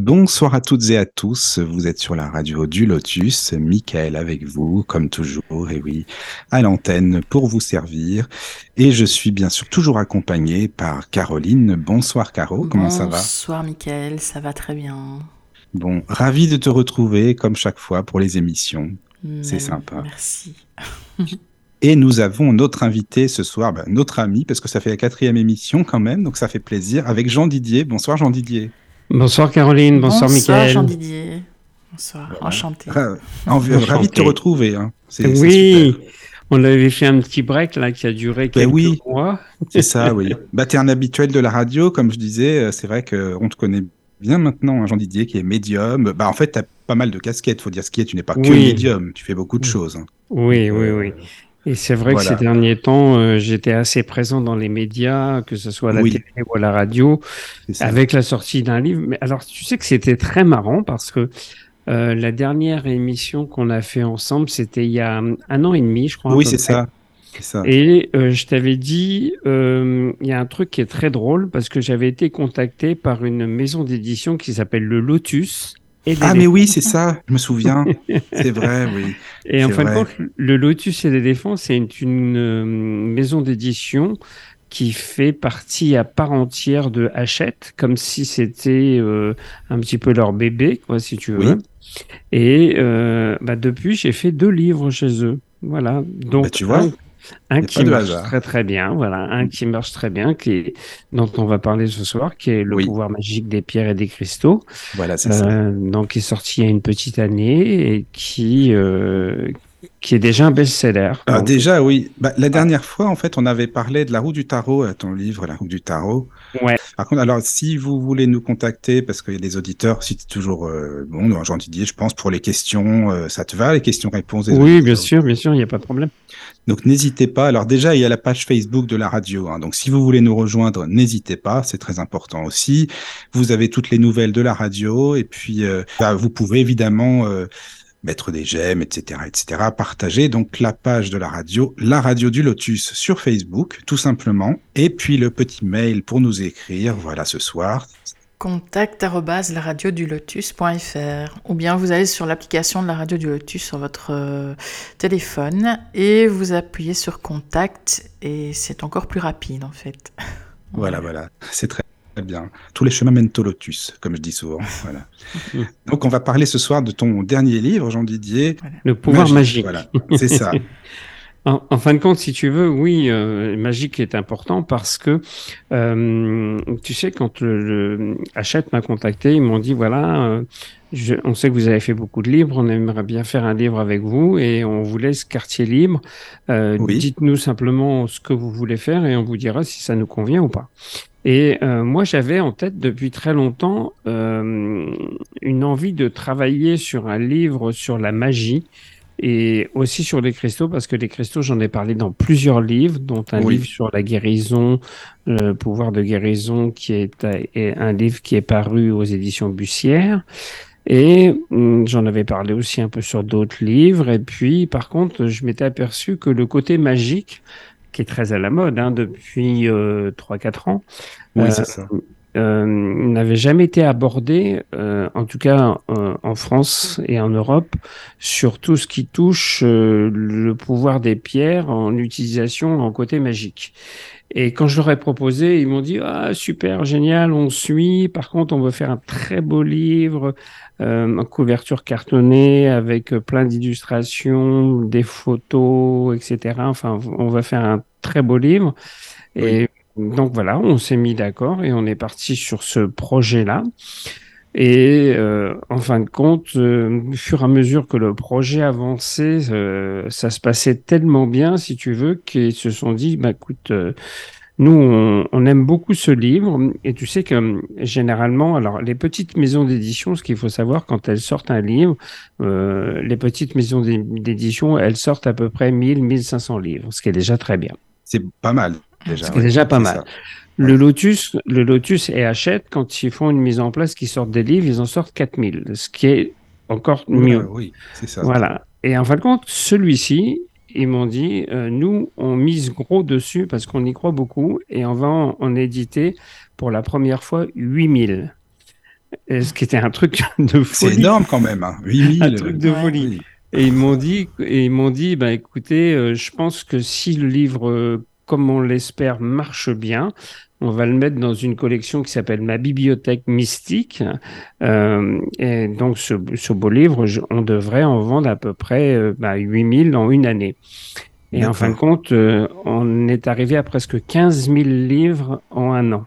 Bonsoir à toutes et à tous, vous êtes sur la radio du Lotus, Michael avec vous, comme toujours, et oui, à l'antenne pour vous servir. Et je suis bien sûr toujours accompagné par Caroline. Bonsoir Caro, comment ça va? Bonsoir Michael, ça va très bien. Bon, ravi de te retrouver comme chaque fois pour les émissions. C'est Même- sympa. Merci. Et nous avons notre invité ce soir, ben, notre ami, parce que ça fait la quatrième émission quand même, donc ça fait plaisir, avec Jean Didier. Bonsoir Jean Didier. Bonsoir Caroline, bonsoir, Michael. Jean Didier. Bonsoir, Voilà. enchanté. Ra- envie- Ravi de te Enchanté. retrouver. hein. Oui, super. on avait fait un petit break là qui a duré Ben quelques oui. mois. C'est ça, oui. Bah, t'es un habituel de la radio, comme je disais. euh, C'est vrai qu'on te connaît bien maintenant, hein, Jean Didier, qui est médium. Bah, en fait, t'as pas mal de casquettes. Faut dire ce qui est. Tu n'es pas que Oui. médium. Tu fais beaucoup de Oui. choses. hein. Oui, oui, Euh, oui. Et c'est vrai voilà. que ces derniers temps, euh, j'étais assez présent dans les médias, que ce soit à la Oui. télé ou à la radio, avec la sortie d'un livre. Mais alors, tu sais que c'était très marrant parce que euh, la dernière émission qu'on a fait ensemble, c'était il y a un an et demi, je crois. Oui, c'est ça. Ça. Et euh, je t'avais dit, euh, il y a un truc qui est très drôle parce que j'avais été contacté par une maison d'édition qui s'appelle le Lotus. Et Ah, mais oui, c'est ça. Je me souviens. c'est vrai, oui. Et en fin de compte, le Lotus et l'éléphant, c'est une, une, euh, maison d'édition qui fait partie à part entière de Hachette, comme si c'était euh, un petit peu leur bébé, quoi, si tu veux. Oui. Et euh, bah, depuis, j'ai fait deux livres chez eux. Voilà. Donc, Bah, tu vois, un, un qui marche hasard. très très bien, voilà, un qui marche très bien, qui dont on va parler ce soir, qui est le Oui. pouvoir magique des pierres et des cristaux. Voilà, c'est ça. Euh, donc, qui est sorti il y a une petite année et qui, euh, qui est déjà un best-seller. Ah, déjà, oui. Bah, la dernière fois, en fait, on avait parlé de la roue du tarot, à ton livre, la roue du tarot. Ouais. Par contre, alors, si vous voulez nous contacter, parce qu'il y a des auditeurs, si tu toujours, euh, bon, Jean Didier, je pense, pour les questions, euh, ça te va, les questions-réponses Oui, auditeurs bien sûr, bien sûr, il n'y a pas de problème. Donc, n'hésitez pas. Alors, déjà, il y a la page Facebook de la radio. hein. Donc, si vous voulez nous rejoindre, n'hésitez pas. C'est très important aussi. Vous avez toutes les nouvelles de la radio. Et puis, euh, bah, vous pouvez évidemment euh, mettre des j'aime, etc., etc., partager donc la page de la radio, la radio du Lotus sur Facebook, tout simplement. Et puis, le petit mail pour nous écrire. Voilà, ce soir. Contact lotus.fr ou bien vous allez sur l'application de la radio du lotus sur votre euh, téléphone et vous appuyez sur contact et c'est encore plus rapide en fait. Voilà, voilà. C'est très très bien. Tous les chemins mènent au Lotus, comme je dis souvent. Voilà. Donc, on va parler ce soir de ton dernier livre, Jean Didier. Le pouvoir magique. Voilà, c'est ça. En, en fin de compte, si tu veux, oui, euh, magique est important parce que, euh, tu sais, quand le, le Hachette m'a contacté, ils m'ont dit, voilà, euh, je- on sait que vous avez fait beaucoup de livres, on aimerait bien faire un livre avec vous et on vous laisse quartier libre. Euh, Oui. Dites-nous simplement ce que vous voulez faire et on vous dira si ça nous convient ou pas. Et euh, moi, j'avais en tête depuis très longtemps euh, une envie de travailler sur un livre sur la magie et aussi sur les cristaux, parce que les cristaux, j'en ai parlé dans plusieurs livres, dont un Oui. livre sur la guérison, le pouvoir de guérison, qui est, est un livre qui est paru aux éditions Bussière. Et hum, j'en avais parlé aussi un peu sur d'autres livres. Et puis, par contre, je m'étais aperçu que le côté magique, qui est très à la mode hein, depuis euh, 3-4 ans, Oui, Euh, c'est ça. euh, n'avait jamais été abordé, euh, en tout cas euh, en France et en Europe, sur tout ce qui touche euh, le pouvoir des pierres en utilisation en côté magique. Et quand je leur ai proposé, ils m'ont dit ah super génial, on suit. Par contre, on veut faire un très beau livre euh, couverture cartonnée avec euh, plein d'illustrations, des photos, etc. Enfin, on va faire un très beau livre. Et donc voilà, on s'est mis d'accord et on est parti sur ce projet-là. Et euh, en fin de compte, euh, au fur et à mesure que le projet avançait, euh, ça se passait tellement bien, si tu veux, qu'ils se sont dit, bah écoute, Nous, on, on, aime beaucoup ce livre et tu sais que généralement, alors les petites maisons d'édition, ce qu'il faut savoir quand elles sortent un livre, euh, les petites maisons d'édition, elles sortent à peu près 1000, 1500 livres, ce qui est déjà très bien. C'est pas mal. Déjà, ce qui est déjà pas mal. Le Lotus, le Lotus et Hachette, quand ils font une mise en place, qui sortent des livres, ils en sortent 4000, ce qui est encore mieux. oui, c'est ça. Voilà. Et en fin de compte, celui-ci, ils m'ont dit, euh, nous, on mise gros dessus parce qu'on y croit beaucoup et on va en, éditer pour la première fois 8000. Et ce qui était un truc de folie. C'est énorme quand même, hein. 8000. Un truc de folie. Et ils m'ont dit, et ils m'ont dit, bah écoutez, euh, je pense que si le livre, euh, comme on l'espère, marche bien, on va le mettre dans une collection qui s'appelle Ma bibliothèque mystique. Euh, et donc, ce, ce, beau livre, on devrait en vendre à peu près euh, bah, 8000 en une année. Et en fin de compte, euh, on est arrivé à presque 15 000 livres en un an.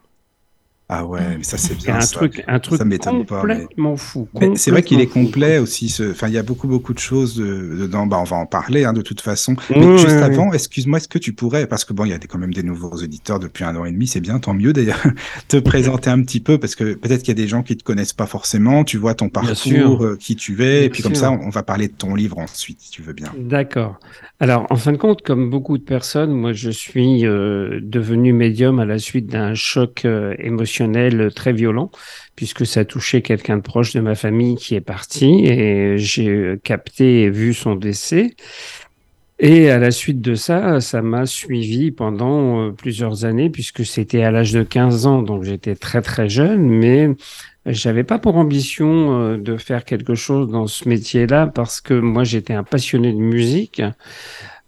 Ah ouais, mais ça c'est bien. Un truc, un truc complètement fou. c'est vrai qu'il est complet aussi. Ce... Enfin, il y a beaucoup beaucoup de choses dedans. Bah, on va en parler hein, de toute façon. Mais juste avant, excuse-moi, est-ce que tu pourrais, parce que bon, il y a quand même des nouveaux éditeurs depuis un an et demi, c'est bien, tant mieux d'ailleurs, te présenter un petit peu, parce que peut-être qu'il y a des gens qui te connaissent pas forcément. Tu vois ton parcours, euh, qui tu es, et puis comme ça, on va parler de ton livre ensuite, si tu veux bien. D'accord. Alors, en fin de compte, comme beaucoup de personnes, moi, je suis euh, devenu médium à la suite d'un choc euh, émotionnel très violent, puisque ça touchait quelqu'un de proche de ma famille qui est parti, et j'ai euh, capté et vu son décès. Et à la suite de ça, ça m'a suivi pendant plusieurs années, puisque c'était à l'âge de 15 ans, donc j'étais très très jeune, mais j'avais pas pour ambition euh, de faire quelque chose dans ce métier-là parce que moi j'étais un passionné de musique.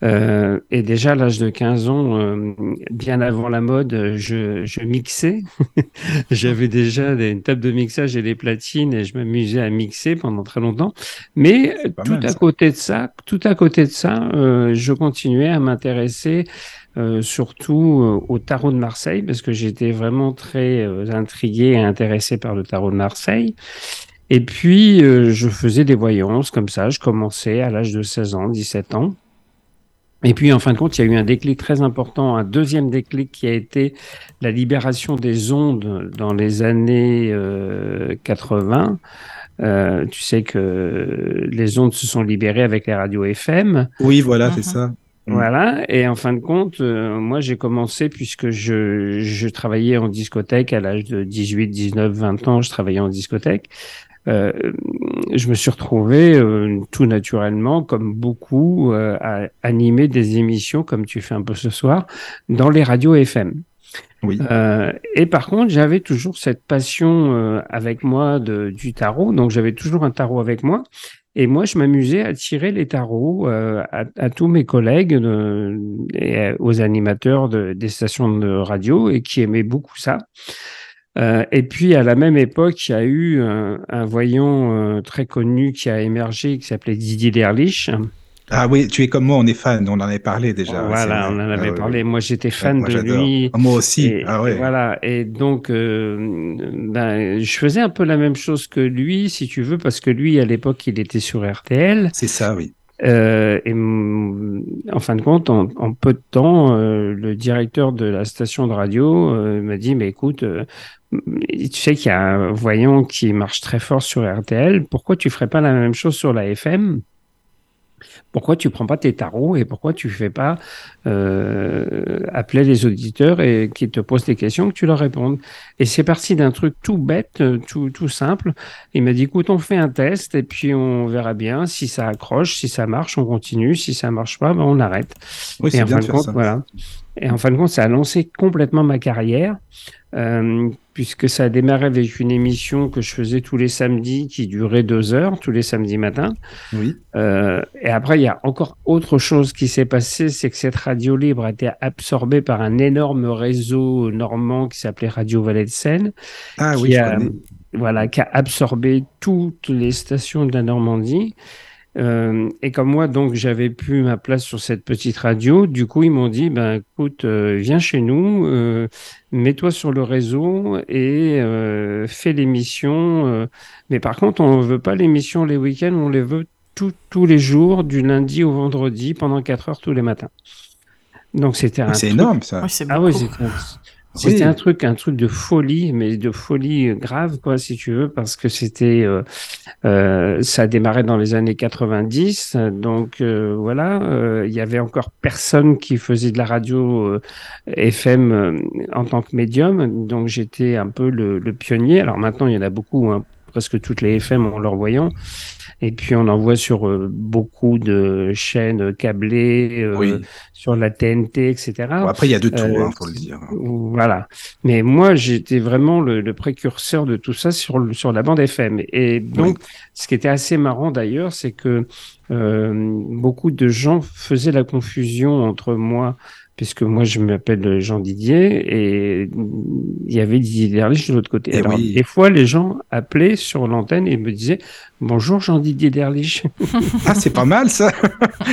Euh, et déjà à l'âge de 15 ans, euh, bien avant la mode, je, je mixais. J'avais déjà une table de mixage et des platines et je m'amusais à mixer pendant très longtemps. Mais tout à côté de ça, tout à côté de ça, euh, je continuais à m'intéresser euh, surtout euh, au tarot de Marseille, parce que j'étais vraiment très euh, intrigué et intéressé par le tarot de Marseille. Et puis, je faisais des voyances comme ça. Je commençais à l'âge de 16 ans, 17 ans. Et puis, en fin de compte, il y a eu un déclic très important, un deuxième déclic qui a été la libération des ondes dans les années 80. tu sais que les ondes se sont libérées avec les radios FM. Oui, voilà, c'est uh-huh. ça. Mm. Voilà, et en fin de compte, euh, moi j'ai commencé puisque je, je travaillais en discothèque à l'âge de 18, 19, 20 ans, je travaillais en discothèque. Euh, je me suis retrouvé euh, tout naturellement, comme beaucoup, euh, à animer des émissions comme tu fais un peu ce soir, dans les radios FM. Oui. et par contre, j'avais toujours cette passion avec moi de, du tarot, donc j'avais toujours un tarot avec moi. Et moi, je m'amusais à tirer les tarots euh, à, tous mes collègues euh, et aux animateurs de, des stations de radio et qui aimaient beaucoup ça. Euh, et puis, à la même époque, il y a eu un, un voyant très connu qui a émergé, qui s'appelait Didier Derlich, ah oui, tu es comme moi, on est fan, on en avait parlé déjà. Voilà, on en avait ah parlé. Moi, j'étais fan de lui. Ah, moi aussi. ah ouais. Voilà, et donc, euh, ben, je faisais un peu la même chose que lui, si tu veux, parce que lui, à l'époque, il était sur RTL. C'est ça, oui. Euh, et en fin de compte, en, peu de temps, euh, le directeur de la station de radio euh, m'a dit, mais écoute, tu sais qu'il y a un voyant qui marche très fort sur RTL, pourquoi tu ferais pas la même chose sur la FM pourquoi tu prends pas tes tarots et pourquoi tu fais pas euh, appeler les auditeurs et qui te posent des questions que tu leur répondes Et c'est parti d'un truc tout bête, tout, tout simple. Il m'a dit écoute, on fait un test et puis on verra bien si ça accroche, si ça marche, on continue, si ça marche pas, ben on arrête. Oui, et en fin de compte, voilà. Et en fin de compte, ça a lancé complètement ma carrière. Euh, puisque ça a démarré avec une émission que je faisais tous les samedis qui durait deux heures, tous les samedis matins. Oui. Euh, et après, il y a encore autre chose qui s'est passé, c'est que cette radio libre a été absorbée par un énorme réseau normand qui s'appelait Radio Valais de Seine. Ah oui, voilà, qui a absorbé toutes les stations de la Normandie. Euh, et comme moi, donc, j'avais plus ma place sur cette petite radio, du coup, ils m'ont dit, ben, écoute, euh, viens chez nous, euh, mets-toi sur le réseau et fais l'émission. mais par contre, on veut pas l'émission les week-ends, on les veut tous les jours, du lundi au vendredi, pendant 4 heures tous les matins. Donc c'était un. C'est énorme ça. Oui, c'est Ah oui, beaucoup. C'était un, c'était Oui. un truc, un truc de folie, mais de folie grave, quoi, si tu veux, parce que c'était, euh, euh, ça a démarré dans les années 90, euh, donc euh, voilà, euh, il y avait encore personne qui faisait de la radio euh, FM euh, en tant que médium, donc j'étais un peu le, le pionnier. Alors maintenant, il y en a beaucoup, hein, presque toutes les FM ont leur voyant. Et puis on en voit sur euh, beaucoup de chaînes câblées, euh, Oui. sur la TNT, etc. Bon, après, il y a de tout, Euh, hein, faut le dire. Voilà. Mais moi, j'étais vraiment le, le précurseur de tout ça sur, le- sur la bande FM. Et donc, ce qui était assez marrant d'ailleurs, c'est que euh, beaucoup de gens faisaient la confusion entre moi, puisque moi, je m'appelle Jean Didier, et il y avait Didier Derlich de l'autre côté. Eh Alors, oui. des fois, les gens appelaient sur l'antenne et me disaient Bonjour Jean Didier Derlich. Ah, c'est pas mal ça.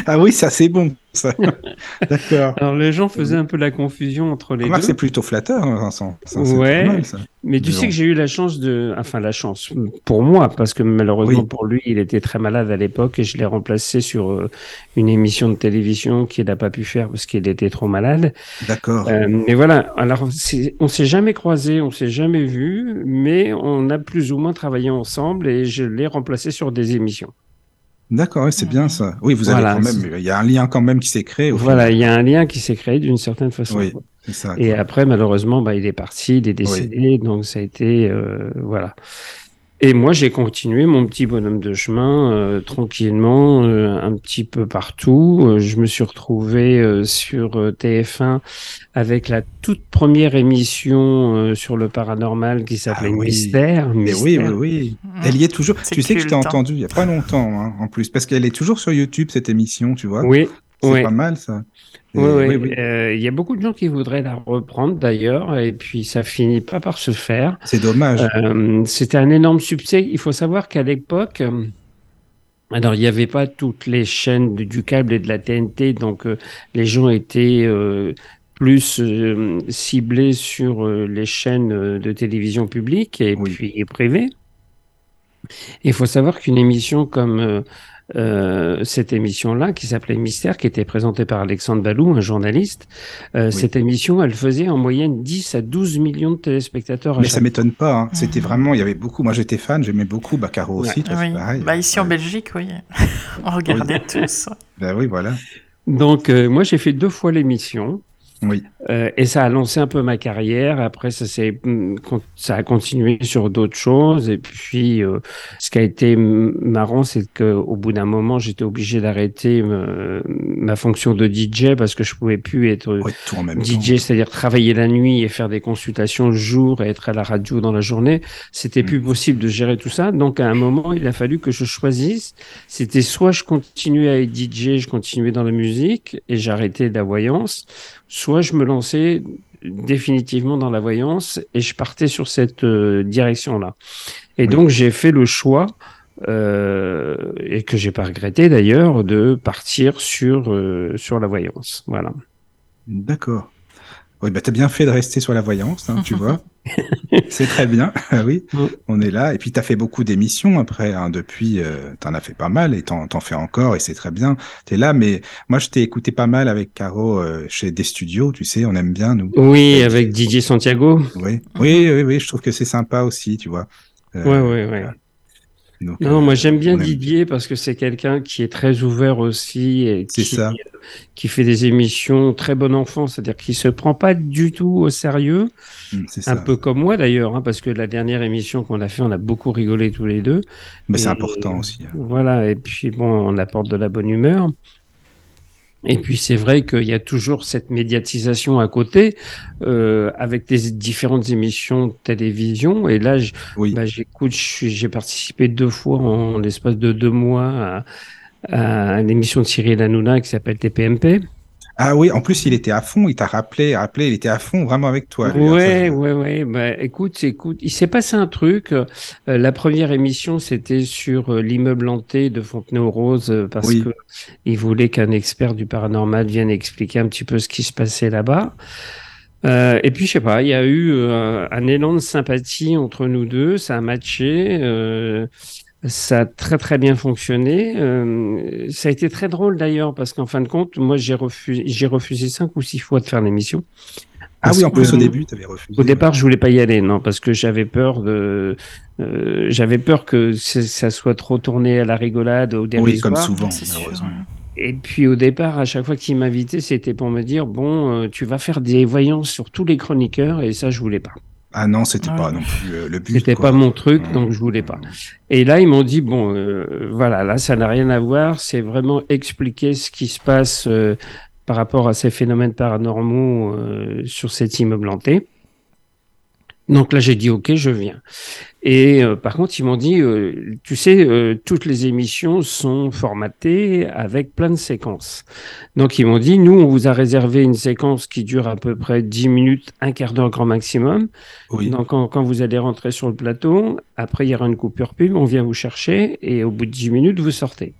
ah oui, ça c'est bon. Ça. D'accord. Alors, les gens faisaient un peu la confusion entre les Remarque, deux. c'est plutôt flatteur, hein, Vincent. Ça, Ouais. pas mal, ça. Mais tu sais que j'ai eu la chance de, enfin la chance pour moi, parce que malheureusement Oui. pour lui, il était très malade à l'époque et je l'ai remplacé sur euh, une émission de télévision qu'il n'a pas pu faire parce qu'il était trop malade. D'accord. Euh, mais voilà, alors on s'est jamais croisé, on s'est jamais vu, mais on a plus ou moins travaillé ensemble et je l'ai remplacé sur des émissions. D'accord, ouais, c'est bien ça. Oui, vous Voilà, avez quand même, il y a un lien quand même qui s'est créé. Au Voilà, il y a un lien qui s'est créé d'une certaine façon. Oui, c'est ça. Et après, malheureusement, bah, il est parti, il est décédé, donc ça a été euh, voilà. Et moi, j'ai continué mon petit bonhomme de chemin euh, tranquillement, euh, un petit peu partout. Euh, je me suis retrouvé euh, sur euh, TF1 avec la toute première émission euh, sur le paranormal qui s'appelait Ah oui. Mystère. Mais oui, oui, oui. Mm. Elle y est toujours. Tu sais que je t'ai hein. entendu il y a pas longtemps, hein, en plus, parce qu'elle est toujours sur YouTube cette émission, tu vois. Oui, C'est oui. pas mal ça. Et Oui, oui. oui, oui. Euh, Il y a beaucoup de gens qui voudraient la reprendre d'ailleurs, et puis ça finit pas par se faire. C'est dommage. Euh, C'était un énorme succès. Il faut savoir qu'à l'époque, euh, alors il n'y avait pas toutes les chaînes du câble et de la TNT, donc euh, les gens étaient euh, plus euh, ciblés sur euh, les chaînes euh, de télévision publiques et Oui. puis privées. Il faut savoir qu'une émission comme euh, cette émission-là, qui s'appelait Mystère, qui était présentée par Alexandre Balou, un journaliste, euh, Oui. cette émission, elle faisait en moyenne 10 à 12 millions de téléspectateurs Mais chaque ça m'étonne pas. hein. C'était Mhm. vraiment, il y avait beaucoup. Moi, j'étais fan, j'aimais beaucoup. Bah, Caro Ouais. aussi, Oui. pareil. Bah, ici en. Belgique, oui. On regardait tous. Bah oui, voilà. Donc, euh, moi, j'ai fait deux fois l'émission. Oui. Euh, et ça a lancé un peu ma carrière. Après, ça s'est, con- ça a continué sur d'autres choses. Et puis, euh, ce qui a été marrant, c'est que au bout d'un moment, j'étais obligé d'arrêter me- ma fonction de DJ parce que je pouvais plus être temps. DJ, c'est-à-dire travailler la nuit et faire des consultations le jour et être à la radio dans la journée. C'était Mm. plus possible de gérer tout ça. Donc, à un moment, il a fallu que je choisisse. C'était soit je continuais à être DJ, je continuais dans la musique et j'arrêtais la voyance, soit je me lançais définitivement dans la voyance et je partais sur cette euh, direction-là. Et Oui. donc, j'ai fait le choix euh, et que j'ai pas regretté d'ailleurs de partir sur euh, sur la voyance. Voilà. D'accord. Oui, bah, t'as bien fait de rester sur la voyance, hein, tu vois. C'est très bien. Oui, Mm. on est là. Et puis, t'as fait beaucoup d'émissions après. Hein, depuis, euh, t'en as fait pas mal et t'en, t'en fais encore et c'est très bien. T'es là, mais moi, je t'ai écouté pas mal avec Caro euh, chez des studios, tu sais, on aime bien, nous. Oui, avec Didier Santiago. Oui, oui, oui, oui, je trouve que c'est sympa aussi, tu vois. Euh, Ouais, ouais, ouais. Donc, Non, euh, moi j'aime bien Didier parce que c'est quelqu'un qui est très ouvert aussi et qui, ça. qui fait des émissions très bon enfant, c'est-à-dire qu'il se prend pas du tout au sérieux, Mm, un peu comme moi d'ailleurs, hein, parce que la dernière émission qu'on a fait, on a beaucoup rigolé tous les deux. Mais c'est important aussi. hein. Voilà, et puis bon, on apporte de la bonne humeur. Et puis c'est vrai qu'il y a toujours cette médiatisation à côté, euh, avec des différentes émissions de télévision. Et là, Oui. bah, j'écoute, j'ai participé deux fois en, l'espace de deux mois à, à une émission de Cyril Hanouna qui s'appelle TPMP. Ah oui, en plus, il était à fond, il t'a rappelé, rappelé, il était à fond vraiment avec toi. lui, Ouais, ça, ouais, ouais. Bah, écoute, écoute, il s'est passé un truc. Euh, la première émission, c'était sur euh, l'immeuble hanté de Fontenay-aux-Roses euh, parce Oui. que il voulait qu'un expert du paranormal vienne expliquer un petit peu ce qui se passait là-bas. Euh, et puis, je sais pas, il y a eu un élan de sympathie entre nous deux, ça a matché. Ça a très très bien fonctionné. Euh, ça a été très drôle d'ailleurs parce qu'en fin de compte, moi j'ai refusé, j'ai refusé cinq ou six fois de faire l'émission. Ah oui, en plus au début, tu avais refusé. Au départ, je voulais pas y aller, non, parce que j'avais peur de, euh, j'avais peur que ça soit trop tourné à la rigolade, au Oui, dérisoire. comme souvent, C'est sûr. malheureusement. Et puis au départ, à chaque fois qu'il m'invitait, c'était pour me dire bon, euh, tu vas faire des voyances sur tous les chroniqueurs, et ça, je voulais pas. Ah non, c'était Ah pas non plus euh, le but. C'était pas mon truc, donc je voulais pas. Et là, ils m'ont dit bon, euh, voilà, là, ça n'a rien à voir. C'est vraiment expliquer ce qui se passe euh, par rapport à ces phénomènes paranormaux euh, sur cet immeuble hanté. Donc là, j'ai dit ok, je viens. Et euh, par contre, ils m'ont dit, euh, tu sais, euh, toutes les émissions sont formatées avec plein de séquences. Donc ils m'ont dit, nous, on vous a réservé une séquence qui dure à peu près 10 minutes, un quart d'heure grand maximum. Oui. Donc, quand, quand vous allez rentrer sur le plateau, après, il y aura une coupure pub, on vient vous chercher et au bout de 10 minutes, vous sortez.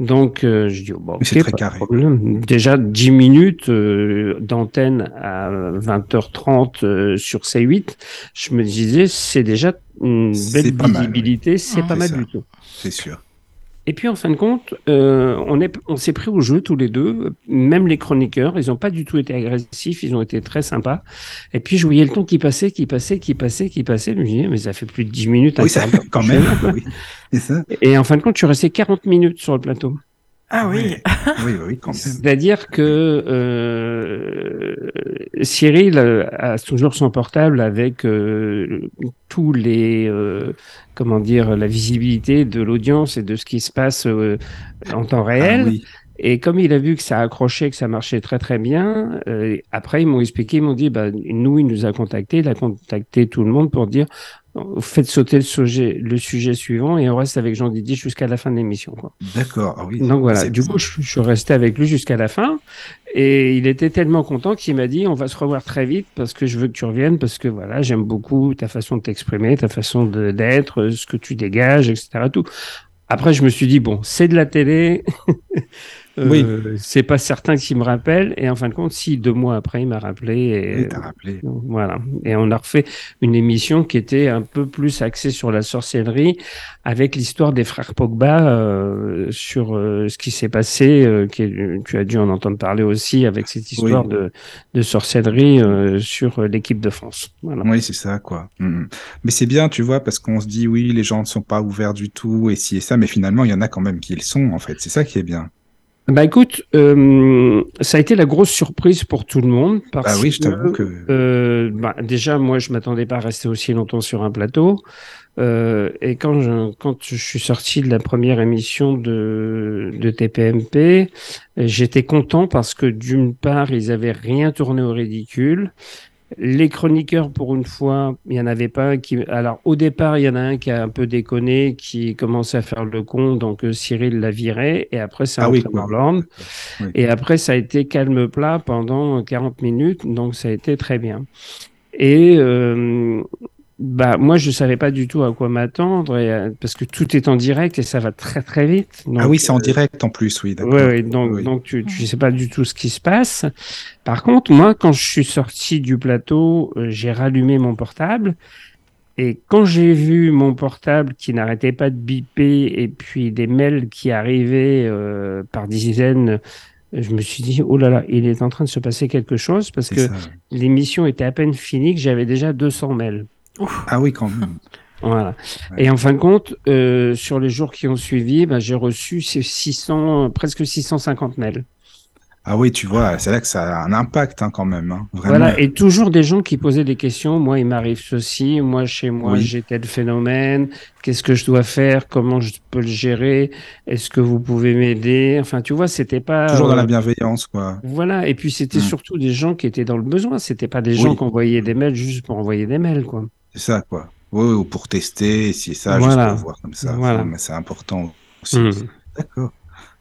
Donc, euh, je dis, oh, bon, Mais c'est ok, très pas de carré. problème. Déjà, 10 minutes euh, d'antenne à 20h30 euh, sur C8, je me disais, c'est déjà une C'est belle pas mal, visibilité, c'est Ouais. pas mal du tout. C'est sûr. Et puis en fin de compte, euh, on est, on s'est pris au jeu tous les deux. Même les chroniqueurs, ils n'ont pas du tout été agressifs, ils ont été très sympas. Et puis je voyais le temps qui passait, qui passait, qui passait, qui passait. Je me disais, mais ça fait plus de 10 minutes. Oui, ça, quand même. oui. Ça. Et en fin de compte, je suis resté 40 minutes sur le plateau. Ah oui. Oui, oui, quand même. C'est-à-dire que euh, Cyril euh, a toujours son portable avec euh, tous les euh, comment dire la visibilité de l'audience et de ce qui se passe euh, en temps réel. Ah oui. Et comme il a vu que ça accrochait, que ça marchait très très bien, euh, après ils m'ont expliqué, ils m'ont dit, bah, nous il nous a contacté, il a contacté tout le monde pour dire, faites sauter le sujet, le sujet suivant et on reste avec Jean Didier jusqu'à la fin de l'émission. D'accord. Ah oui. Donc voilà, du coup, je, je suis resté avec lui jusqu'à la fin. Et il était tellement content qu'il m'a dit on va se revoir très vite parce que je veux que tu reviennes, parce que voilà, j'aime beaucoup ta façon de t'exprimer, ta façon d'être, ce que tu dégages, etc. Tout. Après, je me suis dit bon, c'est de la télé. Euh, Oui. C'est pas certain qu'il me rappelle. Et en fin de compte, si deux mois après, il m'a rappelé. Et, rappelé. voilà. Et on a refait une émission qui était un peu plus axée sur la sorcellerie, avec l'histoire des frères Pogba euh, sur euh, ce qui s'est passé. euh, qui est- tu as dû en entendre parler aussi avec cette histoire Oui. de, de sorcellerie euh, sur l'équipe de France. Voilà. Oui, c'est ça, quoi. Mhm. Mais c'est bien, tu vois, parce qu'on se dit, oui, les gens ne sont pas ouverts du tout, et ci et ça, mais finalement, il y en a quand même qui le sont, en fait. C'est ça qui est bien. Bah écoute, euh, ça a été la grosse surprise pour tout le monde parce Bah oui, je t'avoue que. Euh, bah, déjà, moi, je m'attendais pas à rester aussi longtemps sur un plateau. Euh, et quand je, quand je suis sorti de la première émission de, de TPMP, j'étais content parce que d'une part, ils avaient rien tourné au ridicule. Les chroniqueurs, pour une fois, il y en avait pas un qui. Alors, au départ, il y en a un qui a un peu déconné, qui commençait à faire le con, donc euh, Cyril l'a viré, et après, c'est Ah. Oui. Et après, ça a été calme plat pendant 40 minutes, donc ça a été très bien. Et euh, bah moi, je savais pas du tout à quoi m'attendre, et, euh, parce que tout est en direct et ça va très très vite. Ah oui, c'est en euh, direct en plus, oui, d'accord. Ouais, ouais, donc, Oui. donc tu, tu sais pas du tout ce qui se passe. Par contre, moi, quand je suis sorti du plateau, euh, j'ai rallumé mon portable. Et quand j'ai vu mon portable qui n'arrêtait pas de biper et puis des mails qui arrivaient euh, par dizaines, je me suis dit, oh là là, il est en train de se passer quelque chose parce C'est que ça. l'émission était à peine finie, que j'avais déjà 200 mails. Ah oui, quand même. Voilà. Ouais. Et en fin de compte, euh, sur les jours qui ont suivi, ben, j'ai reçu ces 600, presque 650 mails. Ah oui, tu vois, c'est là que ça a un impact hein, quand même. hein, Vraiment. Voilà, et toujours des gens qui posaient des questions. Moi, il m'arrive ceci. Moi, chez moi, Oui. j'ai tel phénomène. Qu'est-ce que je dois faire? Comment je peux le gérer? Est-ce que vous pouvez m'aider? Enfin, tu vois, c'était pas. Toujours dans la euh, bienveillance, quoi. Voilà, et puis c'était Mm. surtout des gens qui étaient dans le besoin. C'était pas des Oui. gens qui envoyaient des mails juste pour envoyer des mails, quoi. C'est ça, quoi. Oui, ou pour tester, si ça, Voilà. juste pour voir comme ça. Voilà. Mais C'est important aussi. Mm. D'accord.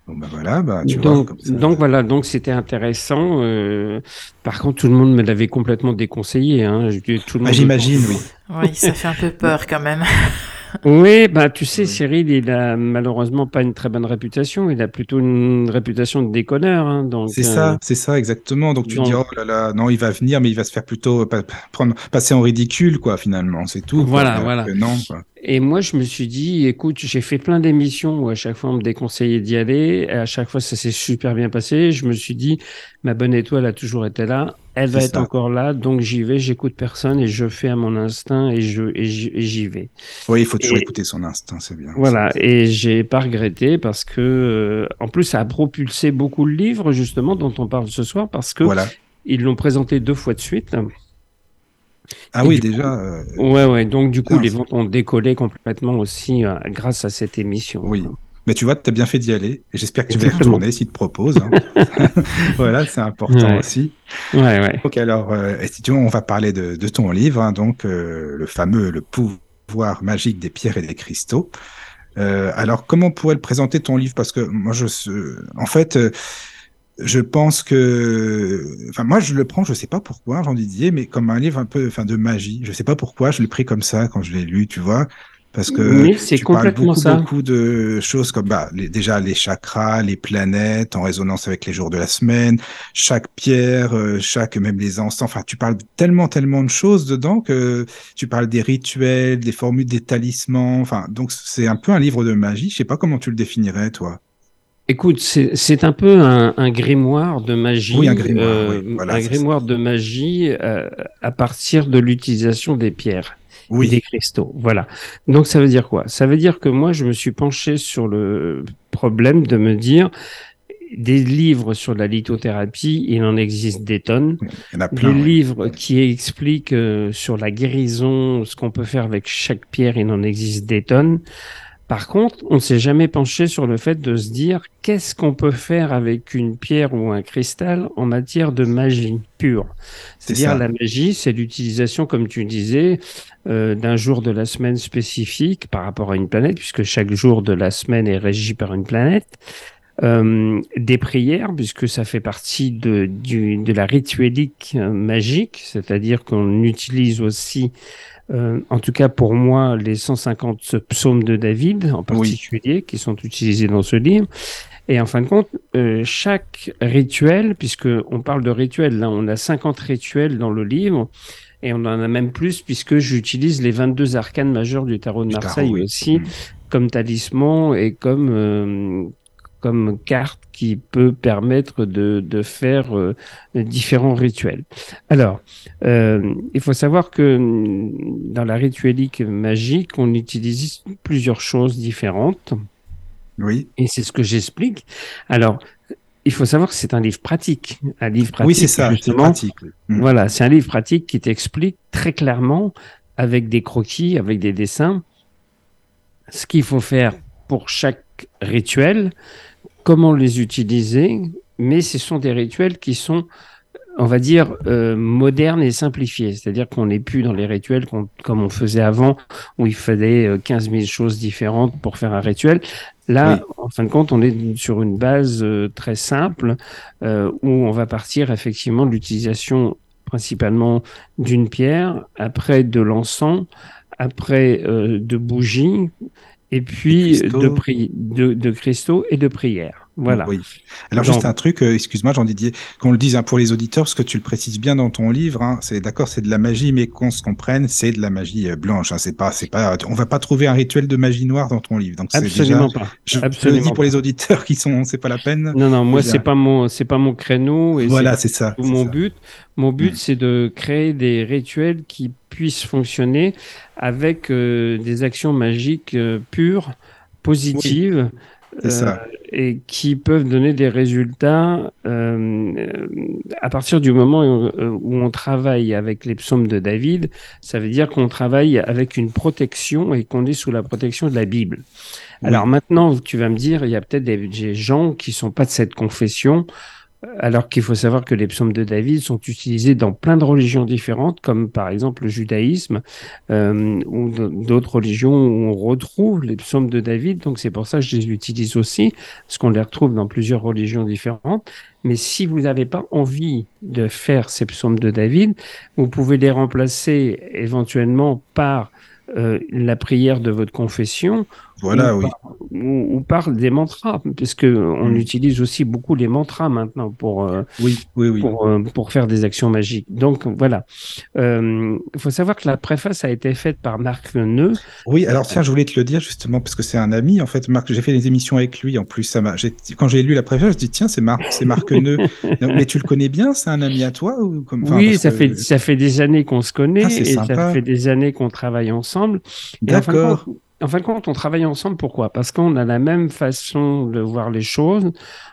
Bon, ben voilà, bah, tu vois. donc, Comme ça. donc voilà, donc c'était intéressant. euh, par contre, tout le monde me l'avait complètement déconseillé. Hein. Tout le Ah, monde- J'imagine, oui. Oui, ça fait un peu peur quand même. Oui, bah tu sais. Cyril, il a malheureusement pas une très bonne réputation. Il a plutôt une réputation de déconneur. Hein, donc, C'est euh, ça, c'est ça, exactement. Donc tu donc- dis, oh là là, non, il va venir, mais il va se faire plutôt prendre, passer en ridicule, quoi, finalement. C'est tout. Voilà, voilà. que non, quoi. Et moi, je me suis dit, écoute, j'ai fait plein d'émissions où à chaque fois on me déconseillait d'y aller. Et à chaque fois, ça s'est super bien passé. Je me suis dit, ma bonne étoile a toujours été là. Elle va être ça. encore là. Donc j'y vais, j'écoute personne et je fais à mon instinct et je et j'y et j'y vais. Oui, il faut toujours Et- écouter son instinct, c'est bien. Voilà. Et j'ai pas regretté parce que, euh, en plus, ça a propulsé beaucoup le livre justement dont on parle ce soir parce que Voilà. ils l'ont présenté deux fois de suite. Ah Et oui, déjà. euh, Ouais, ouais. Donc du coup, les ventes ont décollé complètement aussi euh, grâce à cette émission. Oui. Mais tu vois, tu as bien fait d'y aller. Et j'espère que tu vas y retourner s'il te propose. hein. voilà, c'est important Ouais. aussi. Ouais, ouais. Donc alors, euh, et si tu veux, on va parler de, de ton livre, hein, donc euh, le fameux Le pouvoir magique des pierres et des cristaux. Euh, alors, comment on pourrait le présenter ton livre? Parce que moi, je, en fait, je pense que, enfin, moi, je le prends, je sais pas pourquoi, Jean Didier, mais comme un livre un peu, enfin, de magie. Je sais pas pourquoi, je l'ai pris comme ça quand je l'ai lu, tu vois. Parce que c'est complètement beaucoup, ça. beaucoup de choses comme bah, les- déjà les chakras, les planètes en résonance avec les jours de la semaine, chaque pierre, euh, chaque même les encens. Enfin, tu parles tellement, tellement de choses dedans que tu parles des rituels, des formules, des talismans. Enfin, donc c'est un peu un livre de magie. Je sais pas comment tu le définirais, toi. Écoute, c'est un peu un, un grimoire de magie. Oui, un grimoire, euh, oui, voilà, un c'est grimoire de magie euh, à partir de l'utilisation des pierres et Oui, des cristaux. Voilà. Donc ça veut dire quoi? Ça veut dire que moi, je me suis penché sur le problème de me dire des livres sur la lithothérapie, il en existe des tonnes. il y en a plein. Des oui. livres qui expliquent euh, sur la guérison, ce qu'on peut faire avec chaque pierre, il en existe des tonnes. Par contre, on ne s'est jamais penché sur le fait de se dire qu'est-ce qu'on peut faire avec une pierre ou un cristal en matière de magie pure? C'est C'est-à-dire la magie, c'est l'utilisation, comme tu disais, euh, d'un jour de la semaine spécifique par rapport à une planète, puisque chaque jour de la semaine est régi par une planète. Euh, des prières, puisque ça fait partie de, du, de la rituelique euh, magique, c'est-à-dire qu'on utilise aussi, euh, en tout cas pour moi, les 150 psaumes de David en particulier, qui sont utilisés dans ce livre. Et en fin de compte, euh, chaque rituel, puisque on parle de rituels, là on a 50 rituels dans le livre, et on en a même plus puisque j'utilise les 22 arcanes majeurs du tarot de tarot, Marseille oui. aussi, Mm. comme talisman et comme euh, comme carte qui peut permettre de, de faire euh, différents rituels. Alors, euh, il faut savoir que mm, dans la rituelique magique, on utilise plusieurs choses différentes. Oui, Et c'est ce que j'explique. Alors, il faut savoir que c'est un livre pratique. Un livre pratique, oui, c'est ça. Justement. pratique. Voilà, c'est un livre pratique qui t'explique très clairement, avec des croquis, avec des dessins, ce qu'il faut faire pour chaque rituel, comment les utiliser, mais ce sont des rituels qui sont, on va dire, euh, modernes et simplifiés. C'est-à-dire qu'on n'est plus dans les rituels comme on faisait avant, où il fallait euh, 15 000 choses différentes pour faire un rituel. Là, en fin de compte, on est sur une base euh, très simple euh, où on va partir effectivement de l'utilisation principalement d'une pierre, après de l'encens, après euh, de bougies, et puis de, pri- de, de cristaux et de prières. Voilà. Oui. Alors Donc- juste un truc, euh, excuse-moi Jean Didier, qu'on le dise hein, pour les auditeurs, parce que tu le précises bien dans ton livre, hein, c'est d'accord, c'est de la magie, mais qu'on se comprenne, c'est de la magie euh, blanche. Hein, c'est pas, c'est pas, on va pas trouver un rituel de magie noire dans ton livre. Donc Absolument déjà, pas. je, je le Absolument dis pour les auditeurs qui sont, c'est pas la peine. Non, non, moi c'est pas mon, c'est pas mon créneau et voilà, c'est ça. mon ça. but. Mon but Mm. c'est de créer des rituels qui puissent fonctionner avec euh, des actions magiques euh, pures, positives. Ça. euh, et qui peuvent donner des résultats euh, à partir du moment où, euh, où on travaille avec les psaumes de David, ça veut dire qu'on travaille avec une protection et qu'on est sous la protection de la Bible. Oui. Alors maintenant, tu vas me dire, il y a peut-être des, des gens qui sont pas de cette confession, alors qu'il faut savoir que les psaumes de David sont utilisés dans plein de religions différentes, comme par exemple le judaïsme euh, ou d'autres religions où on retrouve les psaumes de David. Donc c'est pour ça que je les utilise aussi, parce qu'on les retrouve dans plusieurs religions différentes. Mais si vous n'avez pas envie de faire ces psaumes de David, vous pouvez les remplacer éventuellement par euh, la prière de votre confession Voilà, ou, oui. par, ou, ou par des mantras, puisque on Mm. utilise aussi beaucoup les mantras maintenant pour, euh, Oui, oui, oui. pour, euh, pour faire des actions magiques. Donc voilà. Euh, Il faut savoir que la préface a été faite par Marc Neu. Oui, alors tiens, je voulais te le dire justement parce que c'est un ami. En fait, Marc, j'ai fait des émissions avec lui. En plus, ça Quand j'ai lu la préface, je dis tiens, c'est Marc, c'est Marc Neu. Non, Mais tu le connais bien C'est un ami à toi ou comme enfin, oui, ça que- fait ça fait des années qu'on se connaît Ah, c'est et ça sympa. fait des années qu'on travaille ensemble. D'accord. En fin de compte, on travaille ensemble. Pourquoi? Parce qu'on a la même façon de voir les choses,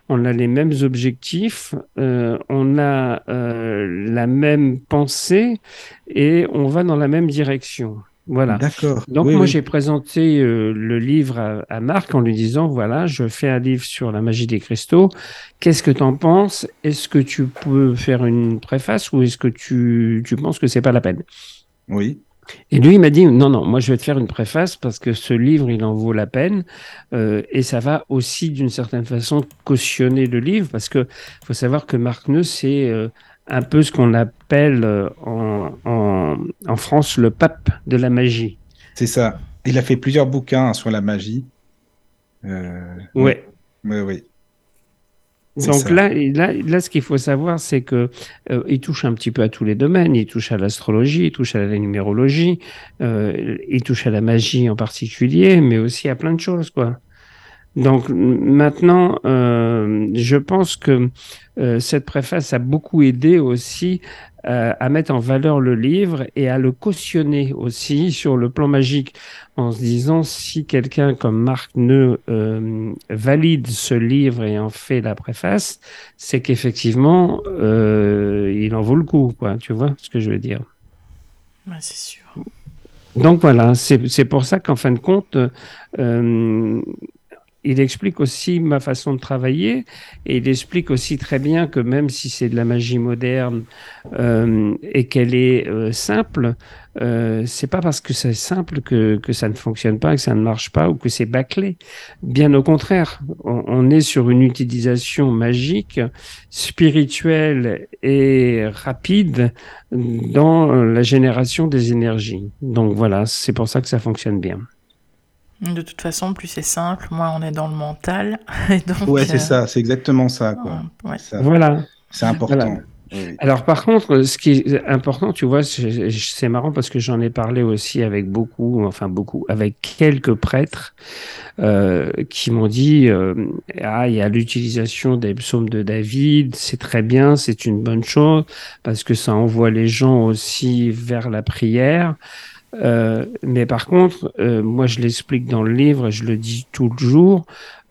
on a les mêmes objectifs, euh, on a euh, la même pensée et on va dans la même direction. Voilà. D'accord. Donc Oui, moi oui. j'ai présenté euh, le livre à, à Marc en lui disant voilà je fais un livre sur la magie des cristaux qu'est-ce que tu en penses? Est-ce que tu peux faire une préface ou est-ce que tu, tu penses que c'est pas la peine? Oui. Et lui il m'a dit non non moi je vais te faire une préface parce que ce livre il en vaut la peine euh, et ça va aussi d'une certaine façon cautionner le livre parce que faut savoir que Marc Neu c'est euh, un peu ce qu'on appelle euh, en, en, en France le pape de la magie C'est ça. Il a fait plusieurs bouquins sur la magie. Ouais Oui, oui. Donc ça. là, là, là, ce qu'il faut savoir, c'est que euh, il touche un petit peu à tous les domaines. Il touche à l'astrologie, il touche à la numérologie, euh, il touche à la magie en particulier, mais aussi à plein de choses, quoi. Donc maintenant, euh, je pense que euh, cette préface a beaucoup aidé aussi euh, à mettre en valeur le livre et à le cautionner aussi sur le plan magique, en se disant si quelqu'un comme Marc Neu valide ce livre et en fait la préface, c'est qu'effectivement il en vaut le coup, quoi. Tu vois ce que je veux dire? Ouais, c'est sûr. donc voilà, c'est c'est pour ça qu'en fin de compte, euh, il explique aussi ma façon de travailler et il explique aussi très bien que même si c'est de la magie moderne euh, et qu'elle est euh, simple, euh, c'est pas parce que c'est simple que, que ça ne fonctionne pas, que ça ne marche pas ou que c'est bâclé. Bien au contraire, on, on est sur une utilisation magique, spirituelle et rapide dans la génération des énergies. Donc voilà, c'est pour ça que ça fonctionne bien. De toute façon, plus c'est simple, moins on est dans le mental. Et donc, Ouais, euh, c'est ça. C'est exactement ça, quoi. ouais. Ça, Voilà. C'est important. Voilà. Oui, oui. Alors par contre, ce qui est important, tu vois, c'est c'est marrant parce que j'en ai parlé aussi avec beaucoup, enfin beaucoup, avec quelques prêtres euh, qui m'ont dit, euh, ah, il y a l'utilisation des psaumes de David, c'est très bien, c'est une bonne chose parce que ça envoie les gens aussi vers la prière. Euh, mais par contre, euh, moi je l'explique dans le livre et je le dis tout le jour,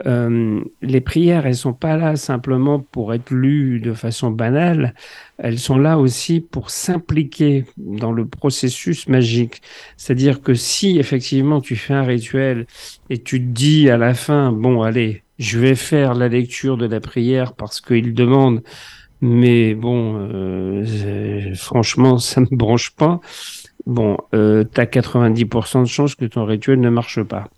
euh, les prières, elles sont pas là simplement pour être lues de façon banale, elles sont là aussi pour s'impliquer dans le processus magique. C'est-à-dire que si effectivement tu fais un rituel et tu te dis à la fin, bon allez, je vais faire la lecture de la prière parce qu'il demande, mais bon, euh, euh, franchement, ça me branche pas. Bon, euh, tu as 90% de chances que ton rituel ne marche pas.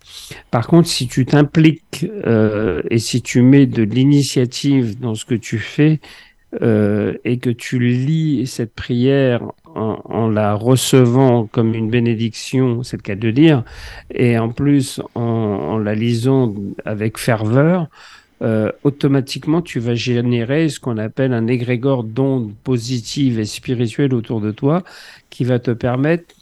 Par contre, si tu t'impliques euh, et si tu mets de l'initiative dans ce que tu fais euh, et que tu lis cette prière en, la recevant comme une bénédiction, c'est le cas de dire, et en plus en la lisant avec ferveur, euh, automatiquement tu vas générer ce qu'on appelle un égrégore d'ondes positives et spirituelles autour de toi qui va te permettre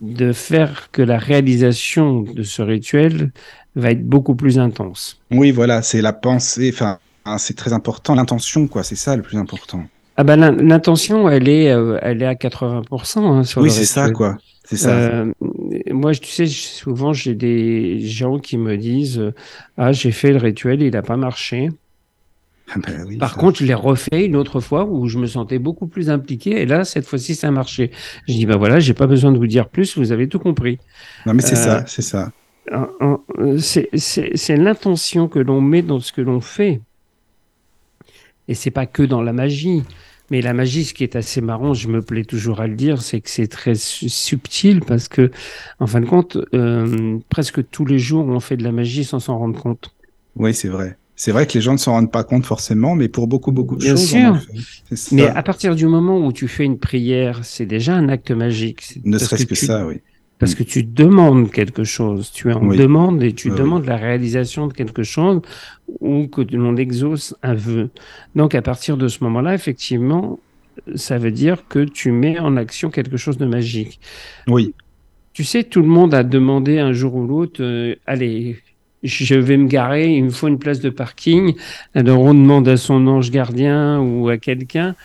de faire que la réalisation de ce rituel va être beaucoup plus intense. Oui, voilà, c'est la pensée. Enfin, c'est très important. L'intention, quoi. C'est ça le plus important. Ah ben l'in- l'intention, elle est, euh, elle est à 80% hein, sur Oui, c'est ça, quoi. C'est ça. Euh, moi, tu sais, souvent j'ai des gens qui me disent ah j'ai fait le rituel, il n'a pas marché. Ah ben oui, Par ça. contre, je l'ai refait une autre fois où je me sentais beaucoup plus impliqué et là cette fois-ci ça a marché. Je dis bah voilà, j'ai pas besoin de vous dire plus, vous avez tout compris. Non, mais c'est euh, ça, c'est ça. Euh, C'est c'est- c'est l'intention que l'on met dans ce que l'on fait. Et c'est pas que dans la magie. Mais la magie, ce qui est assez marrant, je me plais toujours à le dire, c'est que c'est très su- subtil parce que, en fin de compte, euh, presque tous les jours, on fait de la magie sans s'en rendre compte. Oui, c'est vrai. C'est vrai que les gens ne s'en rendent pas compte forcément, mais pour beaucoup, beaucoup de Bien choses, sûr. on en fait. C'est ça. Mais à partir du moment où tu fais une prière, c'est déjà un acte magique. Ne serait-ce que, tu- ça, oui. Parce que tu demandes quelque chose, tu es en Oui. demande et tu Oui, oui. demandes la réalisation de quelque chose ou que l'on exauce un vœu. Donc à partir de ce moment-là, effectivement, ça veut dire que tu mets en action quelque chose de magique. Oui, Tu sais, tout le monde a demandé un jour ou l'autre, euh, allez, je vais me garer, il me faut une place de parking. Alors on demande à son ange gardien ou à quelqu'un,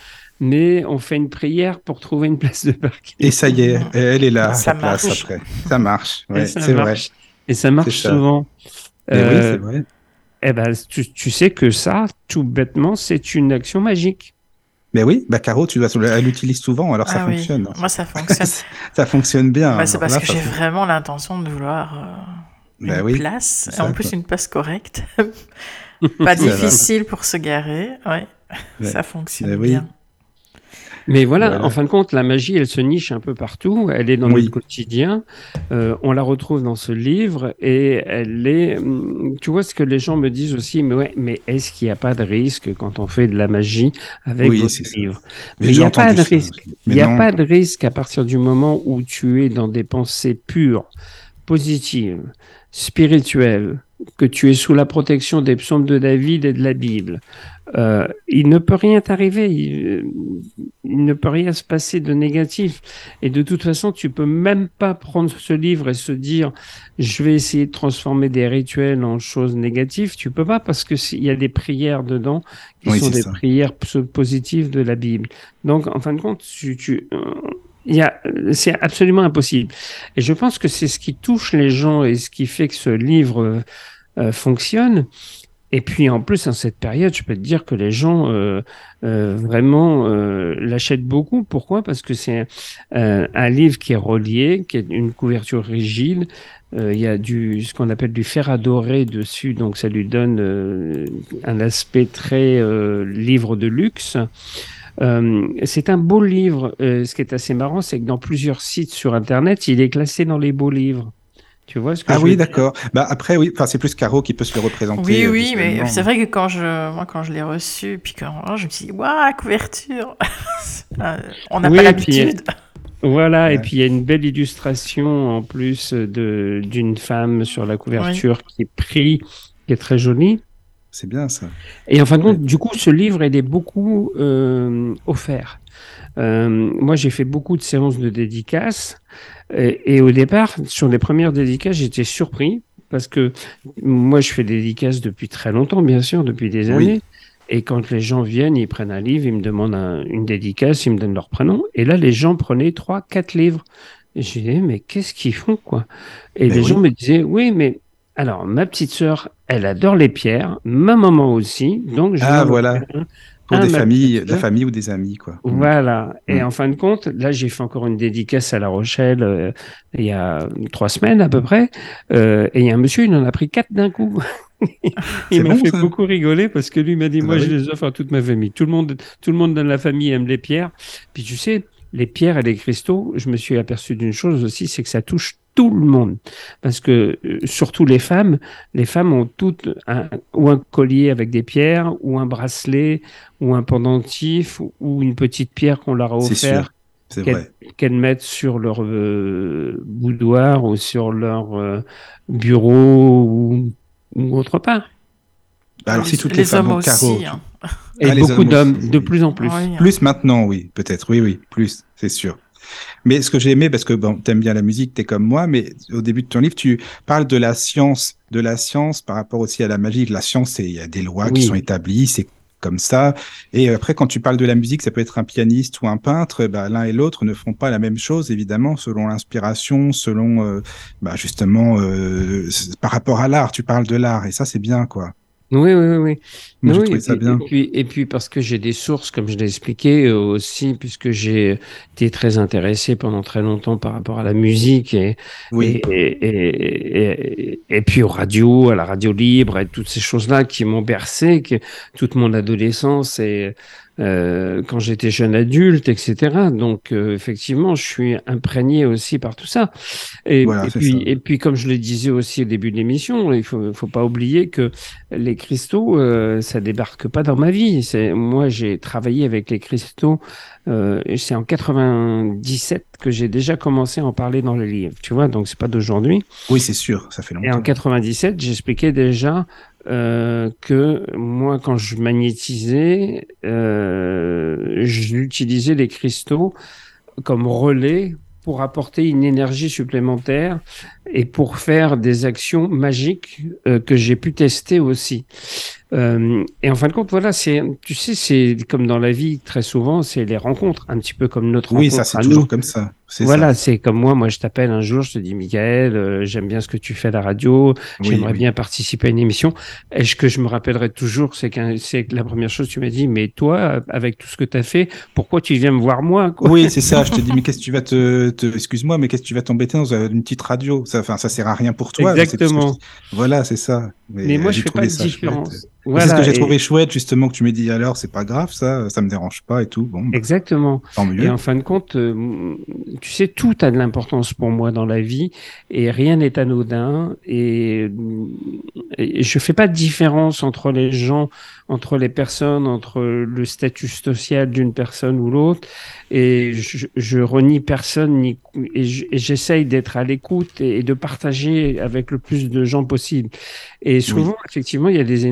mais on fait une prière pour trouver une place de parking. et ça y est, elle est là, Ça place marche. après. Ça marche, ouais, ça c'est vrai. marche. Et ça marche ça. souvent. Mais oui, Euh, c'est vrai. eh ben, tu, tu sais que ça, tout bêtement, c'est une action magique. Mais oui, bah Caro, tu dois, elle l'utilise souvent, alors ça Ah oui. fonctionne. Moi, ça fonctionne. ça fonctionne bien. Bah, c'est parce là, que ça j'ai vraiment l'intention de vouloir euh, une Bah oui, place, c'est et en ça, plus quoi. une place correcte. Pas Ça difficile pour se garer, ouais. Ouais. Ça fonctionne oui. bien. Mais voilà, Voilà. en fin de compte, la magie, elle se niche un peu partout. Elle est dans Oui. notre quotidien. Euh, on la retrouve dans ce livre et elle est. hum, Tu vois ce que les gens me disent aussi, mais ouais, mais est-ce qu'il n'y a pas de risque quand on fait de la magie avec Oui, votre livre? Mais il n'y a pas de ça risque. Il n'y a non. pas de risque à partir du moment où tu es dans des pensées pures, positives, spirituelles, que tu es sous la protection des psaumes de David et de la Bible. Euh, il ne peut rien t'arriver, il, euh, il ne peut rien se passer de négatif. Et de toute façon, tu peux même pas prendre ce livre et se dire, je vais essayer de transformer des rituels en choses négatives. Tu peux pas parce que s'il y a des prières dedans qui Oui, sont des ça. prières positives de la Bible. Donc, en fin de compte, tu, tu, euh, il y a, c'est absolument impossible. Et je pense que c'est ce qui touche les gens et ce qui fait que ce livre euh, fonctionne. Et puis en plus, en cette période, je peux te dire que les gens euh, euh, vraiment euh, l'achètent beaucoup. Pourquoi? Parce que c'est un, un livre qui est relié, qui a une couverture rigide. Euh, Il y a du ce qu'on appelle du fer à dorer dessus, donc ça lui donne euh, un aspect très euh, livre de luxe. Euh, c'est un beau livre. Euh, ce qui est assez marrant, c'est que dans plusieurs sites sur Internet, il est classé dans les beaux livres. Tu vois ce que Ah je oui, d'accord. Bah après, oui, enfin, c'est plus Caro qui peut se le représenter. Oui, euh, oui, mais visuellement. c'est vrai que quand je, moi, quand je l'ai reçu, puis quand oh, je me suis dit, waouh, couverture Euh, On n'a Oui, pas l'habitude. Voilà, et puis il y a une belle illustration en plus de d'une femme sur la couverture qui prie, qui est très jolie. C'est bien ça. Et en fin de compte, du coup, ce livre, il est beaucoup euh, offert. Euh, moi, j'ai fait beaucoup de séances de dédicaces. Et, et au départ, sur les premières dédicaces, j'étais surpris parce que moi, je fais des dédicaces depuis très longtemps, bien sûr, depuis des Oui. années. Et quand les gens viennent, ils prennent un livre, ils me demandent un- une dédicace, ils me donnent leur prénom. Et là, les gens prenaient trois, quatre livres. Et je disais, mais qu'est-ce qu'ils font, quoi? Et Ben les oui. gens me disaient, oui, mais alors, ma petite sœur, elle adore les pierres, ma maman aussi, donc je Ah, voilà. un. Pour des familles, la famille ou des amis, quoi. Mm. Voilà. Et Mm. en fin de compte, là, j'ai fait encore une dédicace à La Rochelle euh, il y a trois semaines à peu près. Euh, et il y a un monsieur, il en a pris quatre d'un coup. Il m'a bon, fait ça. beaucoup rigoler parce que lui m'a dit, Ah moi, bah je oui. les offre à toute ma famille. Tout le monde, tout le monde dans la famille aime les pierres. Puis tu sais, les pierres et les cristaux, je me suis aperçu d'une chose aussi, c'est que ça touche tout le monde. Parce que, euh, surtout les femmes, les femmes ont toutes un, ou un collier avec des pierres, ou un bracelet, ou un pendentif, ou- ou une petite pierre qu'on leur a C'est offert sûr. C'est qu'elles vrai. qu'elles mettent sur leur euh, boudoir ou sur leur euh, bureau ou, ou autre part. Bah, alors, les, si toutes les, les femmes hommes ont aussi. Hein. Et Ah, beaucoup hommes d'hommes, de plus en plus. Oui. Plus maintenant, oui, peut-être, oui, oui, plus, c'est sûr. Mais ce que j'ai aimé, parce que bon, t'aimes bien la musique, t'es comme moi, mais au début de ton livre, tu parles de la science, de la science par rapport aussi à la magie. La science, il y a des lois qui sont établies, c'est comme ça. Et après, quand tu parles de la musique, ça peut être un pianiste ou un peintre. Bah, l'un et l'autre ne font pas la même chose, évidemment, selon l'inspiration, selon euh, bah, justement euh, par rapport à l'art. Tu parles de l'art, et ça, c'est bien, quoi. Oui, oui, oui. oui. Et ça puis- bien. Et puis, et puis parce que j'ai des sources, comme je l'ai expliqué euh, aussi, puisque j'ai été très intéressé pendant très longtemps par rapport à la musique et, Oui, et, et, puis aux radios, à la radio libre et toutes ces choses-là qui m'ont bercé que toute mon adolescence et euh, quand j'étais jeune adulte, etc. Donc euh, effectivement, je suis imprégné aussi par tout ça. Et, Voilà, et c'est puis, ça. et puis, comme je le disais aussi au début de l'émission, il faut, faut pas oublier que les cristaux, euh, ça débarque pas dans ma vie. C'est moi, j'ai travaillé avec les cristaux. Euh, c'est en 97 que j'ai déjà commencé à en parler dans les livres. Tu vois, donc c'est pas d'aujourd'hui. Oui, c'est sûr, ça fait Et en longtemps. 97, j'expliquais déjà euh, que moi, quand je magnétisais, euh, j'utilisais les cristaux comme relais pour apporter une énergie supplémentaire et pour faire des actions magiques euh, que j'ai pu tester aussi. Euh, et en fin de compte, voilà, c'est, tu sais, c'est comme dans la vie, très souvent, c'est les rencontres, un petit peu comme notre Oui, rencontre ça, c'est toujours nous. comme ça. Voilà, c'est comme moi, moi je t'appelle un jour, je te dis Michael, euh, j'aime bien ce que tu fais à la radio. Oui, j'aimerais oui. bien participer à une émission. Et ce que je me rappellerai toujours, c'est que c'est que la première chose tu m'as dit, mais toi, avec tout ce que tu as fait, pourquoi tu viens me voir moi quoi? Oui, c'est ça. Je te dis, mais qu'est-ce que tu vas te, te- excuse-moi, mais qu'est-ce que tu vas t'embêter dans une petite radio? Ça, enfin, ça sert à rien pour toi. que Exactement. Voilà, c'est ça. Mais moi, je fais pas de chouette. Voilà, c'est ce que j'ai et- trouvé chouette, justement, que tu m'aies dit alors, c'est pas grave, ça, ça me dérange pas et tout. Bon, bah, Exactement. tant mieux. Et en fin de compte, euh, tu sais, tout a de l'importance pour moi dans la vie et rien n'est anodin. Et, et je fais pas de différence entre les gens, entre les personnes, entre le statut social d'une personne ou l'autre. Et je, je renie personne ni, et je- et j'essaye d'être à l'écoute et, et de partager avec le plus de gens possible. Et souvent, effectivement, il y a des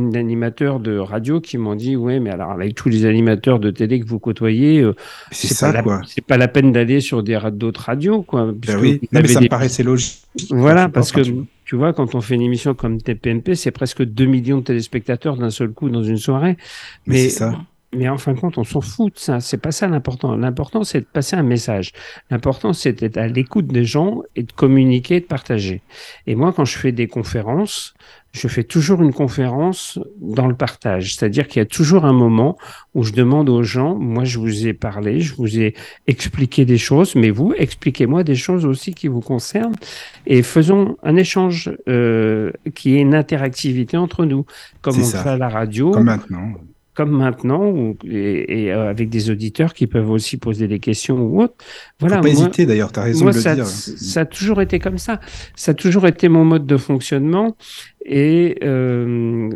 animateurs de radio qui m'ont dit, ouais, mais alors avec tous les animateurs de télé que vous côtoyez, euh, C'est ça, pas la- quoi. c'est pas la peine d'aller sur des d'autres radios, quoi. Puisque oui, non, mais ça des- me paraissait logique. Voilà, parce que tu- vois, quand on fait une émission comme TPMP, c'est presque 2 millions de téléspectateurs d'un seul coup dans une soirée. Mais Mais, ça. mais en fin de compte, on s'en fout de ça. C'est pas ça l'important. L'important, c'est de passer un message. L'important, c'est d'être à l'écoute des gens et de communiquer, de partager. Et moi, quand je fais des conférences, je fais toujours une conférence dans le partage. C'est-à-dire qu'il y a toujours un moment où je demande aux gens, moi, je vous ai parlé, je vous ai expliqué des choses, mais vous, expliquez-moi des choses aussi qui vous concernent et faisons un échange euh, qui est une interactivité entre nous, comme on ça. le fait à la radio Comme maintenant. Comme maintenant, ou, et, et, euh, avec des auditeurs qui peuvent aussi poser des questions ou autre. Voilà, Faut pas moi, hésiter d'ailleurs, tu as raison moi, de le ça, dire. ça a toujours été comme ça. Ça a toujours été mon mode de fonctionnement. Et euh,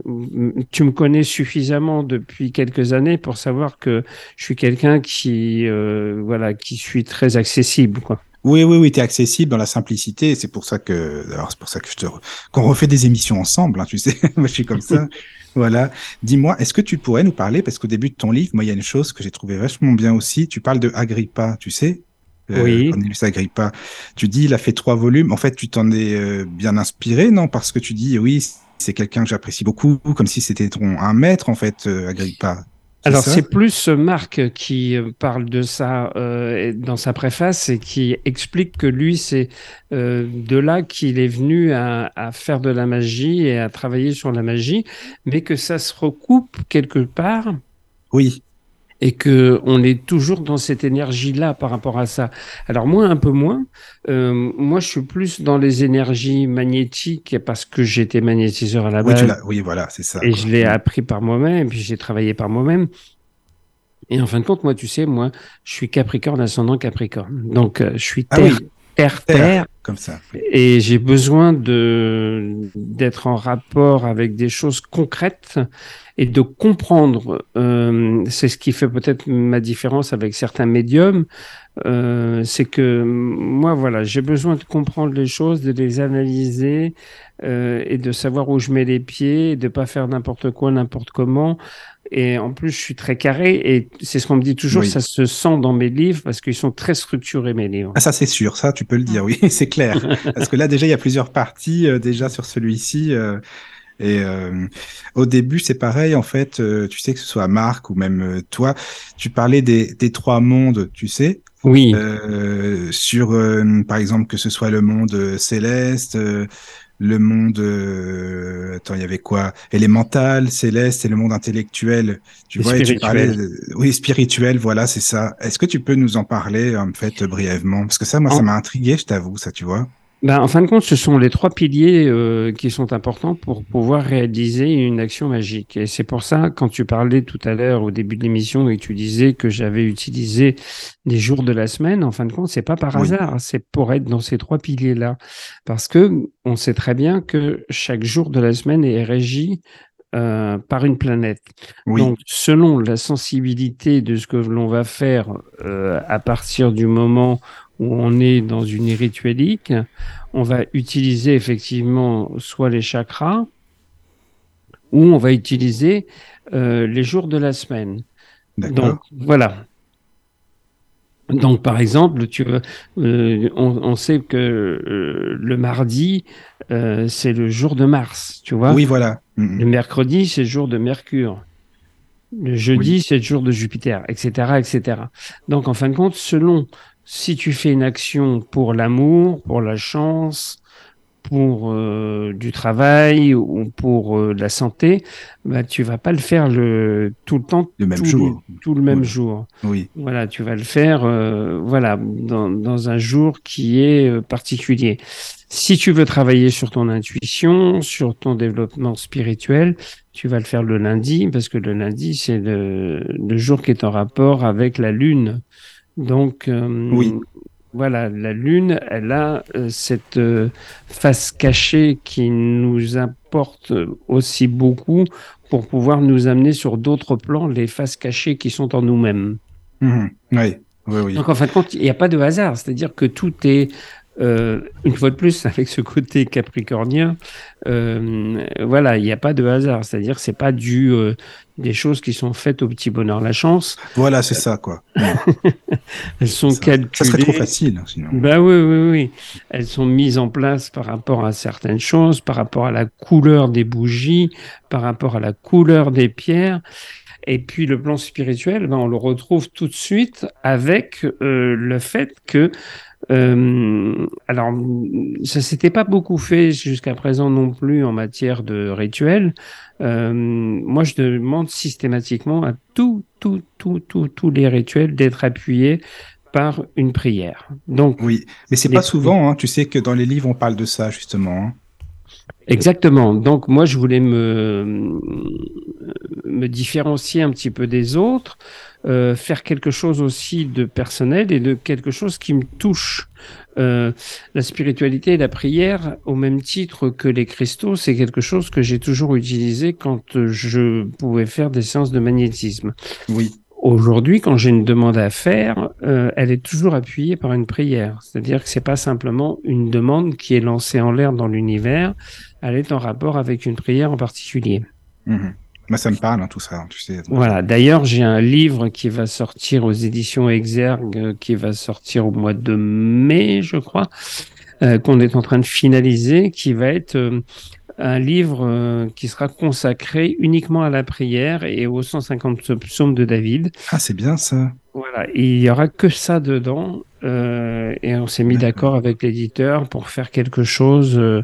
tu me connais suffisamment depuis quelques années pour savoir que je suis quelqu'un qui, euh, voilà, qui suis très accessible, quoi. Oui, oui, oui, tu es accessible dans la simplicité. C'est pour ça que, alors c'est pour ça que je te, qu'on refait des émissions ensemble, hein, tu sais. moi, je suis comme ça. voilà. Dis-moi, est-ce que tu pourrais nous parler, parce qu'au début de ton livre, moi, il y a une chose que j'ai trouvé vachement bien aussi. Tu parles de Agrippa, tu sais. Euh, Oui. Cornelius Agrippa. Tu dis, il a fait trois volumes. En fait, tu t'en es euh, bien inspiré, non? Parce que tu dis, oui, c'est quelqu'un que j'apprécie beaucoup, comme si c'était ton, un maître, en fait, euh, Agrippa. Alors c'est plus Marc qui euh, parle de ça euh, dans sa préface et qui explique que lui c'est euh, de là qu'il est venu à, à faire de la magie et à travailler sur la magie, mais que ça se recoupe quelque part Oui. Et que on est toujours dans cette énergie-là par rapport à ça. Alors moi un peu moins. Euh, moi je suis plus dans les énergies magnétiques parce que j'étais magnétiseur à la Oui, base. tu oui, voilà, c'est ça. Et quoi. je l'ai appris par moi-même, et puis j'ai travaillé par moi-même. Et en fin de compte, moi, tu sais, moi, je suis Capricorne, ascendant Capricorne. Donc, euh, je suis Ah terre, oui. terre, Terre. terre, Et j'ai besoin de d'être en rapport avec des choses concrètes et de comprendre. Euh, c'est ce qui fait peut-être ma différence avec certains médiums. Euh, c'est que moi, voilà, j'ai besoin de comprendre les choses, de les analyser euh, et de savoir où je mets les pieds, et de pas faire n'importe quoi, n'importe comment. Et en plus, je suis très carré et c'est ce qu'on me dit toujours, Oui. ça se sent dans mes livres parce qu'ils sont très structurés, mes livres. Ah, ça, c'est sûr, ça, tu peux le dire, oui, c'est clair. Parce que là, déjà, il y a plusieurs parties, euh, déjà, sur celui-ci. euh, et euh, au début, c'est pareil, en fait, euh, tu sais, que ce soit Marc ou même euh, toi, tu parlais des, des trois mondes, tu sais, Oui. sur, par exemple, que ce soit le monde céleste, le monde, euh, attends, il y avait quoi? Élémental, céleste et le monde intellectuel. Tu Et vois, et tu parlais, oui, spirituel, voilà, c'est ça. Est-ce que tu peux nous en parler, en fait, brièvement? Parce que ça, moi, ça m'a intrigué, je t'avoue, ça, tu vois. Ben, en fin de compte, ce sont les trois piliers euh, qui sont importants pour pouvoir réaliser une action magique. Et c'est pour ça, quand tu parlais tout à l'heure au début de l'émission et tu disais que j'avais utilisé des jours de la semaine, en fin de compte, c'est pas par Oui. hasard, c'est pour être dans ces trois piliers-là. Parce que on sait très bien que chaque jour de la semaine est régi euh, par une planète. Oui, Donc, selon la sensibilité de ce que l'on va faire euh, à partir du moment où on est dans une rituelique, on va utiliser effectivement soit les chakras, ou on va utiliser euh, les jours de la semaine. Donc, voilà. Donc, par exemple, tu veux, euh, on, on sait que euh, le mardi, c'est le jour de Mars, tu vois? Oui, voilà. Mm, Le mm. mercredi, c'est le jour de Mercure. Le jeudi, c'est le jour de Jupiter, etc., etc. Donc, en fin de compte, selon si tu fais une action pour l'amour, pour la chance, pour euh, du travail ou pour euh, la santé, bah, tu vas pas le faire le tout le temps, Le même tous jour. les- tout le même Oui. jour. Oui, Voilà, tu vas le faire, euh, voilà, dans, dans un jour qui est euh, particulier. Si tu veux travailler sur ton intuition, sur ton développement spirituel, tu vas le faire le lundi, parce que le lundi, c'est le, le jour qui est en rapport avec la lune. Donc, euh, Oui. voilà, la lune, elle a euh, cette euh, face cachée qui nous importe aussi beaucoup pour pouvoir nous amener sur d'autres plans, les faces cachées qui sont en nous-mêmes. Mhm. oui, oui, oui. Donc en fin de compte, il n'y a pas de hasard, c'est-à-dire que tout est, euh, une fois de plus, avec ce côté capricornien, euh, voilà, il n'y a pas de hasard, c'est-à-dire c'est pas dû euh, des choses qui sont faites au petit bonheur la chance, Voilà, c'est ça, quoi. elles sont Ça, calculées. ça serait trop facile, sinon. Bah oui, oui, oui. Elles sont mises en place par rapport à certaines choses, par rapport à la couleur des bougies, par rapport à la couleur des pierres. Et puis le plan spirituel, ben, on le retrouve tout de suite avec euh, le fait que, euh, alors, ça s'était pas beaucoup fait jusqu'à présent non plus en matière de rituel. Euh, moi, je demande systématiquement à tout, tout, tout, tout, tous les rituels d'être appuyés par une prière. Donc, Oui, mais c'est pas souvent, hein. Tu sais que dans les livres, on parle de ça, justement. hein. Exactement. Donc moi, je voulais me, me différencier un petit peu des autres, euh, faire quelque chose aussi de personnel et de quelque chose qui me touche. Euh, la spiritualité et la prière, au même titre que les cristaux, c'est quelque chose que j'ai toujours utilisé quand je pouvais faire des séances de magnétisme. Oui, Aujourd'hui, quand j'ai une demande à faire, euh, elle est toujours appuyée par une prière. C'est-à-dire que c'est pas simplement une demande qui est lancée en l'air dans l'univers, elle est en rapport avec une prière en particulier. Mhm. Moi, ça me parle, hein, tout ça, tu sais. Voilà. D'ailleurs, j'ai un livre qui va sortir aux éditions Exergue, euh, qui va sortir au mois de mai, je crois, euh, qu'on est en train de finaliser, qui va être euh, un livre euh, qui sera consacré uniquement à la prière et aux 150 psaumes de David. Ah, c'est bien, ça. Voilà, il y aura que ça dedans, euh, et on s'est mis D'accord. avec l'éditeur pour faire quelque chose euh,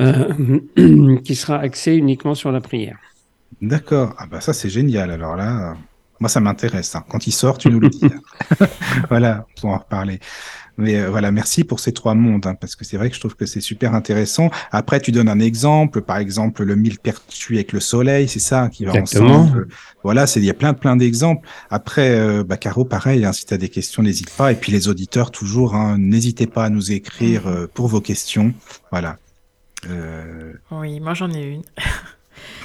euh, qui sera axé uniquement sur la prière. D'accord. Ah, bah, ça, c'est génial. Alors là, moi, ça m'intéresse. hein. Quand il sort, tu nous le dis. voilà, on pourra en reparler. Mais euh, voilà, merci pour ces trois mondes, hein, parce que c'est vrai que je trouve que c'est super intéressant. Après, tu donnes un exemple, par exemple, le millepertuis avec le soleil, c'est ça qui va Exactement. ensemble. Voilà, c'est il y a plein plein d'exemples. Après, euh, bah, Caro, pareil, hein, si tu as des questions, n'hésite pas. Et puis les auditeurs, toujours, hein, n'hésitez pas à nous écrire euh, pour vos questions. Voilà. Euh, Oui, moi j'en ai une.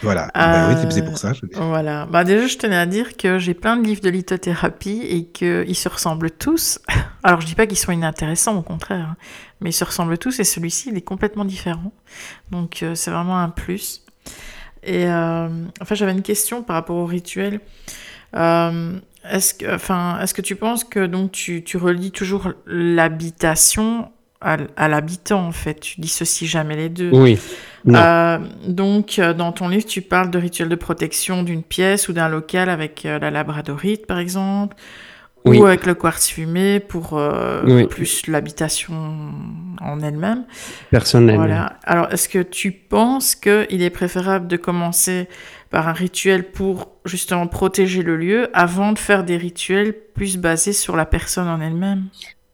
voilà. Bah oui, Euh, c'est pour ça. je. Voilà. Bah déjà, je tenais à dire que j'ai plein de livres de lithothérapie et qu'ils se ressemblent tous. Alors, je dis pas qu'ils sont inintéressants, au contraire, hein, mais ils se ressemblent tous et celui-ci, il est complètement différent. Donc, euh, c'est vraiment un plus. Et euh, enfin, j'avais une question par rapport au rituel. Euh, est-ce que, enfin, est-ce que tu penses que donc tu, tu relis toujours l'habitation à, à l'habitant en fait? Tu dissocies jamais les deux. Oui. Euh, donc, euh, dans ton livre, tu parles de rituel de protection d'une pièce ou d'un local avec euh, la labradorite, par exemple, Oui. ou avec le quartz fumé pour euh, Oui. plus l'habitation en elle-même. Personnel. Voilà. Alors, est-ce que tu penses qu'il est préférable de commencer par un rituel pour justement protéger le lieu avant de faire des rituels plus basés sur la personne en elle-même?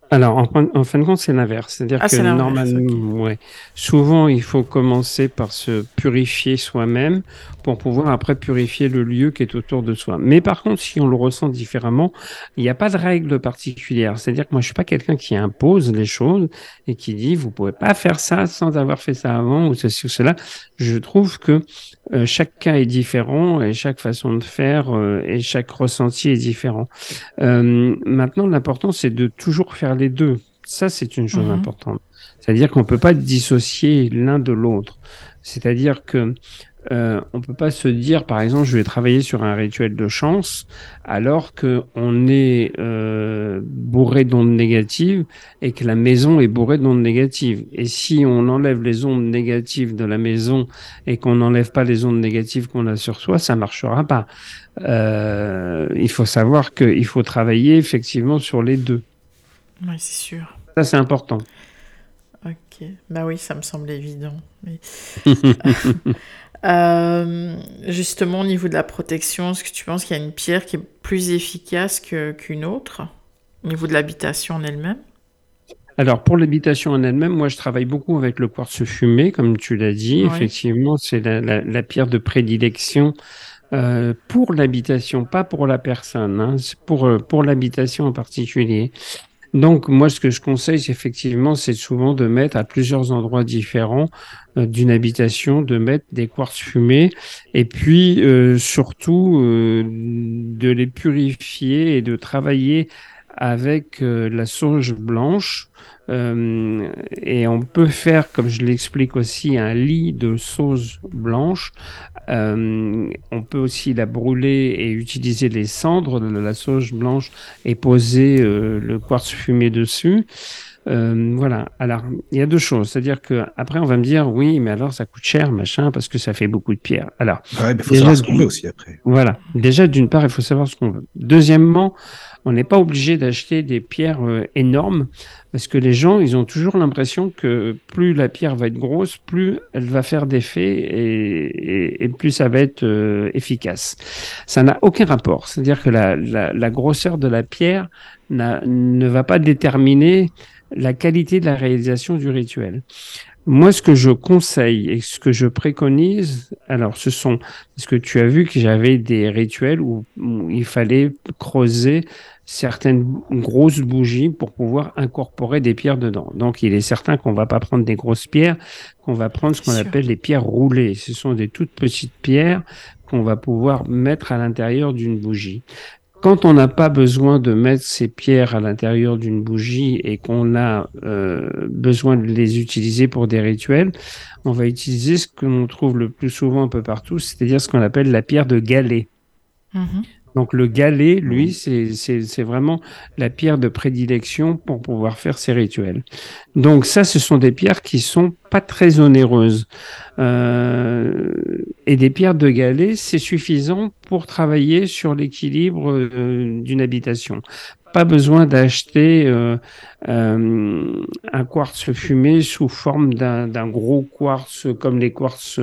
Alors, en, fin de compte, c'est l'inverse. C'est-à-dire ah, que normalement, ouais, souvent, il faut commencer par se purifier soi-même pour pouvoir après purifier le lieu qui est autour de soi. Mais par contre, si on le ressent différemment, il n'y a pas de règle particulière. C'est-à-dire que moi, je suis pas quelqu'un qui impose les choses et qui dit, vous pouvez pas faire ça sans avoir fait ça avant ou ceci ou cela. Je trouve que euh, chaque cas est différent et chaque façon de faire euh, et chaque ressenti est différent. Euh, maintenant, l'important, c'est de toujours faire les deux. Ça, c'est une chose mhm. importante. C'est-à-dire qu'on ne peut pas dissocier l'un de l'autre. C'est-à-dire que euh, on peut pas se dire, par exemple, je vais travailler sur un rituel de chance, alors que on est euh, bourré d'ondes négatives et que la maison est bourrée d'ondes négatives. Et si on enlève les ondes négatives de la maison et qu'on n'enlève pas les ondes négatives qu'on a sur soi, ça marchera pas. Euh, il faut savoir qu'il faut travailler effectivement sur les deux. Oui, c'est sûr. Ça, c'est important. Ok. Bah oui, ça me semble évident. Mais... Euh, justement, au niveau de la protection, est-ce que tu penses qu'il y a une pierre qui est plus efficace qu'une autre au niveau de l'habitation en elle-même? Alors pour l'habitation en elle-même, moi je travaille beaucoup avec le quartz fumé, comme tu l'as dit. Effectivement, c'est la, pierre de prédilection euh, pour l'habitation, pas pour la personne, hein, pour, euh, pour l'habitation en particulier. Donc moi, ce que je conseille, effectivement, c'est souvent de mettre à plusieurs endroits différents d'une habitation, de mettre des quartz fumés et puis euh, surtout euh, de les purifier et de travailler avec la sauge blanche euh, et on peut faire, comme je l'explique aussi, un lit de sauce blanche. Euh, on peut aussi la brûler et utiliser les cendres de la sauce blanche et poser euh, le quartz fumé dessus. Euh, voilà. Alors, il y a deux choses. C'est-à-dire que après, on va me dire, oui, mais alors ça coûte cher, machin, parce que ça fait beaucoup de pierres. Alors, ouais, il faut savoir ce qu'on veut aussi après. Voilà. Déjà, d'une part, il faut savoir ce qu'on veut. Deuxièmement, on n'est pas obligé d'acheter des pierres énormes parce que les gens, ils ont toujours l'impression que plus la pierre va être grosse, plus elle va faire d'effet et, et, plus ça va être euh, efficace. Ça n'a aucun rapport. C'est-à-dire que la, la, la, grosseur de la pierre ne va pas déterminer la qualité de la réalisation du rituel. Moi, ce que je conseille et ce que je préconise, alors ce sont, parce que tu as vu que j'avais des rituels où, où il fallait creuser certaines grosses bougies pour pouvoir incorporer des pierres dedans. Donc il est certain qu'on va pas prendre des grosses pierres, qu'on va prendre ce qu'on appelle les pierres roulées. Ce sont des toutes petites pierres qu'on va pouvoir mettre à l'intérieur d'une bougie. Quand on n'a pas besoin de mettre ces pierres à l'intérieur d'une bougie et qu'on a euh, besoin de les utiliser pour des rituels, on va utiliser ce que l'on trouve le plus souvent un peu partout, c'est-à-dire ce qu'on appelle la pierre de galet. Mm-hmm. Donc le galet, lui, c'est vraiment la pierre de prédilection pour pouvoir faire ces rituels. Donc ça, ce sont des pierres qui sont pas très onéreuses. Euh, et des pierres de galet, c'est suffisant pour travailler sur l'équilibre euh, d'une habitation. Pas besoin d'acheter euh, un quartz fumé sous forme d'un gros quartz comme les quartz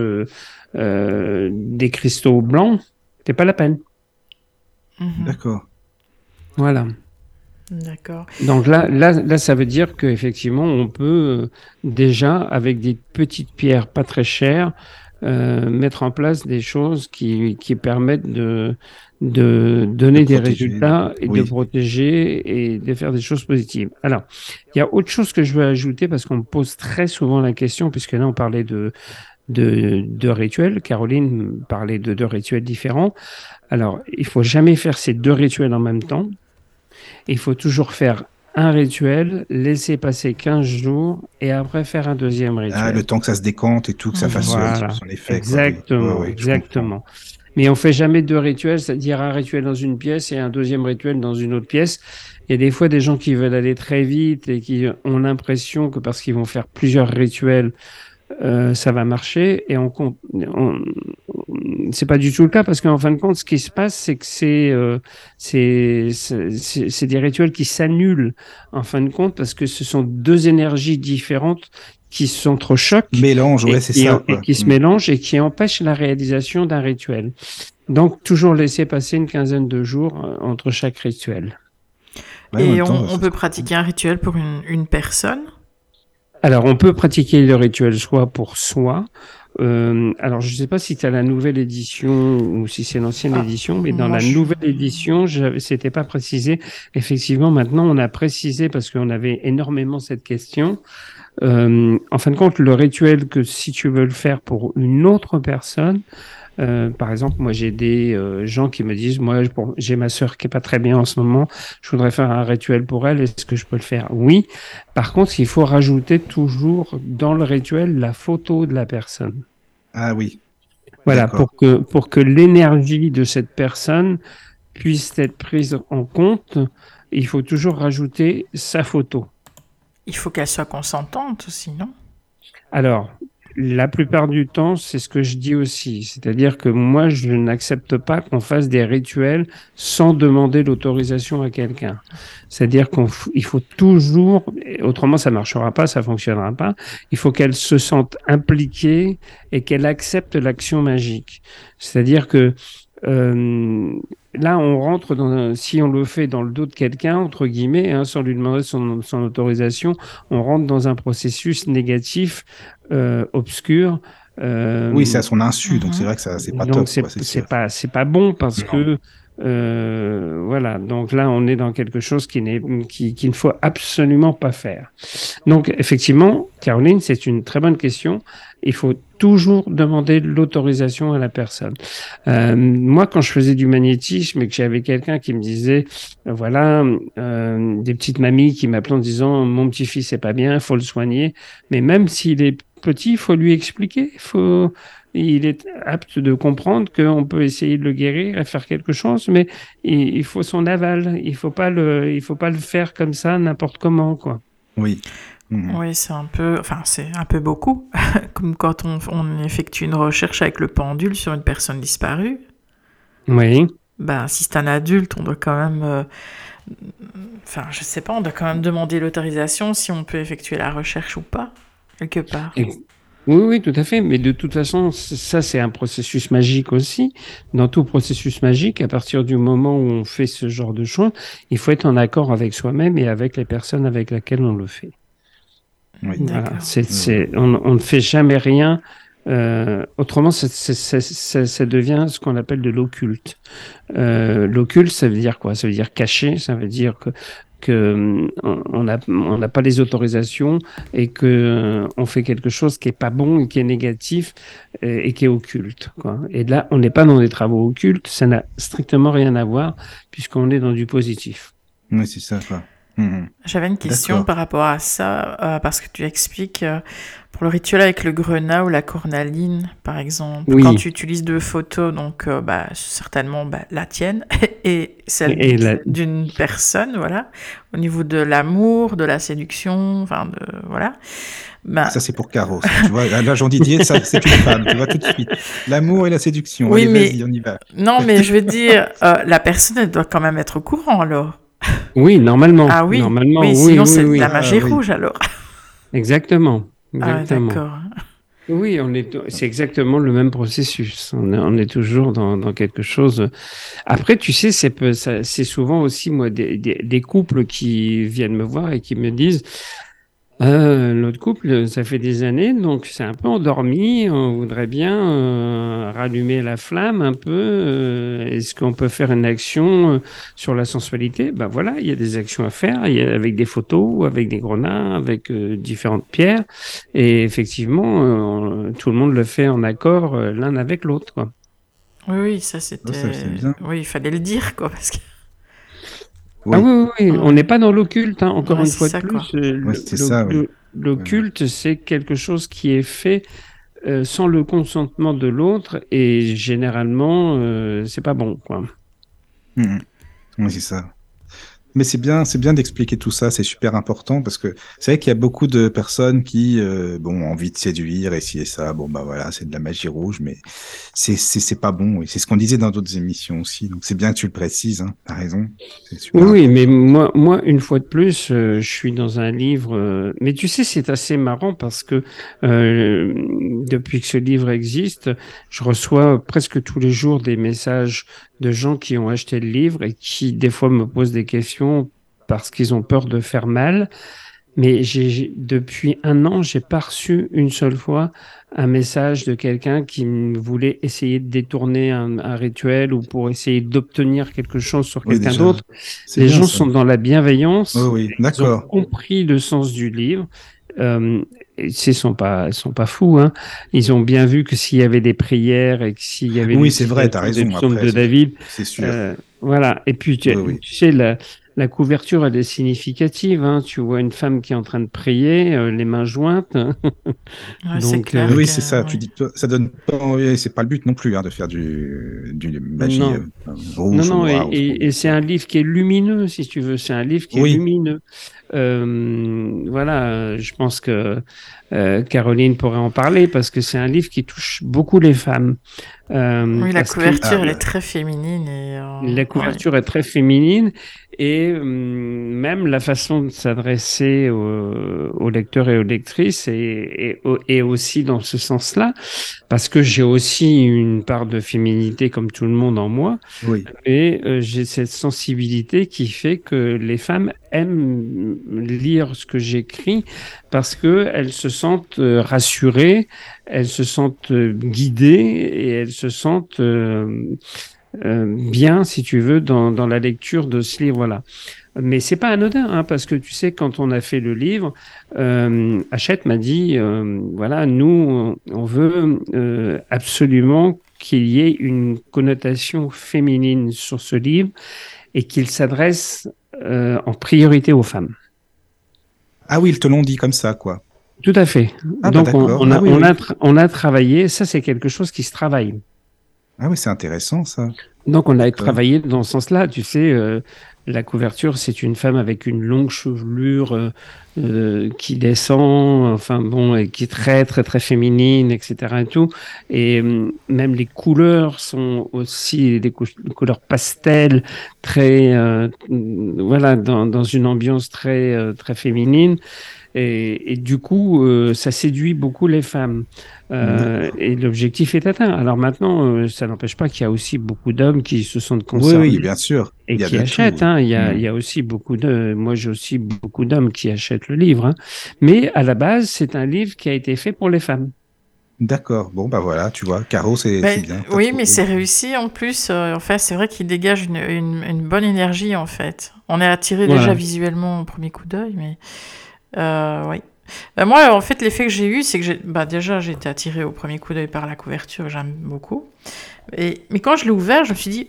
des cristaux blancs. C'est pas la peine. Mhm. D'accord. Voilà. D'accord. Donc là, là, là, ça veut dire qu'effectivement, on peut euh, déjà, avec des petites pierres pas très chères, euh, mettre en place des choses qui, qui permettent de, de donner des résultats et de protéger et de faire des choses positives. Alors, il y a autre chose que je veux ajouter parce qu'on me pose très souvent la question, puisque là, on parlait de, de, de rituels. Caroline parlait de deux rituels différents. Alors, il faut jamais faire ces deux rituels en même temps. Il faut toujours faire un rituel, laisser passer 15 jours et après faire un deuxième rituel. Ah, le temps que ça se décante et tout, que ça fasse son effet. Exactement, exactement. Mais on fait jamais deux rituels, c'est-à-dire un rituel dans une pièce et un deuxième rituel dans une autre pièce. Il y a des fois des gens qui veulent aller très vite et qui ont l'impression que parce qu'ils vont faire plusieurs rituels, euh, ça va marcher et on, on c'est pas du tout le cas parce qu'en fin de compte ce qui se passe c'est que c'est euh, c'est c'est des rituels qui s'annulent en fin de compte parce que ce sont deux énergies différentes qui s'entrechoquent mélange ouais c'est ça et qui se mélangent et qui empêchent la réalisation d'un rituel. Donc toujours laisser passer une quinzaine de jours euh, entre chaque rituel. Et on, peut pratiquer un rituel pour une, personne? Alors, on peut pratiquer le rituel soit pour soi. Euh, alors, je ne sais pas si tu as la nouvelle édition ou si c'est l'ancienne ah, édition, mais dans la nouvelle édition, c'était pas précisé. Effectivement, maintenant, on a précisé parce qu'on avait énormément cette question. Euh, en fin de compte, le rituel que si tu veux le faire pour une autre personne, euh, par exemple, moi j'ai des euh, gens qui me disent, moi j'ai ma sœur qui est pas très bien en ce moment, je voudrais faire un rituel pour elle, est-ce que je peux le faire? Oui. Par contre, il faut rajouter toujours dans le rituel la photo de la personne. Ah oui. Voilà, pour que, pour que l'énergie de cette personne puisse être prise en compte, il faut toujours rajouter sa photo. Il faut qu'elle soit consentante aussi, non? Alors, la plupart du temps, c'est ce que je dis aussi. C'est-à-dire que moi, je n'accepte pas qu'on fasse des rituels sans demander l'autorisation à quelqu'un. C'est-à-dire qu'il faut toujours, autrement ça marchera pas, ça fonctionnera pas. Il faut qu'elle se sente impliquée et qu'elle accepte l'action magique. C'est-à-dire que là, on rentre dans si on le fait dans le dos de quelqu'un, entre guillemets, hein, sans lui demander son, autorisation, on rentre dans un processus négatif, euh, obscur. Euh, oui, c'est à son insu, donc c'est vrai que ça, c'est pas top. C'est pas, c'est pas bon parce que euh, voilà, donc là on est dans quelque chose qui n'est qui, qu'il ne faut absolument pas faire. Donc effectivement, Caroline, c'est une très bonne question. Il faut toujours demander l'autorisation à la personne. Euh, moi, quand je faisais du magnétisme et que j'avais quelqu'un qui me disait, euh, voilà, euh, des petites mamies qui m'appelaient en disant, mon petit-fils est pas bien, faut le soigner. Mais même s'il est petit, faut lui expliquer, faut il est apte de comprendre qu'on peut essayer de le guérir et faire quelque chose, mais il, faut son aval. Il faut pas le, il faut pas le faire comme ça n'importe comment, quoi. Oui. Mhm. Oui, c'est un peu, enfin c'est un peu beaucoup, comme quand on, on, effectue une recherche avec le pendule sur une personne disparue. Oui. Ben, si c'est un adulte, on doit quand même, euh, enfin je sais pas, on doit quand même demander l'autorisation si on peut effectuer la recherche ou pas, quelque part. Oui, oui, tout à fait. Mais de toute façon, ça, c'est un processus magique aussi. Dans tout processus magique, à partir du moment où on fait ce genre de choses, il faut être en accord avec soi-même et avec les personnes avec lesquelles on le fait. Oui. c'est, on, on, ne fait jamais rien. Euh, autrement, ça, ça, ça, ça, devient ce qu'on appelle de l'occulte. Euh, l'occulte, ça veut dire quoi? Ça veut dire caché. Ça veut dire que que on n'a on n'a pas les autorisations et que euh, on fait quelque chose qui est pas bon et qui est négatif euh, et, qui est occulte. Quoi. Et là, on n'est pas dans des travaux occultes, ça n'a strictement rien à voir puisqu'on est dans du positif. Oui, c'est ça. Mhm. J'avais une question par rapport à ça, euh, parce que tu expliques euh, pour le rituel avec le grenat ou la cornaline, par exemple, quand tu utilises deux photos, donc euh, bah, certainement bah, la tienne et celle d'une personne, voilà, au niveau de l'amour, de la séduction, enfin, de, voilà. Bah... Ça, c'est pour Caro. tu vois, là, Jean Didier, c'est une femme, tu vois, tout de suite. L'amour et la séduction. Oui, mais... on y va. Non, mais je veux dire, la personne, elle doit quand même être au courant, alors. Oui, normalement. Ah oui, normalement, oui, sinon c'est de la magie ah, rouge alors. Exactement. Ah, exactement. Ah, d'accord. Oui, on est, c'est exactement le même processus. On est, on est toujours dans, dans, quelque chose. Après, tu sais, c'est, c'est souvent aussi moi des, des, des, couples qui viennent me voir et qui me disent euh, Notre couple, ça fait des années, donc c'est un peu endormi. On voudrait bien euh, rallumer la flamme un peu. Euh, est-ce qu'on peut faire une action euh, sur la sensualité? Ben voilà, il y a des actions à faire, il y a, avec des photos, avec des grenats, avec différentes pierres. Et effectivement, tout le monde le fait en accord l'un avec l'autre. Quoi. Oui, oui, ça c'était. oui, il fallait le dire, quoi, parce que. Ah oui, oui, on n'est pas dans l'occulte, hein, encore une fois de plus. L'occulte, c'est quelque chose qui est fait euh, sans le consentement de l'autre et généralement, euh, c'est pas bon, quoi. Mmh. Oui, c'est ça. Mais c'est bien, c'est bien d'expliquer tout ça, c'est super important parce que c'est vrai qu'il y a beaucoup de personnes qui, euh, bon, ont envie de séduire et si et ça, bon bah voilà, c'est de la magie rouge, mais c'est c'est c'est pas bon. Et c'est ce qu'on disait dans d'autres émissions aussi. Donc c'est bien que tu le précises, hein, t'as raison. oui, mais moi, moi, une fois de plus, euh, je suis dans un livre. Euh, mais tu sais, c'est assez marrant parce que depuis que ce livre existe, je reçois presque tous les jours des messages de gens qui ont acheté le livre et qui des fois me posent des questions parce qu'ils ont peur de faire mal. Mais j'ai, depuis un an, j'ai pas reçu une seule fois un message de quelqu'un qui voulait essayer de détourner un, un rituel ou pour essayer d'obtenir quelque chose sur Oui, quelqu'un d'autre. Les gens ça. sont dans la bienveillance. Oui, oui, Ils ont d'accord. compris le sens du livre. Euh, ils sont pas, ils sont pas fous. Hein. Ils ont bien vu que s'il y avait des prières et que s'il y avait Oui, c'est vrai, t'as raison, après, de c'est- David, C'est sûr. euh, voilà. Et puis tu, Oui, oui. tu sais la, la couverture elle est significative. Hein. Tu vois une femme qui est en train de prier, euh, les mains jointes. Ouais, c'est Donc, clair euh, oui, c'est ça. ouais. Tu dis, ça donne pas envie. C'est pas le but non plus hein, de faire du, du magie Non. euh, rouge Non, non, ou et, c'est un livre qui est lumineux, si tu veux. C'est un livre qui Oui. est lumineux. Euh, voilà, je pense que euh, Caroline pourrait en parler parce que c'est un livre qui touche beaucoup les femmes. Euh, Oui, la que- couverture, Ah, elle est très féminine. Et, euh, La couverture est très féminine et hum, même la façon de s'adresser aux, aux lecteurs et aux lectrices est, est, est aussi dans ce sens-là, parce que j'ai aussi une part de féminité comme tout le monde en moi, Oui. et euh, j'ai cette sensibilité qui fait que les femmes aiment lire ce que j'écris parce que elles se sentent euh, rassurées, elles se sentent euh, guidées et elles se sentent euh, euh, bien, si tu veux, dans, dans la lecture de ce livre-là. Mais c'est pas anodin, hein, parce que tu sais, quand on a fait le livre, euh, Hachette m'a dit, euh, voilà, nous, on veut euh, absolument qu'il y ait une connotation féminine sur ce livre et qu'il s'adresse en priorité aux femmes. Ah oui, ils te l'ont dit comme ça, quoi. Tout à fait. Ah bah Donc on, d'accord. on a, Ah oui, on, oui. a tra- on a travaillé, ça c'est quelque chose qui se travaille. Ah oui, c'est intéressant ça. Donc on a travaillé dans ce sens-là. Tu sais, euh, la couverture, c'est une femme avec une longue chevelure euh, euh, qui descend, enfin bon, et qui est très très très féminine, etc. Et tout. Et euh, même les couleurs sont aussi des cou- couleurs pastel, très euh, voilà, dans, dans une ambiance très très féminine. Et, et du coup, ça séduit beaucoup les femmes. Euh, et l'objectif est atteint. Alors maintenant, euh, ça n'empêche pas qu'il y a aussi beaucoup d'hommes qui se sentent concernés oui, bien sûr. et qui achètent. hein. Il, y a, il y a aussi beaucoup de. Moi, j'ai aussi beaucoup d'hommes qui achètent le livre. hein. Mais à la base, c'est un livre qui a été fait pour les femmes. D'accord. Bon, bah voilà, tu vois, Caro, c'est Ben, bien. oui, mais c'est réussi en plus. euh, en fait, c'est vrai qu'il dégage une, une- une bonne énergie en fait. On est attiré Voilà. déjà visuellement au premier coup d'œil, mais euh, oui. Ben, moi, en fait, l'effet que j'ai eu, c'est que j'ai, bah, déjà, j'ai été attiré au premier coup d'œil par la couverture, j'aime beaucoup. Et, mais quand je l'ai ouvert, je me suis dit,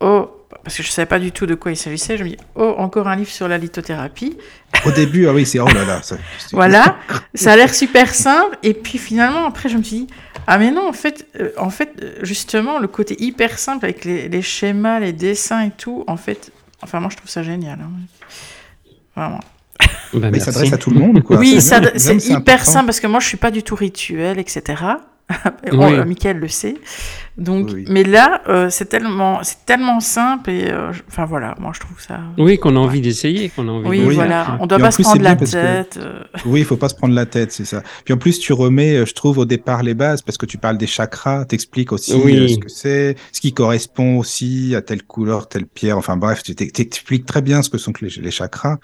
oh, parce que je savais pas du tout de quoi il s'agissait, je me dis, oh, encore un livre sur la lithothérapie. Au début, ah oui, c'est oh là là. ça- Voilà, ça a l'air super simple. Et puis finalement, après, je me suis dit, ah mais non, en fait, euh, en fait, justement, le côté hyper simple avec les, les schémas, les dessins et tout, en fait, enfin moi je trouve ça génial. hein. Vraiment. Ben, Mais il s'adresse à tout le monde, quoi. oui, C'est hyper important. simple parce que moi je suis pas du tout rituel, etc. Oui. Bon, euh, Mickaël le sait. Donc, Oui, mais là, euh, c'est tellement, c'est tellement simple et, euh, je- enfin voilà, moi je trouve ça. Oui, qu'on a envie d'essayer, qu'on a envie Oui, de voilà, on doit Et pas se plus, prendre la que- tête. euh, Oui, il faut pas se prendre la tête, c'est ça. Puis en plus, tu remets, euh, je trouve, au départ les bases parce que tu parles des chakras, t'expliques aussi Oui. euh, ce que c'est, ce qui correspond aussi à telle couleur, telle pierre. Enfin bref, tu t'ex- t'expliques très bien ce que sont que les, les chakras.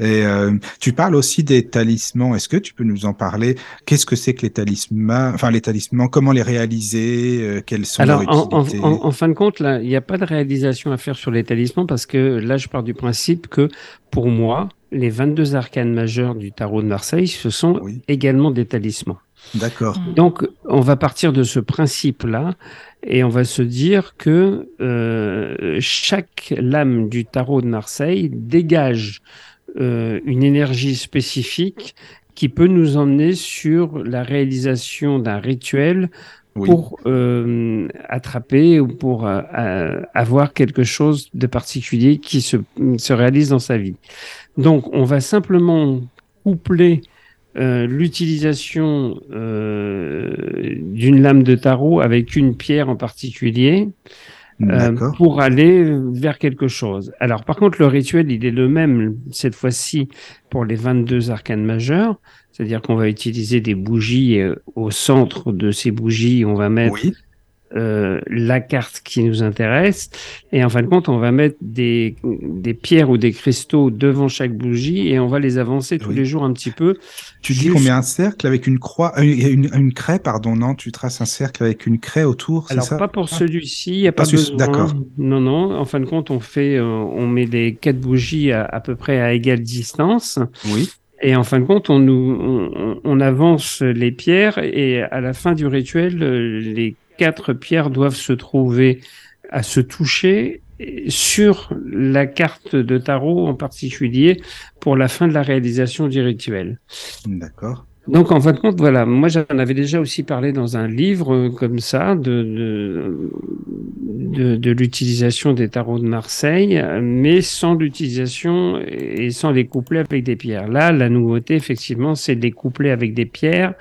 Et euh, tu parles aussi des talismans. Est-ce que tu peux nous en parler? Qu'est-ce que c'est que les talismans? Enfin, les talismans, comment les réaliser? Euh, Quelles sont Alors, leurs en, en- utilités? en- en fin de compte, là, il n'y a pas de réalisation à faire sur les talismans parce que là, je pars du principe que pour moi, les 22 arcanes majeures du tarot de Marseille, ce sont Oui. également des talismans. D'accord. Donc, on va partir de ce principe-là et on va se dire que euh, chaque lame du tarot de Marseille dégage euh, une énergie spécifique qui peut nous emmener sur la réalisation d'un rituel Oui. pour euh, attraper ou pour euh, euh, avoir quelque chose de particulier qui se, se réalise dans sa vie. Donc, on va simplement coupler euh, l'utilisation euh, d'une lame de tarot avec une pierre en particulier euh, pour aller vers quelque chose. Alors, par contre, le rituel, il est le même cette fois-ci pour les 22 arcanes majeures, c'est-à-dire qu'on va utiliser des bougies et, euh, au centre de ces bougies, on va mettre Oui. Euh, la carte qui nous intéresse. Et en fin de compte, on va mettre des, des pierres ou des cristaux devant chaque bougie et on va les avancer tous Oui. les jours un petit peu. Tu dis qu'on met un cercle avec une croix, euh, une, une craie, pardon, non Tu traces un cercle avec une craie autour, Alors ça? pas pour Ah. celui-ci, il n'y a Pas pas besoin. d'accord. Non, non. En fin de compte, on fait, euh, on met les quatre bougies à, à peu près à égale distance. Oui. Et en fin de compte, on, nous, on, on avance les pierres et à la fin du rituel, les quatre pierres doivent se trouver à se toucher sur la carte de tarot en particulier pour la fin de la réalisation du rituel. D'accord. Donc en fin de compte, voilà, moi j'en avais déjà aussi parlé dans un livre euh, comme ça de, de, de, de l'utilisation des tarots de Marseille, mais sans l'utilisation et sans les coupler avec des pierres. Là, la nouveauté, effectivement, c'est de les coupler avec des pierres.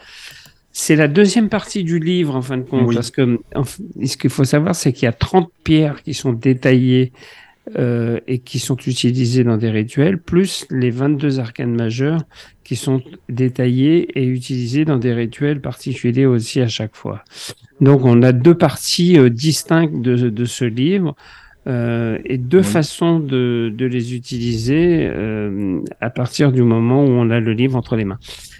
C'est la deuxième partie du livre, en fin de compte, Oui. parce que ce qu'il faut savoir, c'est qu'il y a 30 pierres qui sont détaillées euh, et qui sont utilisées dans des rituels, plus les 22 arcanes majeurs qui sont détaillés et utilisés dans des rituels particuliers aussi à chaque fois. Donc on a deux parties euh, distinctes de, de ce livre euh, et deux Oui. façons de, de les utiliser euh, à partir du moment où on a le livre entre les mains.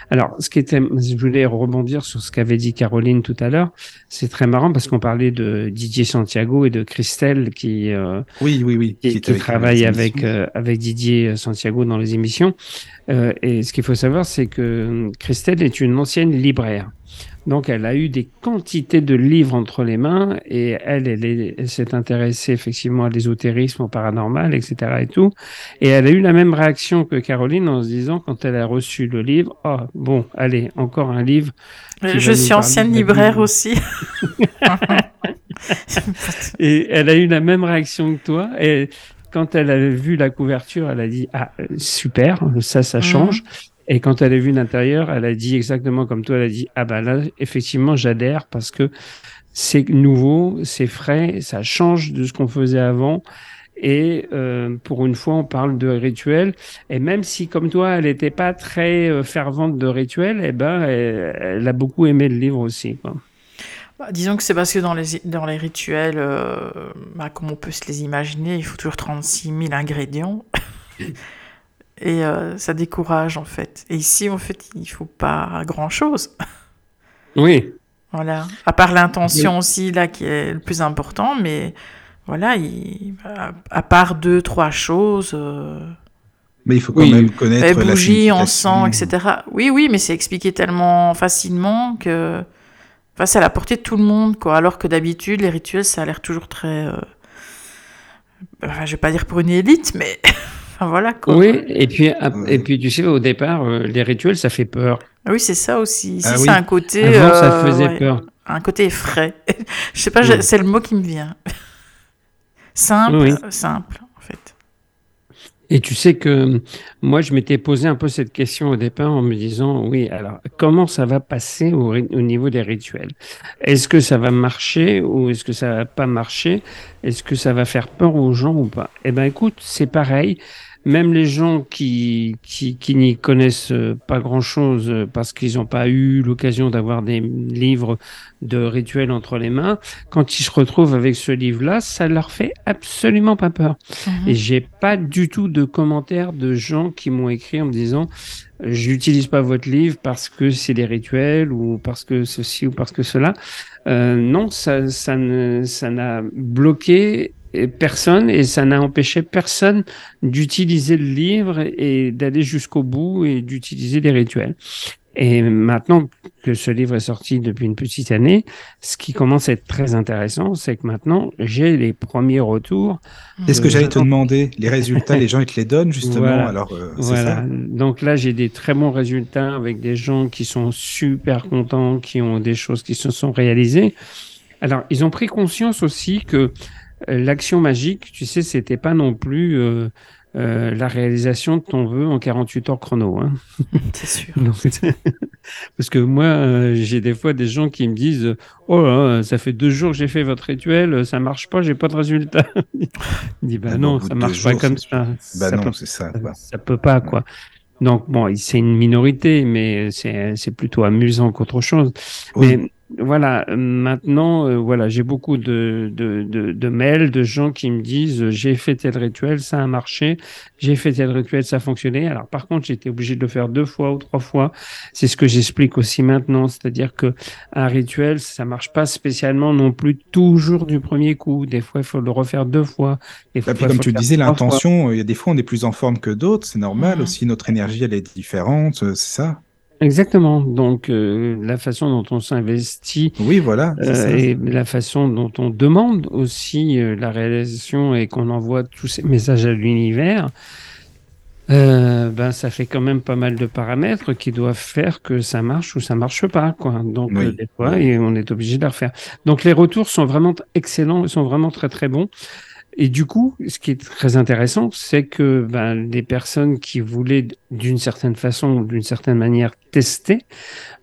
Alors, ce qui était, je voulais rebondir sur ce qu'avait dit Caroline tout à l'heure. C'est très marrant parce qu'on parlait de Didier Santiago et de Christelle qui euh, Oui, oui, oui. qui, qui avec travaille avec, euh, avec Didier Santiago dans les émissions. Euh, et ce qu'il faut savoir, c'est que euh, Christelle est une ancienne libraire. Donc, elle a eu des quantités de livres entre les mains et elle, elle, est- elle s'est intéressée effectivement à l'ésotérisme, au paranormal, etc. et tout. Et elle a eu la même réaction que Caroline en se disant, quand elle a reçu le livre, oh, bon, allez, encore un livre. Je suis ancienne libraire aussi. Et elle a eu la même réaction que toi. Et quand elle a vu la couverture, elle a dit Ah, super, ça, ça Mhm. change. Et quand elle a vu l'intérieur, elle a dit exactement comme toi elle a dit Ah, bah là, effectivement, j'adhère parce que c'est nouveau, c'est frais, ça change de ce qu'on faisait avant. Et euh, pour une fois, on parle de rituel. Et même si, comme toi, elle n'était pas très euh, fervente de rituel, eh ben, elle, elle a beaucoup aimé le livre aussi. Quoi. Bah, disons que c'est parce que dans les, dans les rituels, euh, bah, comme on peut se les imaginer, il faut toujours 36 000 ingrédients. Et euh, ça décourage en fait. Et ici, en fait, il faut pas grand-chose. Oui, Voilà. À part l'intention aussi, là, qui est le plus important, mais voilà, il- à, part deux, trois choses, euh, Mais il faut quand Oui. même connaître eh, la bougie, signification. encens, etc. Oui, oui, mais c'est expliqué tellement facilement que. Enfin, c'est à la portée de tout le monde, quoi. Alors que d'habitude, les rituels, ça a l'air toujours très. euh, Enfin, je vais pas dire pour une élite, mais. enfin, voilà, quoi. Oui, et puis, et puis tu sais, au départ, euh, les rituels, ça fait peur. Ah Oui, c'est ça aussi. Ici, Ah c'est oui. un côté. Avant, ça euh, faisait ouais, peur. Un côté frais. je sais pas, Oui. c'est le mot qui me vient. simple, Oui. simple, en fait. Et tu sais que moi, je m'étais posé un peu cette question au départ en me disant, oui, alors, comment ça va passer au niveau des rituels? Est-ce que ça va marcher ou est-ce que ça va pas marcher? Est-ce que ça va faire peur aux gens ou pas? Eh ben, écoute, c'est pareil. Même les gens qui, qui, qui n'y connaissent euh, pas grand-chose euh, parce qu'ils n'ont pas eu l'occasion d'avoir des livres de rituels entre les mains, quand ils se retrouvent avec ce livre-là, ça leur fait absolument pas peur. Mhm. Et j'ai pas du tout de commentaires de gens qui m'ont écrit en me disant j'utilise pas votre livre parce que c'est des rituels ou parce que ceci ou parce que cela. Euh, non, ça, ça ne, ça n'a bloqué personne et ça n'a empêché personne d'utiliser le livre et d'aller jusqu'au bout et d'utiliser les rituels. Et maintenant que ce livre est sorti depuis une petite année, ce qui commence à être très intéressant, c'est que maintenant j'ai les premiers retours C'est ce que j'allais te demander. Les résultats, les gens, ils te les donnent, justement. Voilà. Alors, euh, Voilà. ça. Donc là, j'ai des très bons résultats avec des gens qui sont super contents, qui ont des choses qui se sont réalisées. Alors, ils ont pris conscience aussi que l'action magique, tu sais, c'était pas non plus euh, euh, la réalisation de ton vœu en 48 heures chrono. Hein. C'est sûr. Donc, Parce que moi, euh, j'ai des fois des gens qui me disent Oh là, ça fait deux jours que j'ai fait votre rituel, ça marche pas, j'ai pas de résultat. Je dis Bah Ah, non, ça marche pas comme ça. Bah Ça non, peut c'est ça. quoi. ça peut pas, quoi. Donc, bon, c'est une minorité, mais c'est c'est plutôt amusant qu'autre chose. Oui. Mais voilà, maintenant, euh, voilà, j'ai beaucoup de, de, de, de, mails de gens qui me disent euh, j'ai fait tel rituel, ça a marché, j'ai fait tel rituel, ça a fonctionné. Alors par contre, j'étais obligé de le faire deux fois ou trois fois. C'est ce que j'explique aussi maintenant, c'est-à-dire que un rituel, ça marche pas spécialement non plus toujours du premier coup. Des fois, il faut le refaire deux fois. Et puis, comme tu le disais, l'intention, il y a des fois on est plus en forme que d'autres, c'est normal Mmh. aussi. Notre énergie, elle est différente, euh, c'est ça. Exactement. Donc, euh, la façon dont on s'investit Oui, voilà. euh, et la façon dont on demande aussi euh, la réalisation et qu'on envoie tous ces messages à l'univers, euh, ben, ça fait quand même pas mal de paramètres qui doivent faire que ça marche ou ça marche pas, quoi. Donc, Oui. euh, des fois, et on est obligé de la refaire. Donc, les retours sont vraiment excellents, sont vraiment très, très bons. Et du coup, ce qui est très intéressant, c'est que ben, les personnes qui voulaient d'une certaine façon ou d'une certaine manière tester,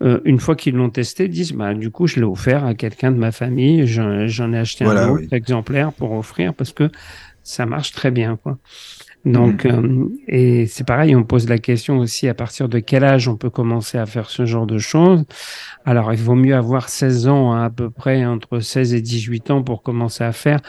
euh, une fois qu'ils l'ont testé, disent bah, du coup, je l'ai offert à quelqu'un de ma famille, j'en ai acheté Voilà, un autre oui. exemplaire pour offrir parce que ça marche très bien. Quoi. Donc, euh, et c'est pareil, on pose la question aussi à partir de quel âge on peut commencer à faire ce genre de choses. Alors, il vaut mieux avoir 16 ans, hein, à peu près entre 16 et 18 ans pour commencer à faire.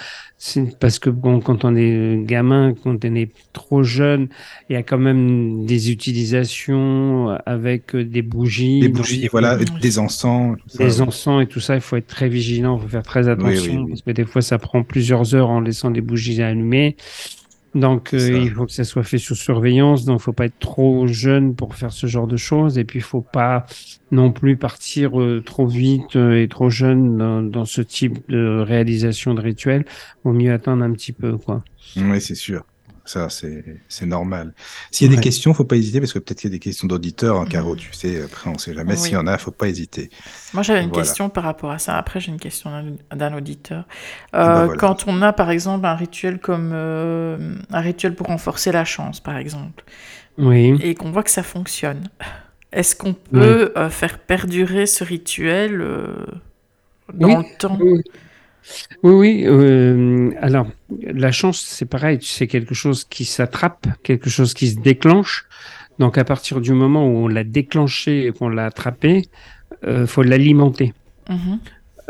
Parce que bon, quand on est gamin, quand on est trop jeune, il y a quand même des utilisations avec euh, des bougies, Des donc, bougies, voilà, des encens. des encens et tout ça. Il faut être très vigilant, il faut faire très attention oui, oui. parce que des fois, ça prend plusieurs heures en laissant des bougies allumées. Donc, euh, il faut que ça soit fait sous surveillance. Donc, faut pas être trop jeune pour faire ce genre de choses. Et puis, il faut pas non plus partir euh, trop vite euh, et trop jeune dans, dans ce type de réalisation de rituel. Vaut mieux attendre un petit peu, quoi. Oui, c'est sûr. Ça, c'est c'est normal. S'il y a des questions, faut pas hésiter parce que peut-être qu'il y a des questions d'auditeurs, hein, Caro, Mhm. tu sais. Après, on sait jamais. Oui. S'il y en a, faut pas hésiter. Moi, j'avais une Voilà. question par rapport à ça. Après, j'ai une question d'un- auditeur. bah Euh, voilà. Quand on a, par exemple, un rituel comme euh, un rituel pour renforcer la chance, par exemple, Oui. et qu'on voit que ça fonctionne, est-ce qu'on peut euh, faire perdurer ce rituel euh, dans Oui. le temps? Oui, oui. euh, alors, la chance, c'est pareil, c'est quelque chose qui s'attrape, quelque chose qui se déclenche. Donc, à partir du moment où on l'a déclenché et qu'on l'a attrapé, euh, faut l'alimenter. Mhm.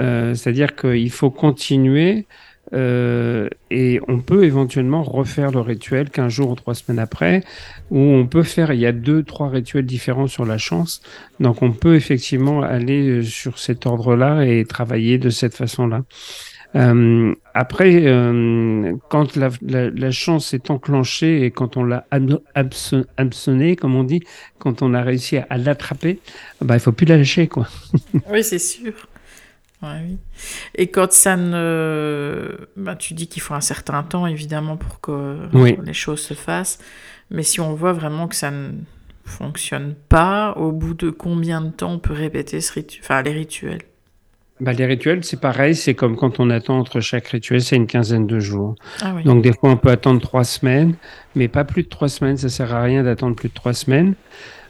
Euh, C'est-à-dire qu'il faut continuer euh, et on peut éventuellement refaire le rituel 15 jours ou trois semaines après, où on peut faire, il y a deux, trois rituels différents sur la chance, donc on peut effectivement aller euh, sur cet ordre-là et travailler de cette façon-là. Euh, après, euh, quand la, la, la chance est enclenchée et quand on l'a hameçonnée, comme on dit, quand on a réussi à, à l'attraper, bah, il faut plus la lâcher, quoi. Oui, c'est sûr. Ouais, oui. Et quand ça ne... bah, tu dis qu'il faut un certain temps, évidemment, pour que Oui. les choses se fassent. Mais si on voit vraiment que ça ne fonctionne pas, au bout de combien de temps on peut répéter ce ritu... enfin, les rituels? Bah, les rituels, c'est pareil, c'est comme quand on attend entre chaque rituel, c'est une quinzaine de jours. Ah oui. Donc des fois, on peut attendre trois semaines, mais pas plus de trois semaines, ça sert à rien d'attendre plus de trois semaines.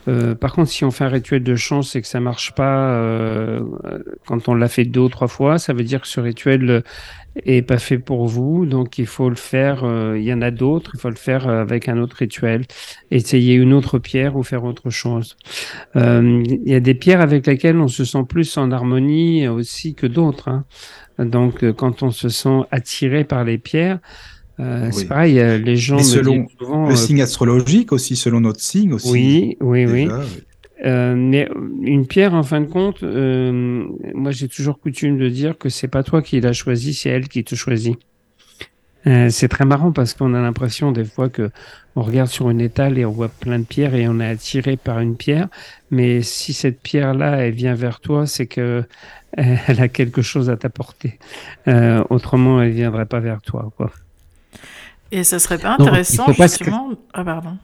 Euh, par contre, si on fait un rituel de chance et que ça marche pas euh, quand on l'a fait deux ou trois fois, ça veut dire que ce rituel euh, est pas fait pour vous. Donc il faut le faire. euh, il y en a d'autres. Il faut le faire euh, avec un autre rituel. Essayer une autre pierre ou faire autre chose. Il y a des pierres avec lesquelles on se sent plus en harmonie aussi que d'autres. hein. Donc quand on se sent attiré par les pierres, euh, Oui. c'est pareil. euh, Les gens Mais selon souvent. Le euh, signe astrologique aussi, selon notre signe aussi. oui, oui, oui. déjà, oui. Euh, mais une pierre, en fin de compte, euh, moi j'ai toujours coutume de dire que c'est pas toi qui l'as choisi, c'est elle qui te choisit. Euh, c'est très marrant parce qu'on a l'impression des fois que on regarde sur une étale et on voit plein de pierres et on est attiré par une pierre. Mais si cette pierre-là, elle vient vers toi, c'est que euh, elle a quelque chose à t'apporter. Euh, autrement, elle viendrait pas vers toi, quoi. Et ça serait pas il intéressant, faut pas se- justement... Ah, pardon.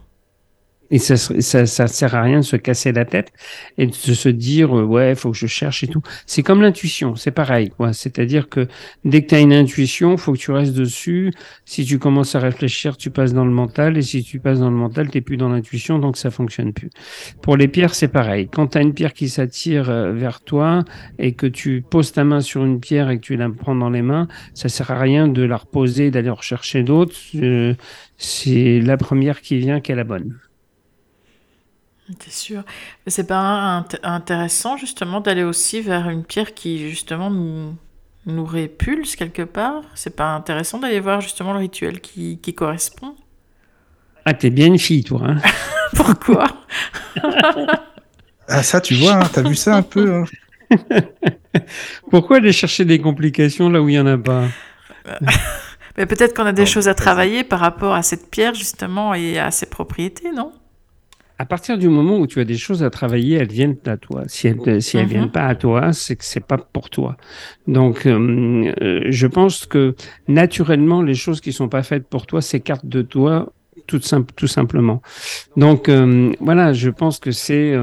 Et ça, ça, ça sert à rien de se casser la tête et de se dire euh, ouais, faut que je cherche et tout. C'est comme l'intuition, c'est pareil quoi. C'est-à-dire que dès que tu as une intuition, faut que tu restes dessus. Si tu commences à réfléchir, tu passes dans le mental et si tu passes dans le mental, t'es plus dans l'intuition, donc ça fonctionne plus. Pour les pierres, c'est pareil. Quand tu as une pierre qui s'attire euh, vers toi et que tu poses ta main sur une pierre et que tu la prends dans les mains, ça sert à rien de la reposer, d'aller rechercher d'autres. Euh, c'est la première qui vient qui est la bonne. C'est sûr. Mais c'est pas intéressant justement d'aller aussi vers une pierre qui justement nous, nous répulse quelque part? C'est pas intéressant d'aller voir justement le rituel qui, qui correspond? Ah, t'es bien une fille, toi. Hein. Pourquoi? Ah, ça, tu vois, hein, t'as vu ça un peu hein. Pourquoi aller chercher des complications là où il n'y en a pas? Mais peut-être qu'on a des choses à travailler par rapport à cette pierre justement et à ses propriétés, non? À partir du moment où tu as des choses à travailler, elles viennent à toi. Si elles si elles viennent pas à toi, c'est que c'est pas pour toi. Donc, euh, euh, je pense que naturellement, les choses qui sont pas faites pour toi s'écartent de toi tout, simple, tout simplement. Donc, euh, voilà, je pense que c'est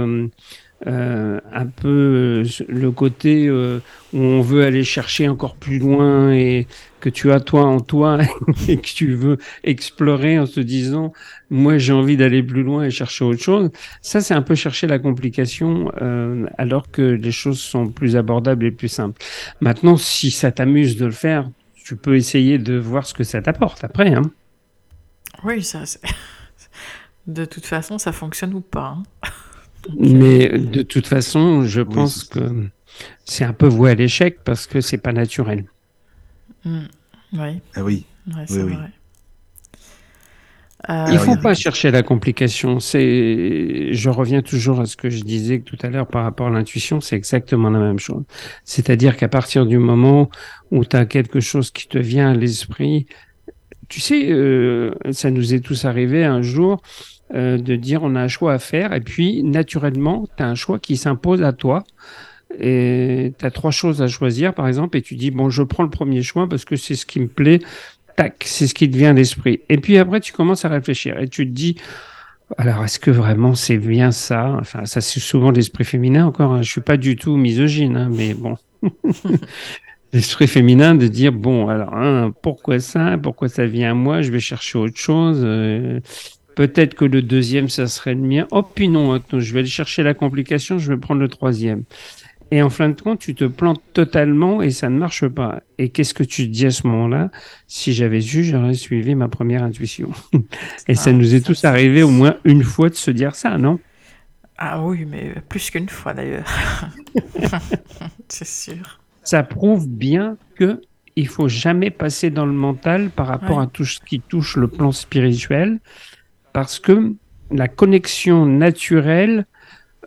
euh, un peu euh, le côté euh, où on veut aller chercher encore plus loin et que tu as toi en toi et que tu veux explorer en se disant moi j'ai envie d'aller plus loin et chercher autre chose. Ça c'est un peu chercher la complication alors que les choses sont plus abordables et plus simples. Maintenant si ça t'amuse de le faire, tu peux essayer de voir ce que ça t'apporte après. Hein. Oui, ça de toute façon ça fonctionne ou pas. Hein. Mais de toute façon, je pense que c'est un peu voué à l'échec parce que c'est pas naturel. Mm. Oui. Ah oui. c'est vrai. Euh, il ne faut pas chercher la complication. C'est, je reviens toujours à ce que je disais tout à l'heure par rapport à l'intuition, c'est exactement la même chose. C'est-à-dire qu'à partir du moment où tu as quelque chose qui te vient à l'esprit, tu sais, euh, ça nous est tous arrivé un jour, euh, de dire on a un choix à faire et puis naturellement, tu as un choix qui s'impose à toi. Et tu as trois choses à choisir, par exemple, et tu dis, bon, je prends le premier choix parce que c'est ce qui me plaît, tac, c'est ce qui te vient l'esprit. Et puis après, tu commences à réfléchir et tu te dis, alors, est-ce que vraiment c'est bien ça? Enfin, ça c'est souvent l'esprit féminin encore. Hein. Je suis pas du tout misogyne, hein, mais bon. l'esprit féminin de dire bon, alors hein, pourquoi ça Pourquoi ça vient à moi Je vais chercher autre chose. Euh, Peut-être que le deuxième, ça serait le mien. Oh, puis non, je vais aller chercher la complication, je vais prendre le troisième. Et en fin de compte, tu te plantes totalement et ça ne marche pas. Et qu'est-ce que tu te dis à ce moment-là? Si j'avais su, j'aurais suivi ma première intuition. et ça nous est tous arrivé au moins une fois de se dire ça, non? Ah oui, mais plus qu'une fois d'ailleurs. C'est sûr. Ça prouve bien que il faut jamais passer dans le mental par rapport à tout ce qui touche le plan spirituel parce que la connexion naturelle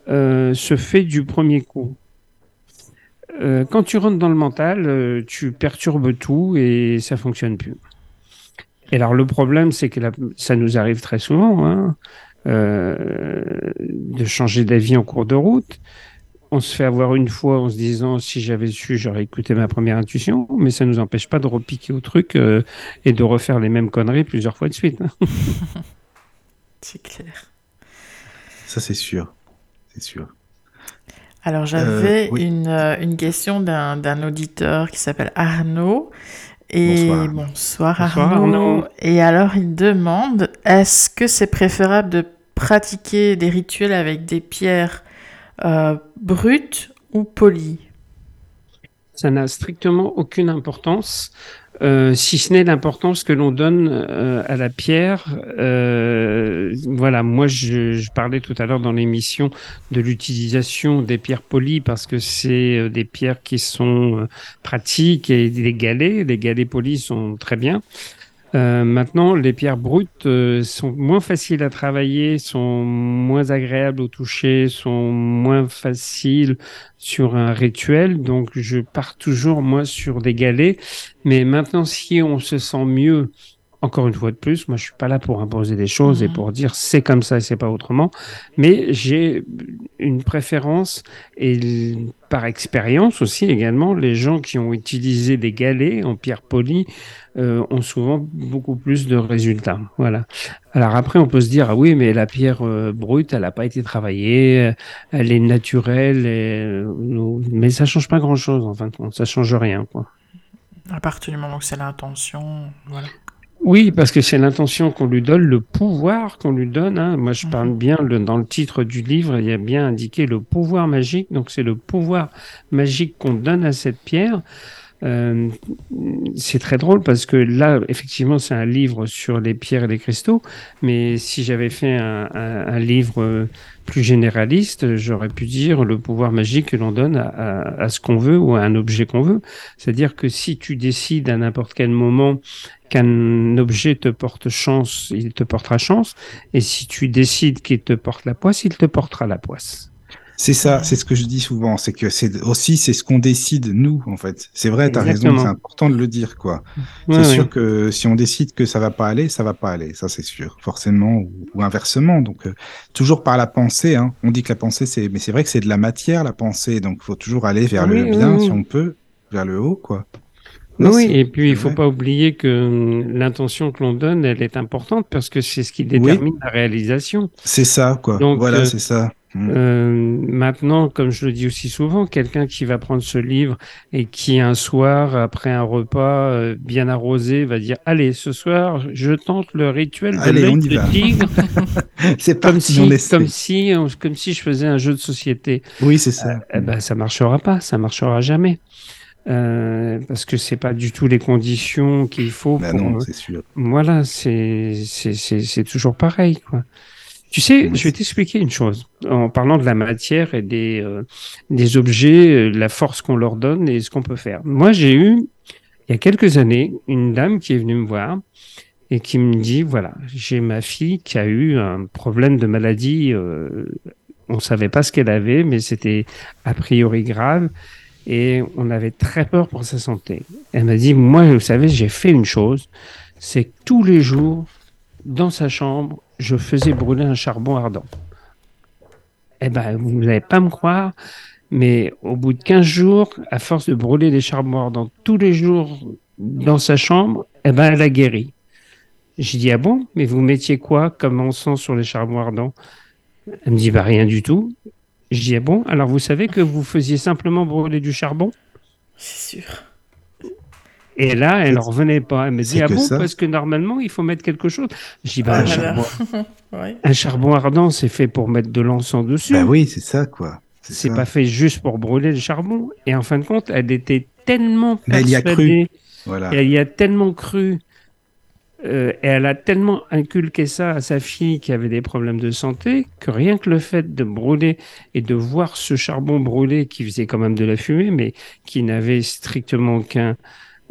euh, se fait du premier coup. Euh, quand tu rentres dans le mental, euh, tu perturbes tout et ça fonctionne plus. Et alors le problème, c'est que ça nous arrive très souvent hein, de changer d'avis en cours de route. On se fait avoir une fois en se disant si j'avais su, j'aurais écouté ma première intuition, mais ça nous empêche pas de repiquer au truc et de refaire les mêmes conneries plusieurs fois de suite. C'est clair. Ça, c'est sûr. C'est sûr. Alors, j'avais euh, une, euh, une, question d'un auditeur qui s'appelle Arnaud. Et bonsoir, Arnaud. Et alors, il demande est-ce que c'est préférable de pratiquer des rituels avec des pierres euh, brutes ou polies Ça n'a strictement aucune importance. Euh, si ce n'est l'importance que l'on donne euh, à la pierre. Euh, voilà, moi je, je, parlais tout à l'heure dans l'émission de l'utilisation des pierres polies parce que c'est des pierres qui sont pratiques et des galets. Les galets polis sont très bien. Euh, maintenant, les pierres brutes euh, sont moins faciles à travailler, sont moins agréables au toucher, sont moins faciles sur un rituel. Donc, je pars toujours, moi, sur des galets. Mais maintenant, si on se sent mieux encore une fois de plus, moi je suis pas là pour imposer des choses et mhm. pour dire c'est comme ça et c'est pas autrement, mais j'ai une préférence et par expérience aussi également, les gens qui ont utilisé des galets en pierre polie euh, ont souvent beaucoup plus de résultats. Voilà. Alors après, on peut se dire ah oui, mais la pierre euh, brute, elle n'a pas été travaillée, elle est naturelle, et, euh, mais ça change pas grand chose en fin de compte, ça change rien quoi. À partir du moment que c'est l'intention, voilà. Oui, parce que c'est l'intention qu'on lui donne, le pouvoir qu'on lui donne. Hein. Moi, je parle mhm. bien dans le titre du livre, il y a bien indiqué le pouvoir magique. Donc, c'est le pouvoir magique qu'on donne à cette pierre. Euh, c'est très drôle parce que là, effectivement, c'est un livre sur les pierres et les cristaux, mais si j'avais fait un, un, un, livre plus généraliste, j'aurais pu dire le pouvoir magique que l'on donne à, à, à ce qu'on veut ou à un objet qu'on veut. C'est-à-dire que si tu décides à n'importe quel moment qu'un objet te porte chance, il te portera chance, et si tu décides qu'il te porte la poisse, il te portera la poisse. C'est ça, c'est ce que je dis souvent, c'est que c'est aussi c'est ce qu'on décide nous en fait. C'est vrai, tu as raison, c'est important de le dire quoi. Ouais, c'est sûr que si on décide que ça va pas aller, ça va pas aller, ça c'est sûr, forcément ou, ou inversement. Donc euh, toujours par la pensée, hein. on dit que la pensée c'est, mais c'est vrai que c'est de la matière la pensée, donc il faut toujours aller vers oui, le bien si on peut, vers le haut quoi. oui, et puis il faut pas oublier que hum, l'intention que l'on donne, elle est importante parce que c'est ce qui détermine la réalisation. C'est ça, quoi. Donc, voilà, euh, c'est ça. Euh, maintenant, comme je le dis aussi souvent, quelqu'un qui va prendre ce livre et qui un soir, après un repas euh, bien arrosé, va dire Allez, ce soir, je tente le rituel de Allez, on y de va. tigre. c'est comme, si, on comme, si, comme si je faisais un jeu de société. Oui, c'est ça. Euh, eh ben, ça marchera pas, ça marchera jamais. Euh, parce que c'est pas du tout les conditions qu'il faut. Pour... non, c'est sûr. Voilà, c'est c'est c'est toujours pareil, quoi. Tu sais, je vais t'expliquer une chose. En parlant de la matière et des, euh, des objets, euh, la force qu'on leur donne et ce qu'on peut faire. Moi, j'ai eu, il y a quelques années, une dame qui est venue me voir et qui me dit, voilà, j'ai ma fille qui a eu un problème de maladie. Euh, on savait pas ce qu'elle avait, mais c'était a priori grave et on avait très peur pour sa santé. Elle m'a dit, moi, vous savez, j'ai fait une chose, c'est que tous les jours, dans sa chambre, je faisais brûler un charbon ardent. Eh ben, vous n'allez pas me croire, mais au bout de 15 jours, à force de brûler des charbons ardents tous les jours dans sa chambre, eh ben, elle a guéri. J'ai dit, ah bon, mais vous mettiez quoi comme encens sur les charbons ardents? Elle me dit, bah rien du tout. Je dis, ah bon, alors vous savez que vous faisiez simplement brûler du charbon? C'est sûr. Et là, elle ne revenait pas. Elle me dit, ah bon, ça. parce que normalement, il faut mettre quelque chose. Je dis, bah, ah, un, charbon... ouais. un, charbon... ardent, c'est fait pour mettre de l'encens dessus. Bah oui, c'est ça, quoi. C'est pas fait juste pour brûler le charbon. Et en fin de compte, elle était tellement Mais elle y a cru. Voilà. Elle y a tellement cru. Euh, et elle a tellement inculqué ça à sa fille qui avait des problèmes de santé que rien que le fait de brûler et de voir ce charbon brûler qui faisait quand même de la fumée, mais qui n'avait strictement aucun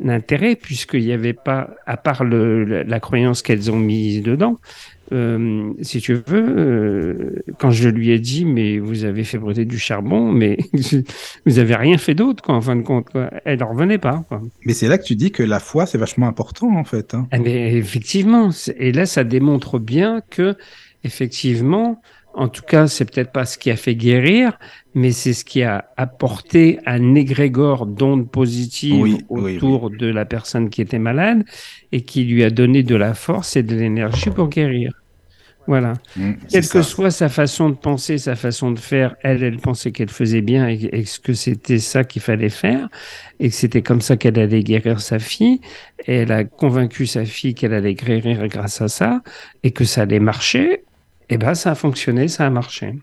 intérêt puisqu'il n'y avait pas, à part le, la croyance qu'elles ont mise dedans, euh, si tu veux, euh, quand je lui ai dit, mais vous avez fait brûler du charbon, mais vous avez rien fait d'autre, quoi, en fin de compte, quoi. Elle n'en revenait pas, quoi. Mais c'est là que tu dis que la foi, c'est vachement important, en fait. Hein. Mais effectivement, et là, ça démontre bien que, effectivement, en tout cas, c'est peut-être pas ce qui a fait guérir, mais c'est ce qui a apporté un égrégore d'ondes positives oui, autour oui, oui. de la personne qui était malade et qui lui a donné de la force et de l'énergie pour guérir. Voilà. Mmh, Quelle que soit sa façon de penser, sa façon de faire, elle, elle pensait qu'elle faisait bien et, et que c'était ça qu'il fallait faire et que c'était comme ça qu'elle allait guérir sa fille. Et elle a convaincu sa fille qu'elle allait guérir grâce à ça et que ça allait marcher. Et ben, ça a fonctionné, ça a marché.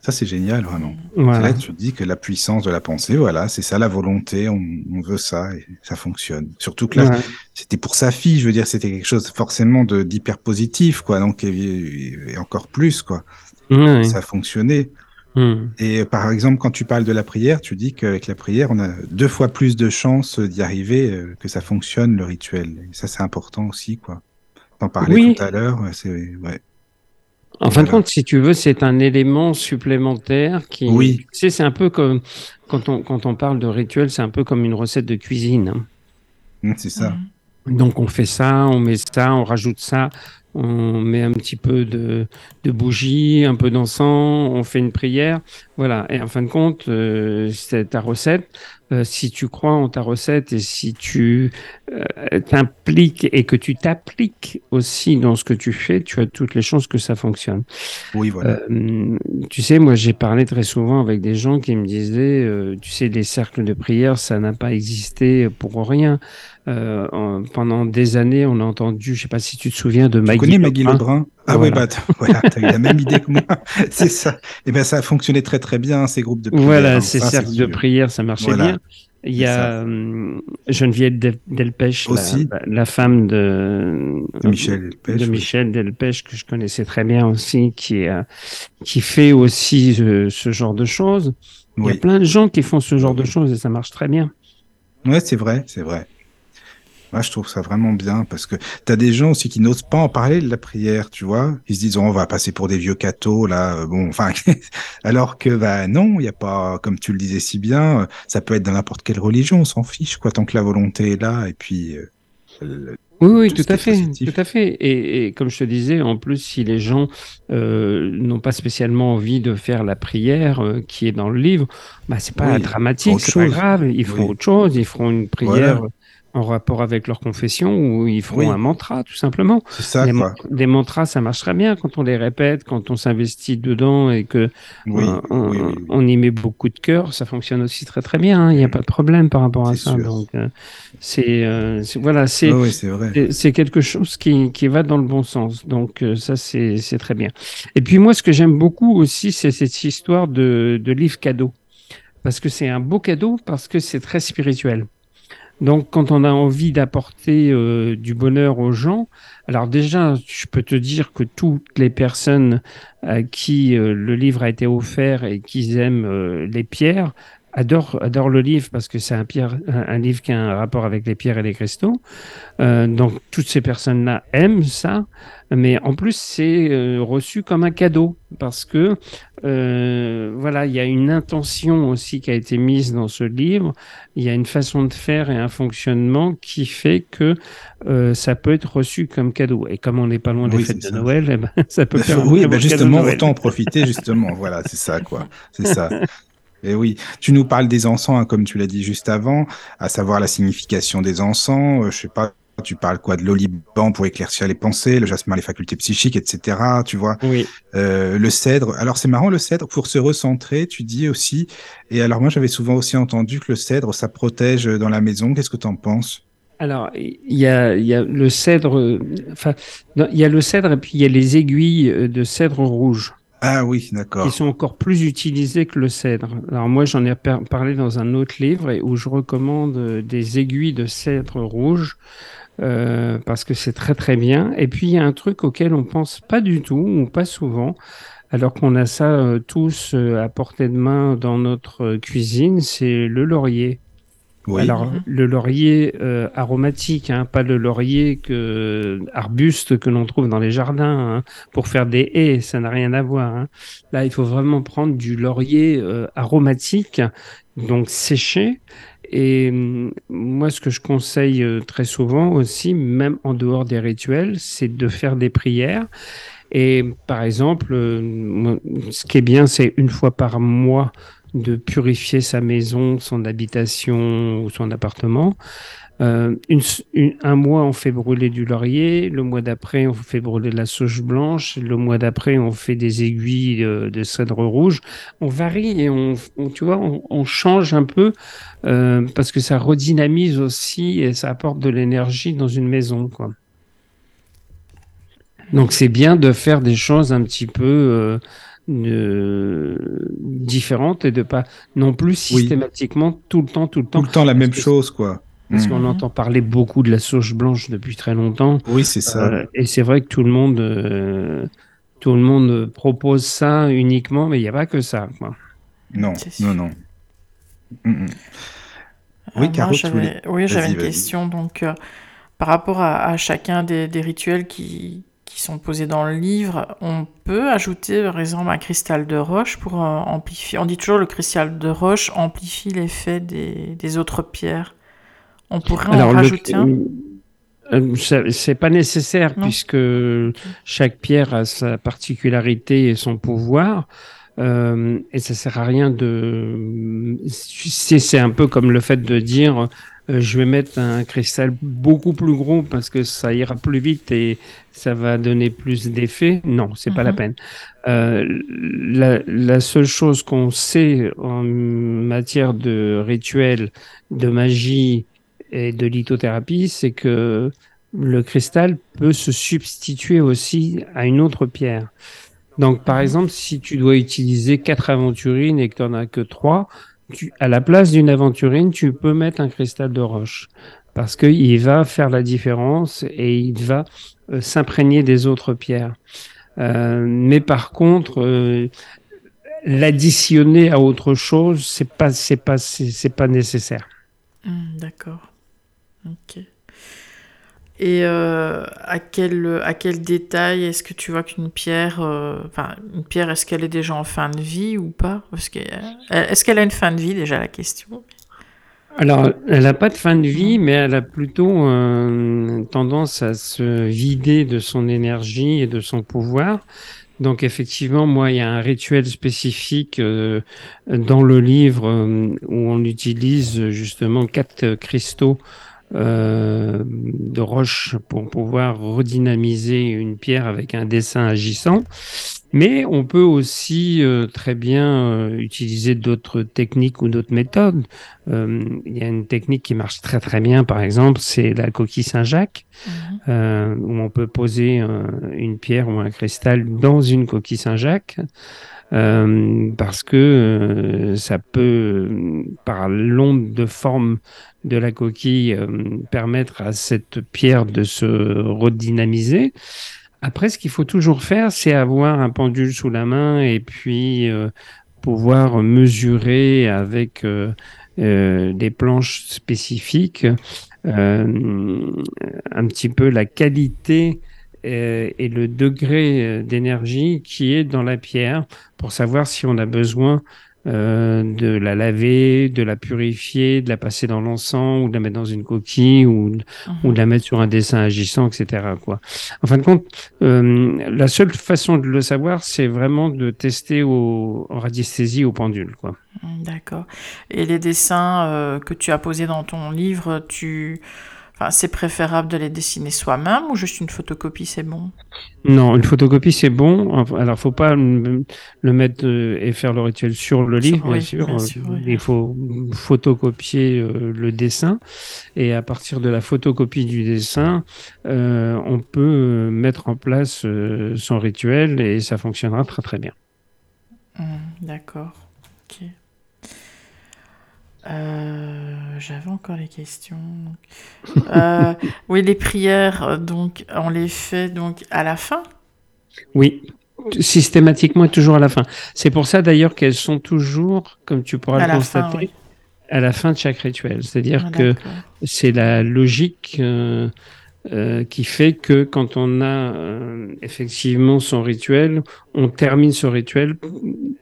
Ça, c'est génial, vraiment. Voilà. Là tu dis que la puissance de la pensée, voilà, c'est ça la volonté, on, on, veut ça et ça fonctionne. Surtout que là, ouais. c'était pour sa fille, je veux dire, c'était quelque chose forcément d'hyper positif, quoi, donc et, et, encore plus, quoi. Ouais. Ça a fonctionné. Mmh. Et par exemple, quand tu parles de la prière, tu dis qu'avec la prière, on a deux fois plus de chances d'y arriver, euh, que ça fonctionne, le rituel. Et ça, c'est important aussi, quoi. T'en parlais oui. tout à l'heure, c'est, ouais. En fin de compte, si tu veux, c'est un élément supplémentaire qui. Oui. Tu sais, c'est un peu comme quand on quand on parle de rituel, c'est un peu comme une recette de cuisine. Mmh, c'est ça. Donc on fait ça, on met ça, on rajoute ça, on met un petit peu de, de bougie, un peu d'encens, on fait une prière, voilà. Et en fin de compte, euh, c'est ta recette. Euh, si tu crois en ta recette et si tu euh, t'impliques et que tu t'appliques aussi dans ce que tu fais, tu as toutes les chances que ça fonctionne. Oui, voilà. Euh, tu sais, moi j'ai parlé très souvent avec des gens qui me disaient, euh, tu sais, les cercles de prière, ça n'a pas existé pour rien. Euh, en, pendant des années, on a entendu, je sais pas si tu te souviens de tu Maggie. connais Maggie Lebrun? Ah voilà. oui, bah voilà, tu as eu la même idée que moi. c'est ça. Et ben ça a fonctionné très très bien ces groupes de prière. Voilà, ces cercles de prière, ça marchait voilà. bien. Il y a hum, Geneviève Del- Delpech, la- Aussi. la, la femme de, De Michel Delpech, de oui. Michel Delpech, que je connaissais très bien aussi, qui, euh, qui fait aussi ce, ce genre de choses. Il y a plein de gens qui font ce genre de choses et ça marche très bien. Ouais, c'est vrai, c'est vrai. Moi, je trouve ça vraiment bien parce que t'as des gens aussi qui n'osent pas en parler de la prière, tu vois. Ils se disent, oh, on va passer pour des vieux cathos, là. euh, Bon, enfin, alors que, bah, non, il n'y a pas, comme tu le disais si bien, euh, ça peut être dans n'importe quelle religion, on s'en fiche, quoi, tant que la volonté est là. Et puis, euh, Oui, oui, Tout à fait, positif. tout à fait. Et, et comme je te disais, en plus, si les gens euh, n'ont pas spécialement envie de faire la prière euh, qui est dans le livre, bah c'est pas Oui, dramatique, c'est pas grave. Ils feront Oui. autre chose, ils feront une prière Voilà. En rapport avec leur confession ou ils feront Oui. un mantra, tout simplement. c'est ça, des, quoi. des mantras, ça marche très bien quand on les répète, quand on s'investit dedans et que Oui, euh, on, oui, y met beaucoup de cœur, ça fonctionne aussi très très bien. hein. Il n'y a pas de problème par rapport à ça. sûr. Donc euh, c'est euh, voilà, c'est oui, c'est c'est- quelque chose qui, qui va dans le bon sens. Donc euh, ça, c'est c'est très bien. Et puis moi, ce que j'aime beaucoup aussi, c'est cette histoire de, de livre cadeau. Parce que c'est un beau cadeau, parce que c'est très spirituel. Donc quand on a envie d'apporter euh, du bonheur aux gens, alors déjà, je peux te dire que toutes les personnes à qui euh, le livre a été offert et qui aiment euh, les pierres, adorent, adorent le livre parce que c'est un, un, un livre qui a un rapport avec les pierres et les cristaux. Euh, donc toutes ces personnes-là aiment ça, mais en plus c'est euh, reçu comme un cadeau parce que euh, voilà, il y a une intention aussi qui a été mise dans ce livre. Il y a une façon de faire et un fonctionnement qui fait que euh, ça peut être reçu comme cadeau. Et comme on n'est pas loin des fêtes de ça. Noël, eh ben, ça peut faire oui, cadeau de justement, autant en profiter, justement. voilà, c'est ça, quoi. C'est ça. Et oui, tu nous parles des encens, hein, comme tu l'as dit juste avant, à savoir la signification des encens. Euh, je sais pas, tu parles quoi de l'oliban pour éclaircir les pensées, le jasmin les facultés psychiques, etc. Tu vois, Oui. Euh, le cèdre. Alors c'est marrant, le cèdre pour se recentrer, tu dis aussi. Et alors moi j'avais souvent aussi entendu que le cèdre ça protège dans la maison. Qu'est-ce que tu en penses? Alors, il y a, il y a le cèdre, enfin, il y a le cèdre et puis il y a les aiguilles euh, de cèdre rouge. Ah oui, d'accord. sont encore plus utilisés que le cèdre. Alors moi, j'en ai par- parlé dans un autre livre et où je recommande euh, des aiguilles de cèdre rouge euh, parce que c'est très très bien. Et puis il y a un truc auquel on pense pas du tout ou pas souvent, alors qu'on a ça euh, tous à portée de main dans notre cuisine, c'est le laurier. Oui. Alors, Mhm. le laurier euh, aromatique, hein, pas le laurier que, arbuste que l'on trouve dans les jardins hein, pour faire des haies, ça n'a rien à voir. hein. Là, il faut vraiment prendre du laurier euh, aromatique, donc séché. Et hum, moi, ce que je conseille euh, très souvent aussi, même en dehors des rituels, c'est de faire des prières. Et par exemple, euh, ce qui est bien, c'est une fois par mois de purifier sa maison, son habitation ou son appartement. Euh, une une- un mois, on fait brûler du laurier. Le mois d'après, on fait brûler de la sauge blanche. Le mois d'après, on fait des aiguilles de cèdre rouge. On varie et on, on- tu vois, on, on change un peu euh, parce que ça redynamise aussi et ça apporte de l'énergie dans une maison, quoi. Donc c'est bien de faire des choses un petit peu euh, euh, différentes et de pas non plus Oui. systématiquement tout le temps, tout le temps. Tout le temps la même que- chose, quoi. Parce Mm. qu'on entend parler beaucoup de la sauge blanche depuis très longtemps. Oui, c'est ça. Euh, et c'est vrai que tout le monde, euh, tout le monde propose ça uniquement, mais il n'y a pas que ça. Quoi. non, non, non. Mm, mm. Euh, Oui, Caro, voulais- oui, j'avais une question. Donc, euh, par rapport à, à chacun des, des rituels qui, qui sont posés dans le livre, on peut ajouter, par exemple, un cristal de roche pour euh, amplifier. On dit toujours le cristal de roche amplifie l'effet des, des autres pierres. On pourrait en le- rajouter un. euh, c'est pas nécessaire Non. puisque chaque pierre a sa particularité et son pouvoir. Euh, et ça sert à rien de. C'est un peu comme le fait de dire je vais mettre un cristal beaucoup plus gros parce que ça ira plus vite et ça va donner plus d'effet. Non, c'est pas la Mhm. peine. Euh, la, la seule chose qu'on sait en matière de rituel, de magie et de lithothérapie, c'est que le cristal peut se substituer aussi à une autre pierre. Donc, par exemple, si tu dois utiliser quatre aventurines et que tu n'en as que trois, tu, à la place d'une aventurine, tu peux mettre un cristal de roche parce qu'il va faire la différence et il va euh, s'imprégner des autres pierres. Euh, mais par contre, euh, l'additionner à autre chose, c'est pas, c'est pas, c'est pas nécessaire. Hmm, d'accord. Ok. Et euh, à quel à quel détail est-ce que tu vois qu'une pierre, euh, enfin une pierre, est-ce qu'elle est déjà en fin de vie ou pas? Est-ce qu'elle a une fin de vie déjà la question? Alors, elle n'a pas de fin de vie, mais elle a plutôt euh, tendance à se vider de son énergie et de son pouvoir. Donc effectivement, moi, il y a un rituel spécifique euh, dans le livre euh, où on utilise justement quatre cristaux euh, de roche pour pouvoir redynamiser une pierre avec un dessin agissant. Mais on peut aussi euh, très bien euh, utiliser d'autres techniques ou d'autres méthodes. Euh, il y a une technique qui marche très très bien, par exemple, c'est la coquille Saint-Jacques, mmh. où on peut poser une pierre ou un cristal dans une coquille Saint-Jacques. Parce que ça peut, par l'onde de forme de la coquille, permettre à cette pierre de se redynamiser. Après, ce qu'il faut toujours faire, c'est avoir un pendule sous la main et puis euh, pouvoir mesurer avec euh, euh, des planches spécifiques un petit peu la qualité et le degré d'énergie qui est dans la pierre pour savoir si on a besoin euh, de la laver, de la purifier, de la passer dans l'encens ou de la mettre dans une coquille ou, mhm. ou de la mettre sur un dessin agissant, etc. Quoi. En fin de compte, euh, la seule façon de le savoir, c'est vraiment de tester au, en radiesthésie au pendule. Quoi. D'accord. Et les dessins euh, que tu as posés dans ton livre, tu c'est préférable de les dessiner soi-même ou juste une photocopie, c'est bon? Non, une photocopie, c'est bon. Alors, faut pas le mettre euh, et faire le rituel sur le livre, bien, sûr. Il faut photocopier euh, le dessin. Et à partir de la photocopie du dessin, euh, on peut mettre en place son rituel et ça fonctionnera très très bien. Mmh, d'accord. Euh, j'avais encore les questions. Euh, oui, les prières, donc on les fait donc à la fin? Oui, systématiquement et toujours à la fin. C'est pour ça d'ailleurs qu'elles sont toujours, comme tu pourras le constater, à la fin de chaque rituel. C'est-à-dire ah, que c'est la logique. Euh, euh, qui fait que quand on a euh, effectivement son rituel, on termine ce rituel,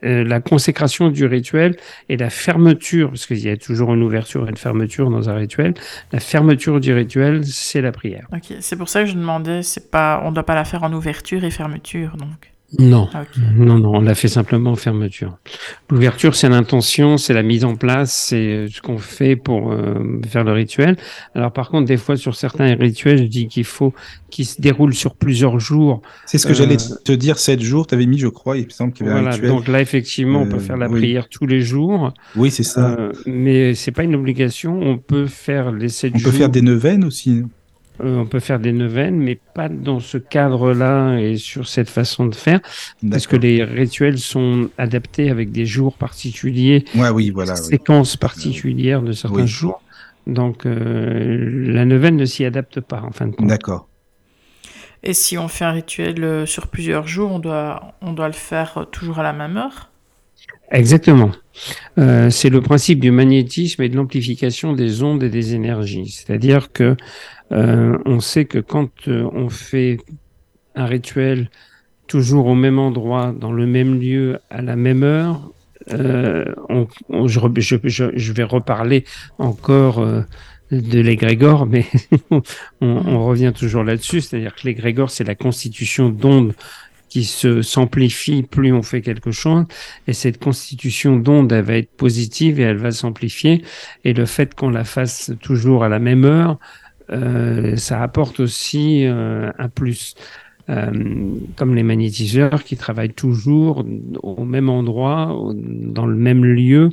euh, la consécration du rituel et la fermeture, parce qu'il y a toujours une ouverture et une fermeture dans un rituel, la fermeture du rituel, c'est la prière. Ok, c'est pour ça que je demandais, c'est pas, on ne doit pas la faire en ouverture et fermeture, donc. Non, ah, non, non, on l'a fait simplement en fermeture. L'ouverture, c'est l'intention, c'est la mise en place, c'est euh, ce qu'on fait pour euh, faire le rituel. Alors par contre, des fois, sur certains rituels, je dis qu'il faut qu'ils se déroulent sur plusieurs jours. C'est ce que j'allais euh, te dire, sept jours, tu avais mis, je crois, il me semble qu'il y avait voilà, un rituel. Donc là, effectivement, on peut faire la prière tous les jours. Oui, c'est ça. mais c'est pas une obligation, on peut faire les sept jours. On peut faire des neuvaines aussi. Euh, on peut faire des neuvaines, mais pas dans ce cadre-là et sur cette façon de faire, parce que les rituels sont adaptés avec des jours particuliers, ouais, oui, voilà, séquences particulières de certains jours. Donc euh, la neuvaine ne s'y adapte pas en fin de compte. D'accord. Et si on fait un rituel euh, sur plusieurs jours, on doit, on doit le faire toujours à la même heure? Exactement. Euh, c'est le principe du magnétisme et de l'amplification des ondes et des énergies. C'est-à-dire que euh, on sait que quand euh, on fait un rituel toujours au même endroit, dans le même lieu, à la même heure, euh, on, je, je, je, vais reparler encore euh, de l'égrégore, mais on, on, revient toujours là-dessus, c'est-à-dire que l'égrégore, c'est la constitution d'ondes qui se s'amplifie plus on fait quelque chose et cette constitution d'onde elle va être positive et elle va s'amplifier et le fait qu'on la fasse toujours à la même heure euh, ça apporte aussi euh, un plus. Euh, comme les magnétiseurs qui travaillent toujours au même endroit, dans le même lieu,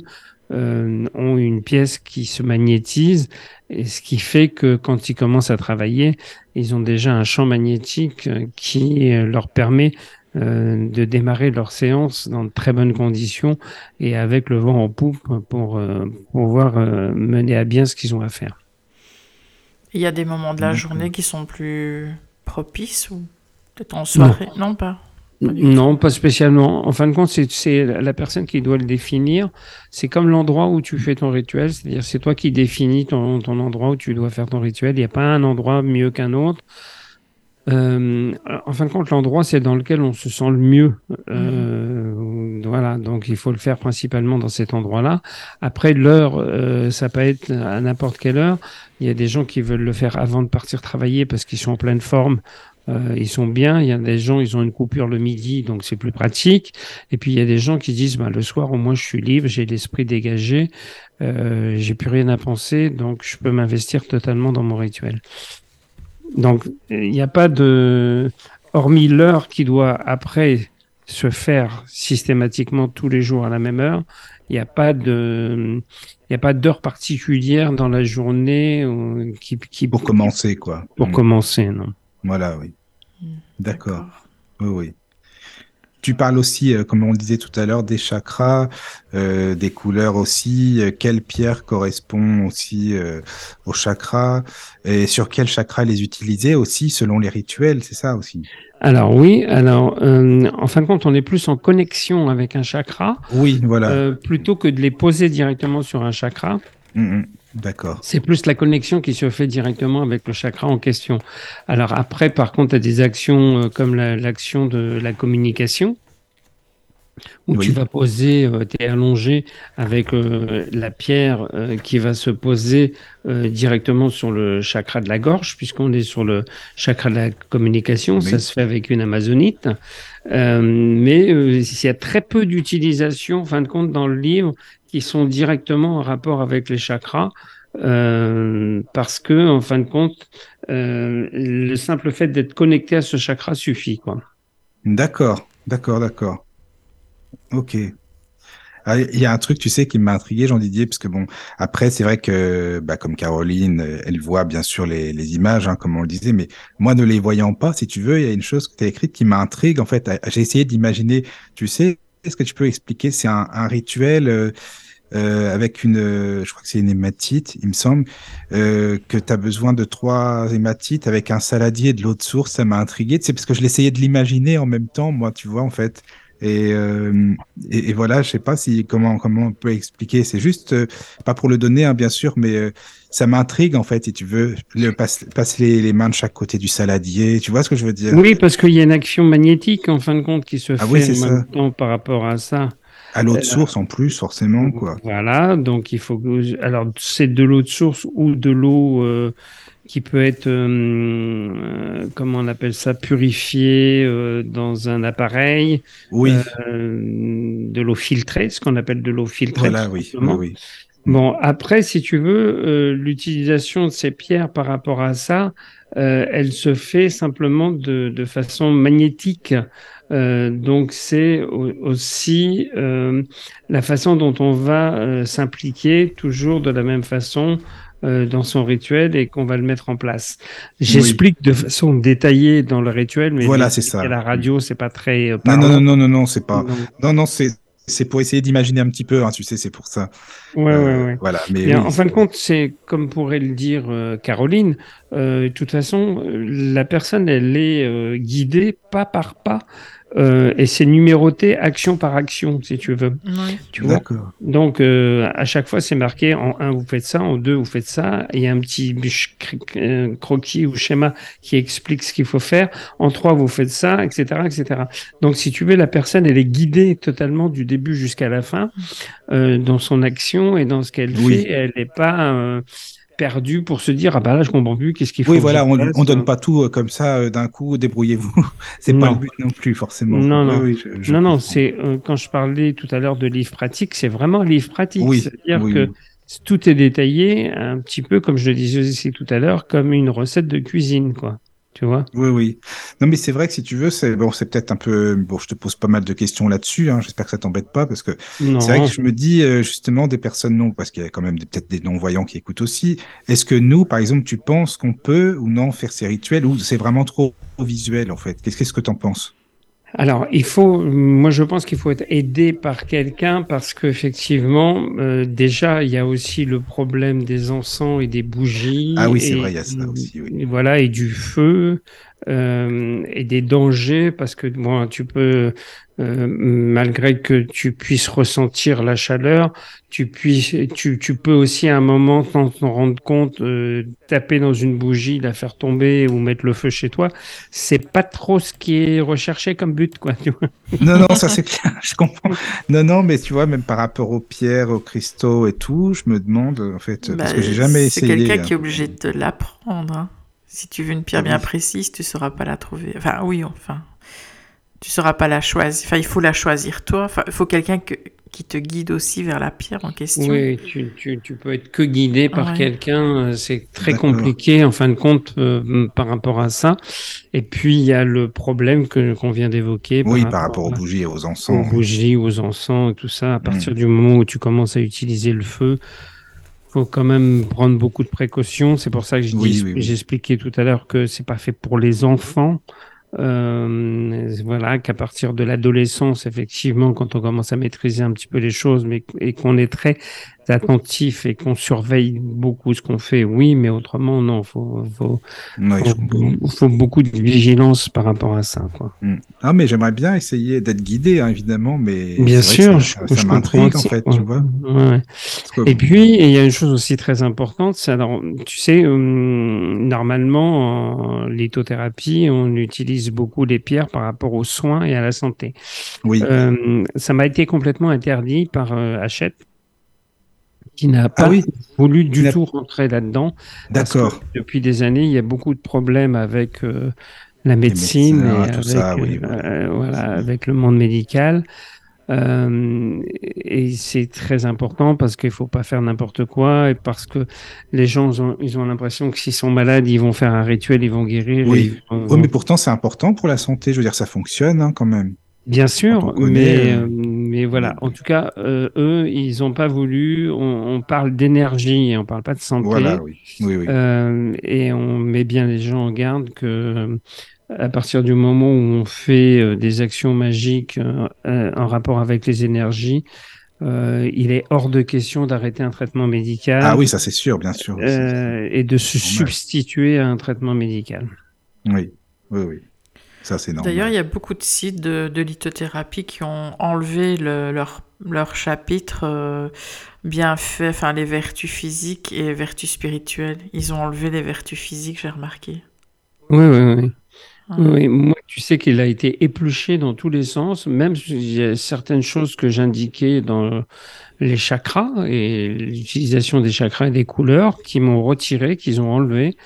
ont une pièce qui se magnétise, et ce qui fait que quand ils commencent à travailler, ils ont déjà un champ magnétique qui leur permet euh, de démarrer leur séance dans de très bonnes conditions et avec le vent en poupe pour euh, pouvoir euh, mener à bien ce qu'ils ont à faire. Il y a des moments de la journée qui sont plus propices ou peut-être en soirée? Non, pas. Non, pas spécialement. En fin de compte, c'est la personne qui doit le définir. C'est comme l'endroit où tu fais ton rituel, c'est-à-dire c'est toi qui définis ton, ton, endroit où tu dois faire ton rituel. Il n'y a pas un endroit mieux qu'un autre. Euh, en fin de compte, l'endroit, c'est dans lequel on se sent le mieux. Euh, Voilà, donc il faut le faire principalement dans cet endroit-là. Après, l'heure, euh, ça peut être à n'importe quelle heure. Il y a des gens qui veulent le faire avant de partir travailler parce qu'ils sont en pleine forme. Euh, ils sont bien. Il y a des gens, ils ont une coupure le midi, donc c'est plus pratique. Et puis il y a des gens qui disent, bah, le soir au moins je suis libre, j'ai l'esprit dégagé, euh, j'ai plus rien à penser, donc je peux m'investir totalement dans mon rituel. Donc il n'y a pas de, hormis l'heure qui doit après se faire systématiquement tous les jours à la même heure, il n'y a pas de, il n'y a pas d'heure particulière dans la journée qui, qui pour commencer quoi. Pour mmh. commencer, non. Voilà, oui. Mmh, d'accord. Oui, oui. Tu parles aussi, euh, comme on le disait tout à l'heure, des chakras, euh, des couleurs aussi. Euh, quelle pierre correspond aussi euh, aux chakras? Et sur quel chakra les utiliser aussi selon les rituels, c'est ça aussi? Alors oui, alors euh, en fin de compte, on est plus en connexion avec un chakra. Oui, voilà. Euh, plutôt que de les poser directement sur un chakra. Mmh, D'accord. C'est plus la connexion qui se fait directement avec le chakra en question. Alors après, par contre, tu as des actions euh, comme l'action de la communication, où oui. tu vas poser, euh, tu es allongé avec euh, la pierre euh, qui va se poser directement sur le chakra de la gorge, puisqu'on est sur le chakra de la communication, oui. ça se fait avec une amazonite. Mais il y a très peu d'utilisation, en fin de compte, dans le livre sont directement en rapport avec les chakras. Euh, parce que, en fin de compte, euh, le simple fait d'être connecté à ce chakra suffit, quoi. D'accord, d'accord, d'accord. Ok. Ah, il y a un truc, tu sais, qui m'a intrigué, Jean Didier, parce que bon, après, c'est vrai que, bah, comme Caroline, elle voit bien sûr les, images, hein, comme on le disait, mais moi, ne les voyant pas, si tu veux, il y a une chose que tu as écrite qui m'intrigue. En fait, j'ai essayé d'imaginer, tu sais, est-ce que tu peux expliquer, c'est un, un, rituel. Euh, euh, avec une, euh, je crois que c'est une hématite, il me semble, euh, que tu as besoin de trois hématites avec un saladier et de l'eau de source. Ça m'a intrigué, c'est parce que je l'essayais de l'imaginer en même temps, moi, tu vois, en fait. Et, euh, et, et, voilà, je sais pas si comment comment on peut expliquer. C'est juste euh, pas pour le donner, hein, bien sûr, mais euh, ça m'intrigue en fait. Si tu veux, le, passe, passe les, les, mains de chaque côté du saladier. Tu vois ce que je veux dire? Oui, parce qu'il y a une action magnétique en fin de compte qui se ah, fait oui, en même temps par rapport à ça à l'eau de source en plus, forcément, quoi. Voilà, donc il faut que... Alors, c'est de l'eau de source ou de l'eau euh, qui peut être, euh, comment on appelle ça, purifiée euh, dans un appareil. Oui. de l'eau filtrée, ce qu'on appelle de l'eau filtrée. Voilà, oui, oui, oui. Bon, après, si tu veux, l'utilisation de ces pierres par rapport à ça, elle se fait simplement de, de façon magnétique. Euh, donc c'est aussi euh, la façon dont on va euh, s'impliquer toujours de la même façon euh, dans son rituel et qu'on va le mettre en place. J'explique oui. de façon détaillée dans le rituel, mais voilà, c'est ça. À la radio, c'est pas très. Euh, non, non, non, non, non, non, c'est pas. Non, non, non c'est c'est pour essayer d'imaginer un petit peu, hein, tu sais, c'est pour ça. Ouais, euh, ouais, ouais. Voilà. Mais oui, en fin de compte, c'est comme pourrait le dire euh, Caroline. Euh, de toute façon, la personne, elle est guidée pas par pas euh, et c'est numéroté action par action, si tu veux. Oui. Tu vois Donc, euh, à chaque fois, c'est marqué en 1, vous faites ça, en 2, vous faites ça. Il y a un petit euh, croquis ou schéma qui explique ce qu'il faut faire. En 3, vous faites ça, etc., etc. Donc, si tu veux, la personne, elle est guidée totalement du début jusqu'à la fin euh, dans son action et dans ce qu'elle oui. fait. Elle n'est pas euh, perdu pour se dire ah bah là je comprends plus qu'est-ce qu'il faut oui voilà on, on donne pas tout euh, comme ça euh, d'un coup débrouillez-vous. C'est pas le but non plus forcément. Non non. oui, je, je non non c'est euh, quand je parlais tout à l'heure de livre pratique c'est vraiment livre pratique. Oui, c'est-à-dire oui, que tout est détaillé un petit peu comme je le disais aussi tout à l'heure comme une recette de cuisine quoi tu vois? Oui, oui. Non, mais c'est vrai que si tu veux, c'est bon, c'est peut-être un peu bon. Je te pose pas mal de questions là-dessus. Hein, J'espère que ça t'embête pas parce que c'est vrai que je me dis euh, justement des personnes non, parce qu'il y a quand même peut-être des non-voyants qui écoutent aussi. Est-ce que nous, par exemple, tu penses qu'on peut ou non faire ces rituels ou c'est vraiment trop visuel en fait? Qu'est-ce qu'est-ce que t'en penses? Alors, il faut, moi je pense qu'il faut être aidé par quelqu'un parce qu'effectivement, euh, déjà, il y a aussi le problème des encens et des bougies. Ah oui, c'est vrai, il y a ça aussi, oui. Voilà, et du feu euh, et des dangers parce que bon, tu peux, euh, malgré que tu puisses ressentir la chaleur, tu puisses, tu, tu peux aussi à un moment sans t'en rendre compte, euh, taper dans une bougie, la faire tomber ou mettre le feu chez toi. C'est pas trop ce qui est recherché comme but, quoi. Tu vois. Non, non, ça c'est clair, je comprends. Non, non, mais tu vois, même par rapport aux pierres, aux cristaux et tout, je me demande, en fait, parce Bah, que j'ai jamais C'est essayé. quelqu'un qui est hein. obligé de l'apprendre. hein. Si tu veux une pierre bien précise, tu sauras pas la trouver. Enfin, oui, enfin. Tu sauras pas la choisir. Enfin, il faut la choisir toi. Enfin, il faut quelqu'un que- qui te guide aussi vers la pierre en question. Oui, tu, tu, tu peux être que guidé par Ouais. quelqu'un. euh, C'est très compliqué en fin de compte euh, par rapport à ça. Et puis il y a le problème que qu'on vient d'évoquer. Oui, par rapport aux bougies et aux aux encens. oui. bougies, aux encens et tout ça. À Mm. partir du moment où tu commences à utiliser le feu, faut quand même prendre beaucoup de précautions. C'est pour ça que je Oui, dis- oui, oui. j'expliquais tout à l'heure que c'est pas fait pour les enfants. Euh, voilà, qu'à partir de l'adolescence, effectivement, quand on commence à maîtriser un petit peu les choses, mais et qu'on est très attentif et qu'on surveille beaucoup ce qu'on fait, oui, mais autrement, non, faut, faut, Oui, je faut, beaucoup de vigilance par rapport à ça, quoi. Mm. Ah, mais j'aimerais bien essayer d'être guidé, hein, évidemment, mais Bien sûr, je, ça, je ça comprends m'intrigue, en fait, tu vois. Ouais, Et puis, il y a une chose aussi très importante, c'est alors, tu sais, hum, normalement, en lithothérapie, on utilise beaucoup les pierres par rapport aux soins et à la santé. oui, Euh, ça m'a été complètement interdit par euh, Hachette, qui n'a pas Ah oui voulu du tout rentrer là-dedans. d'accord. Depuis des années, il y a beaucoup de problèmes avec euh, la médecine médecins, et tout avec, ça, oui, euh, euh, voilà, avec le monde médical. Euh, et c'est très important parce qu'il faut pas faire n'importe quoi et parce que les gens ils ont, ils ont l'impression que s'ils sont malades, ils vont faire un rituel, ils vont guérir. Vont- Oui, mais pourtant, c'est important pour la santé. Je veux dire, ça fonctionne hein, quand même. Bien sûr, mais, euh, euh, mais voilà. En tout cas, euh, eux, ils ont pas voulu. On, on parle d'énergie et on parle pas de santé. Voilà, oui. Oui, oui. Euh, et on met bien les gens en garde que à partir du moment où on fait des actions magiques en rapport avec les énergies, euh, il est hors de question d'arrêter un traitement médical Ah oui, ça c'est sûr, bien sûr. euh, et de se substituer à un traitement médical. Oui, oui, oui. Ça c'est normal. D'ailleurs, il y a beaucoup de sites de, de lithothérapie qui ont enlevé le- leur, leur chapitre euh, bien fait, enfin les vertus physiques et vertus spirituelles. Ils ont enlevé les vertus physiques, j'ai remarqué. Oui, oui, oui. Oui, moi, tu sais qu'il a été épluché dans tous les sens, même s'il y a certaines choses que j'indiquais dans les chakras et l'utilisation des chakras et des couleurs qui m'ont retiré, qu'ils ont enlevé.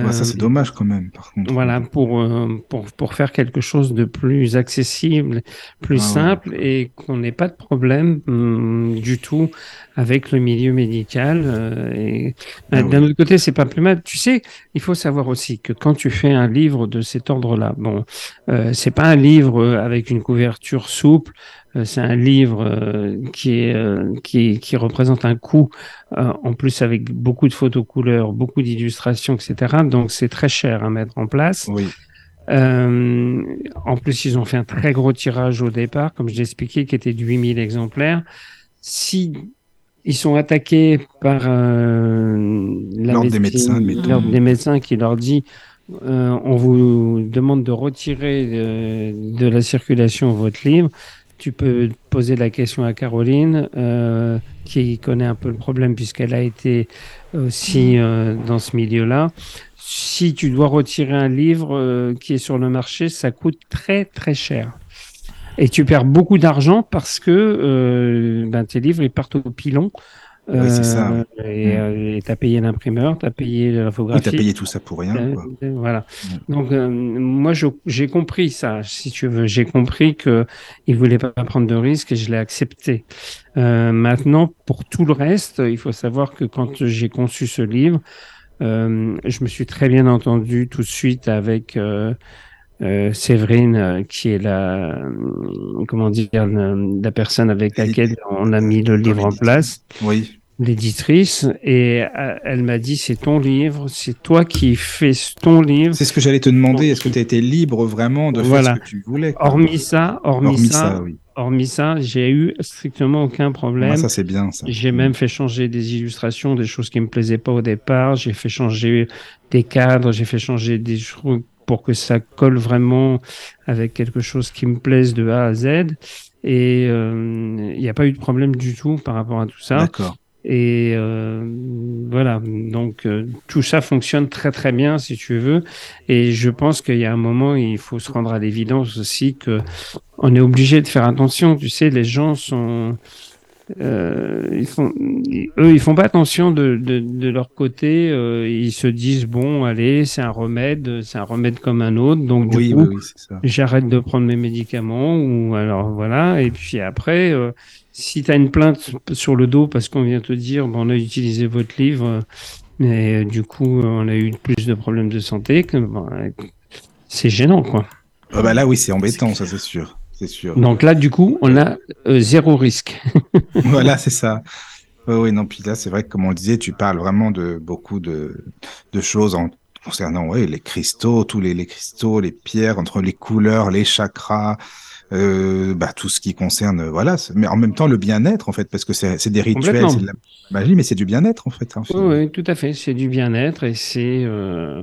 Ouais, ça c'est Euh, dommage quand même, par contre. Voilà, pour, euh, pour, pour faire quelque chose de plus accessible, plus Ah simple et qu'on n'ait pas de problème hum, du tout avec le milieu médical. euh, et Ah d'un oui. autre côté, c'est pas plus mal. Tu sais, il faut savoir aussi que quand tu fais un livre de cet ordre-là, bon, euh, c'est pas un livre avec une couverture souple. Euh, C'est un livre euh, qui, est, euh, qui, qui représente un coût, euh, en plus avec beaucoup de photos couleurs, beaucoup d'illustrations, etc. Donc c'est très cher à mettre en place. Oui, Euh, en plus, ils ont fait un très gros tirage au départ, comme je l'ai expliqué, qui était de 8000 exemplaires. Si ils sont attaqués par euh, L'ordre des médecins, l'ordre des médecins qui leur dit euh, on vous demande de retirer de la circulation votre livre. Tu peux poser la question à Caroline, euh, qui connaît un peu le problème puisqu'elle a été aussi euh, dans ce milieu-là. Si tu dois retirer un livre euh, qui est sur le marché, ça coûte très très cher. Et tu perds beaucoup d'argent parce que euh, ben, tes livres ils partent au pilon. Ouais, c'est ça, Euh, Et tu as payé l'imprimeur, tu as payé oui l'infographie. t'as payé tout ça pour rien. Euh, Quoi. euh, voilà. Donc euh, moi j'ai compris ça, si tu veux, j'ai compris que il voulait pas prendre de risques et je l'ai accepté. Euh, maintenant pour tout le reste, il faut savoir que quand j'ai conçu ce livre, euh, je me suis très bien entendu tout de suite avec euh, euh, Séverine, euh, qui est la euh, comment dire la, la personne avec laquelle on a mis le livre en place. Oui, l'éditrice, et euh, elle m'a dit c'est ton livre, c'est toi qui fais ton livre. C'est ce que j'allais te demander. Est-ce que tu as été libre vraiment de Voilà. faire ce que tu voulais quoi? Hormis ça, hormis, Hormis ça, ça, oui. hormis ça, j'ai eu strictement aucun problème. Ah, ça c'est bien ça. J'ai même fait changer des illustrations, des choses qui me plaisaient pas au départ. J'ai fait changer des cadres, j'ai fait changer des trucs pour que ça colle vraiment avec quelque chose qui me plaise de A à Z. Et euh, il n'y a pas eu de problème du tout par rapport à tout ça. D'accord. Et euh, voilà, donc euh, tout ça fonctionne très très bien si tu veux. Et je pense qu'il y a un moment, il faut se rendre à l'évidence aussi que on est obligé de faire attention. Tu sais, les gens sont, euh, ils font, eux, ils font pas attention de, de, de leur côté. euh, ils se disent bon, allez, c'est un remède, c'est un remède comme un autre. Donc du Oui, coup, oui, oui, c'est ça. j'arrête de prendre mes médicaments ou alors voilà et puis après euh, si tu as une plainte sur le dos parce qu'on vient te dire bon, on a utilisé votre livre mais euh, du coup on a eu plus de problèmes de santé que bon, euh, c'est gênant quoi Ah bah là, oui, c'est embêtant, ça c'est sûr. C'est sûr. donc là du coup on a euh, zéro risque voilà, c'est ça. Oui, oui, non, puis là, c'est vrai que, comme on le disait, tu parles vraiment de beaucoup de, de choses en, concernant ouais, les cristaux, tous les, les cristaux, les pierres, entre les couleurs, les chakras, euh, bah, tout ce qui concerne, voilà, mais en même temps le bien-être, en fait, parce que c'est des rituels, c'est de la magie, mais c'est du bien-être, en fait. hein, oui, tout à fait c'est du bien-être et c'est euh,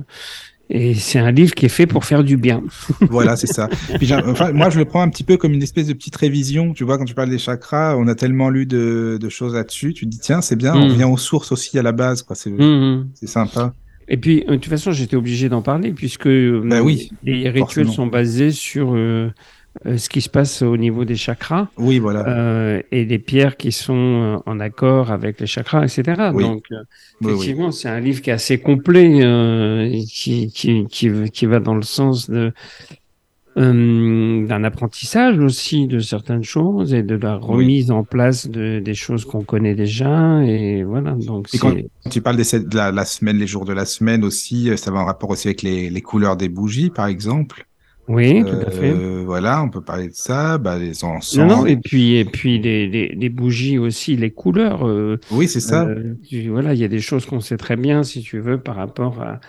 et c'est un livre qui est fait pour faire du bien Voilà, c'est ça. Puis j'ai- enfin, moi, je le prends un petit peu comme une espèce de petite révision. Tu vois, quand tu parles des chakras, on a tellement lu de, de choses là-dessus. Tu te dis, tiens, c'est bien, on Mm. revient aux sources aussi à la base. quoi. C'est Mhm. c'est sympa. Et puis, euh, de toute façon, j'étais obligé d'en parler puisque euh, Bah oui, les rituels forcément. sont basés sur euh, ce qui se passe au niveau des chakras Oui, voilà. euh, et les pierres qui sont euh, en accord avec les chakras, etc. Oui. Donc, euh, Oui, oui. effectivement, c'est un livre qui est assez complet, euh, et qui, qui, qui, qui va dans le sens de euh, d'un apprentissage aussi de certaines choses et de la remise en place de, des choses qu'on connaît déjà et voilà donc Et quand- tu parles des, de la, la semaine, les jours de la semaine aussi, euh, ça va en rapport aussi avec les, les couleurs des bougies, par exemple. Oui tout à fait Euh, Voilà, on peut parler de ça, bah, les encens. Non, non, et puis, et puis les, les, les bougies aussi, les couleurs. euh, Oui, c'est ça. euh, tu- voilà, il y a des choses qu'on sait très bien, si tu veux, par rapport à.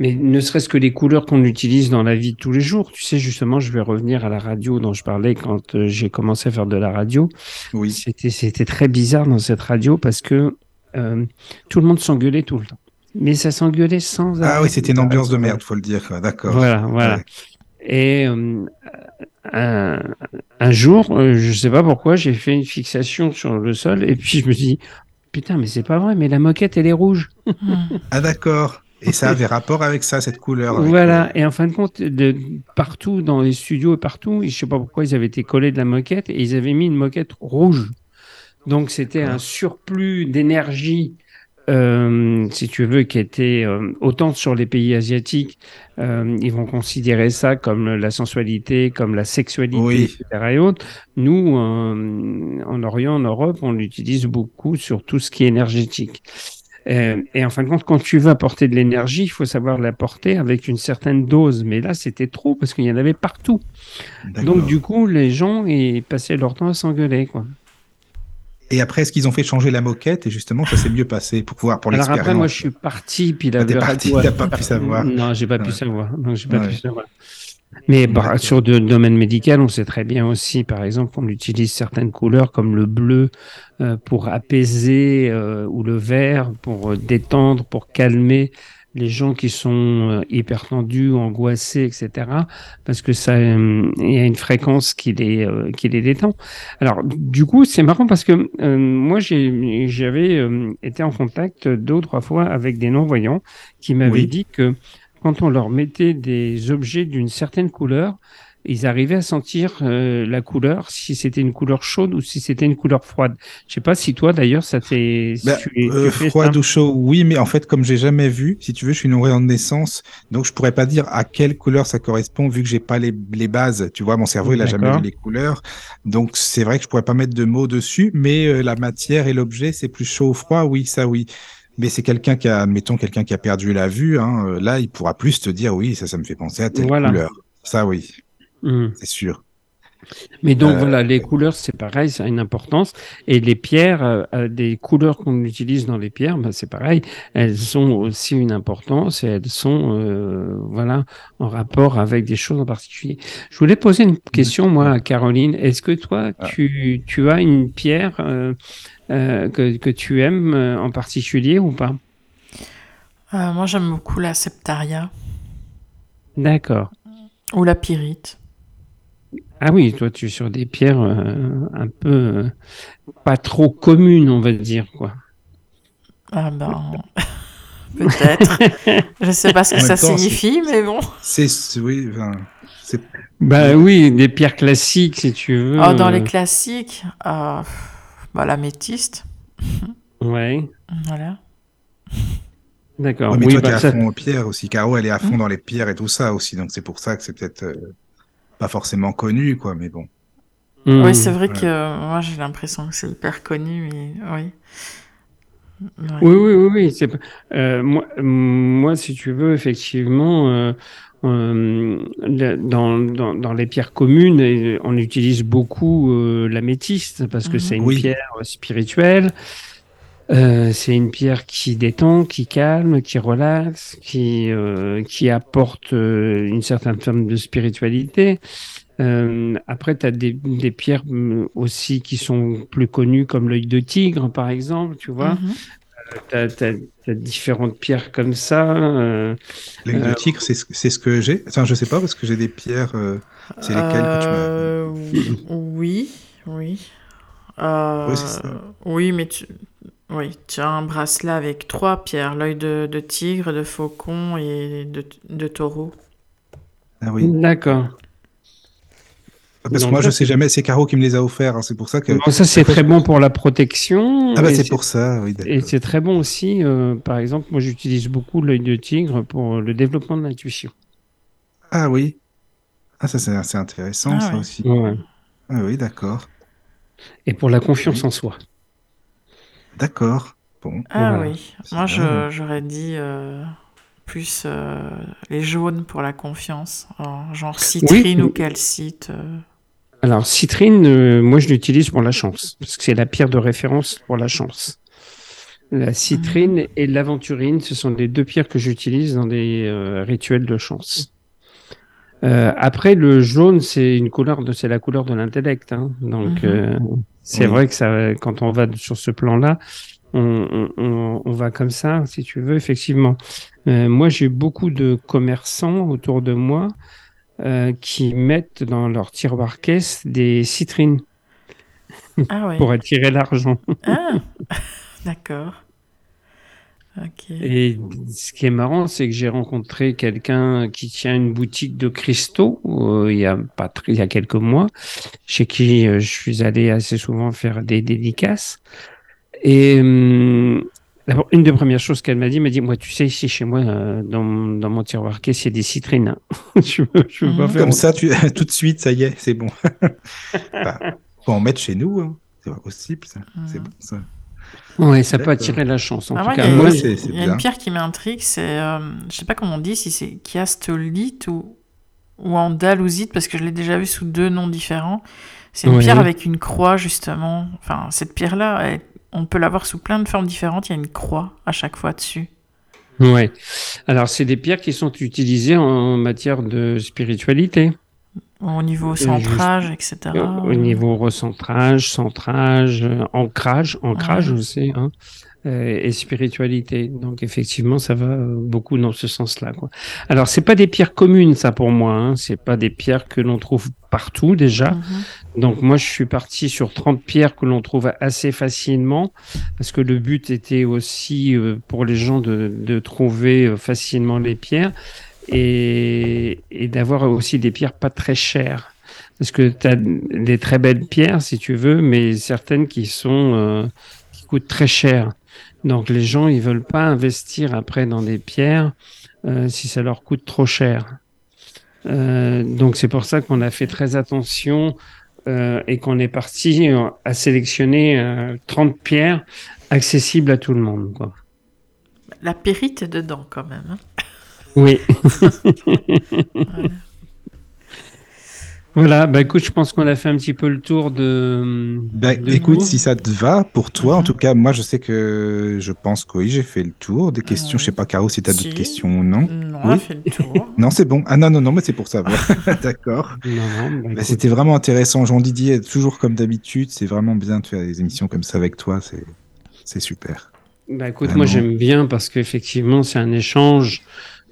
Mais ne serait-ce que les couleurs qu'on utilise dans la vie de tous les jours. Tu sais, justement, je vais revenir à la radio dont je parlais quand euh, j'ai commencé à faire de la radio. oui. C'était, c'était très bizarre dans cette radio parce que euh, tout le monde s'engueulait tout le temps. Mais ça s'engueulait sans Ah oui, c'était une ambiance de merde, faut le dire. D'accord. Voilà, voilà. Ouais. Et euh, un, un jour, euh, je sais pas pourquoi, j'ai fait une fixation sur le sol et puis je me suis dit, putain, mais c'est pas vrai, mais la moquette, elle est rouge. Ah d'accord. Et ça avait rapport avec ça, cette couleur. voilà. le- Et en fin de compte, de, partout dans les studios et partout, je sais pas pourquoi ils avaient été collés de la moquette et ils avaient mis une moquette rouge. Donc c'était un surplus d'énergie. Euh, si tu veux, qui était euh, autant sur les pays asiatiques, euh, ils vont considérer ça comme la sensualité, comme la sexualité, Oui. etc. Et autres. Nous, euh, en Orient, en Europe, on l'utilise beaucoup sur tout ce qui est énergétique. Euh, et en fin de compte, quand tu veux apporter de l'énergie, il faut savoir l'apporter avec une certaine dose. Mais là, c'était trop parce qu'il y en avait partout. Donc, du coup, les gens ils passaient leur temps à s'engueuler, quoi. Et après, est-ce qu'ils ont fait changer la moquette et justement, ça s'est mieux passé pour pouvoir pour Alors l'expérience. après, moi, je suis parti, puis la Ah, t'es parti, t'as pas pu savoir. Non, j'ai pas pu savoir. Non, j'ai pas Ouais. pu savoir. Mais bah, sur le domaine médical, on sait très bien aussi, par exemple, qu'on utilise certaines couleurs comme le bleu euh, pour apaiser euh, ou le vert pour euh, détendre, pour calmer les gens qui sont euh, hyper tendus, angoissés, etc. Parce que ça, euh, il y a une fréquence qui les euh, qui les détend. Alors, du coup, c'est marrant parce que euh, moi, j'avais euh, été en contact deux ou trois fois avec des non-voyants qui m'avaient Oui. dit que quand on leur mettait des objets d'une certaine couleur, ils arrivaient à sentir euh, la couleur, si c'était une couleur chaude ou si c'était une couleur froide. Je sais pas si toi d'ailleurs ça t'est si Bah, tu, tu euh, fais froid ça. ou chaud, oui, mais en fait, comme j'ai jamais vu, si tu veux, je suis nourri en naissance, donc je pourrais pas dire à quelle couleur ça correspond vu que j'ai pas les, les bases. Tu vois, mon cerveau, il a jamais vu les couleurs, donc c'est vrai que je pourrais pas mettre de mots dessus, mais euh, la matière et l'objet, c'est plus chaud ou froid, oui, ça oui. Mais c'est quelqu'un qui a, admettons, quelqu'un qui a perdu la vue, hein, euh, là, il pourra plus te dire, oui, ça, ça me fait penser à telle Voilà. couleur. Ça, oui, Hmm. c'est sûr. Mais donc Euh, voilà, les couleurs, c'est pareil, ça a une importance. Et les pierres, euh, euh, des couleurs qu'on utilise dans les pierres, ben, c'est pareil, elles ont aussi une importance et elles sont euh, voilà en rapport avec des choses en particulier. Je voulais poser une question moi à Caroline. Est-ce que toi, Ah. tu, tu as une pierre euh, euh, que, que tu aimes en particulier ou pas? Euh, moi, j'aime beaucoup la septaria D'accord. ou la pyrite. Ah oui, toi, tu es sur des pierres euh, un peu euh, pas trop communes, on va dire quoi. Ah ben, peut-être. Je sais pas ce que ça temps, signifie, mais bon. C'est, oui, Bah oui, des pierres classiques, si tu veux. Ah, dans les euh, classiques, euh, bah, l'améthyste, Ouais, voilà. d'accord. Ouais, mais oui, toi, bah, t'es à ça- fond aux pierres aussi. Caro, elle est à fond dans les pierres et tout ça aussi. Donc, c'est pour ça que c'est peut-être euh, pas forcément connu, quoi. Mais bon. Hmm. Oui, c'est vrai que euh, moi j'ai l'impression que c'est hyper connu, mais oui. Ouais. Oui, oui, oui, oui. c'est pas- euh, moi, moi, si tu veux, effectivement, euh, euh, dans, dans, dans les pierres communes, on utilise beaucoup euh, l'améthyste parce que Mhm. c'est une Oui. pierre spirituelle. Euh, c'est une pierre qui détend, qui calme, qui relaxe, qui, euh, qui apporte euh, une certaine forme de spiritualité. Euh, après, tu as des, des pierres aussi qui sont plus connues, comme l'œil de tigre, par exemple, tu vois. Mhm. Tu as, différentes pierres comme ça. euh, L'œil de tigre, c'est, ce- c'est ce que j'ai. Enfin, je sais pas parce que j'ai des pierres. euh, c'est lesquelles que tu m'as. Oui, oui. Euh, Oui, c'est ça. oui, mais tu... Oui, tu as un bracelet avec trois pierres, l'œil de, de tigre, de faucon et de, de taureau. Ah oui. D'accord. Parce que moi, je sais jamais. C'est Caro qui me les a offerts. hein, C'est pour ça que. Bon, ça, c'est très bon pour la protection. Ah bah c'est pour ça. Oui. Et d'accord. c'est très bon aussi, euh, par exemple, moi j'utilise beaucoup l'œil de tigre pour le développement de l'intuition. Ah oui. Ah ça c'est intéressant Ah ça oui. aussi. Ouais. Ah oui, d'accord, Et pour la confiance en soi. D'accord. Bon. Ah Voilà. oui, moi j'aurais dit euh, plus euh, les jaunes pour la confiance, genre citrine Oui. ou calcite. euh. Alors, citrine, euh, moi je l'utilise pour la chance, parce que c'est la pierre de référence pour la chance. La citrine et l'aventurine, ce sont les deux pierres que j'utilise dans des euh, rituels de chance. Euh, après, le jaune, c'est une couleur de, c'est la couleur de l'intellect. hein. Donc, Mhm. C'est Oui. vrai que ça, quand on va sur ce plan-là, on, on- on- on va comme ça, si tu veux, effectivement. Euh, moi, j'ai beaucoup de commerçants autour de moi euh, qui mettent dans leur tiroir caisse des citrines Ah oui. pour attirer l'argent. Ah, d'accord. Et ce qui est marrant, c'est que j'ai rencontré quelqu'un qui tient une boutique de cristaux euh, il y a pas très, il y a quelques mois, chez qui euh, je suis allé assez souvent faire des dédicaces. Et d'abord, une des premières choses qu'elle m'a dit, elle m'a dit, moi, tu sais, ici chez moi, euh, dans, mon- dans mon tiroir caisse, il y a des citrines. hein. je veux, je veux pas Mhm. faire Comme ça, tu tout de suite, ça y est, c'est bon. Bah, faut en mettre chez nous. Hein. C'est pas possible, ça. C'est bon ça. Ouais, ça peut attirer la chance. En Ah tout ouais, cas, il y a, moi, Ouais, il y a- c'est- c'est il y a bien. une pierre qui m'intrigue, c'est, euh, je sais pas comment on dit, si c'est chiastolite ou, ou andalousite, parce que je l'ai déjà vu sous deux noms différents. C'est une Ouais. pierre avec une croix, justement. Enfin, cette pierre-là, on peut l'avoir sous plein de formes différentes. Il y a une croix à chaque fois dessus. Ouais. Alors, c'est des pierres qui sont utilisées en matière de spiritualité. Au niveau centrage, etc. Euh, Au niveau recentrage, centrage, euh, ancrage, ancrage Ouais. aussi, hein, euh, et spiritualité. Donc effectivement, ça va beaucoup dans ce sens-là. Quoi. Alors c'est pas des pierres communes, ça pour moi. Hein. C'est pas des pierres que l'on trouve partout déjà. Mhm. Donc moi, je suis parti sur 30 pierres que l'on trouve assez facilement, parce que le but était aussi euh, pour les gens de, de trouver facilement les pierres et, et d'avoir aussi des pierres pas très chères. Parce que tu as des très belles pierres, si tu veux, mais certaines qui sont euh, qui coûtent très cher. Donc les gens, ils veulent pas investir après dans des pierres euh, si ça leur coûte trop cher. Euh, donc c'est pour ça qu'on a fait très attention euh, et qu'on est parti euh, à sélectionner euh, 30 pierres accessibles à tout le monde. Quoi. La périte est dedans quand même. hein. Oui. Voilà, bah écoute, je pense qu'on a fait un petit peu le tour de. Bah, de écoute, si ça te va pour toi, en Mhm. tout cas, moi je sais que je pense que oui, j'ai fait le tour des questions. Euh, Je sais pas, Caro, si tu as si. d'autres questions ou non. Non, Oui. on a fait le tour. Non, c'est bon. Ah non, non, non, mais c'est pour savoir. D'accord. Non, non, bah, Bah, C'était vraiment intéressant. Jean Didier, toujours comme d'habitude, c'est vraiment bien de faire des émissions comme ça avec toi. C'est, c'est super. bah, écoute, Vraiment. moi j'aime bien parce qu'effectivement c'est un échange.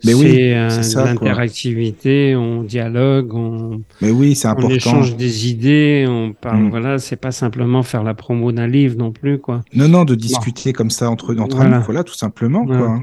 Mais oui, c'est euh, quoi. l'interactivité, on dialogue, on, Mais oui, on échange des idées, on parle. Mm. Voilà, c'est pas simplement faire la promo d'un livre non plus, quoi. Non, non, de discuter comme ça entre, entre Voilà. amis, voilà, tout simplement, Voilà. quoi.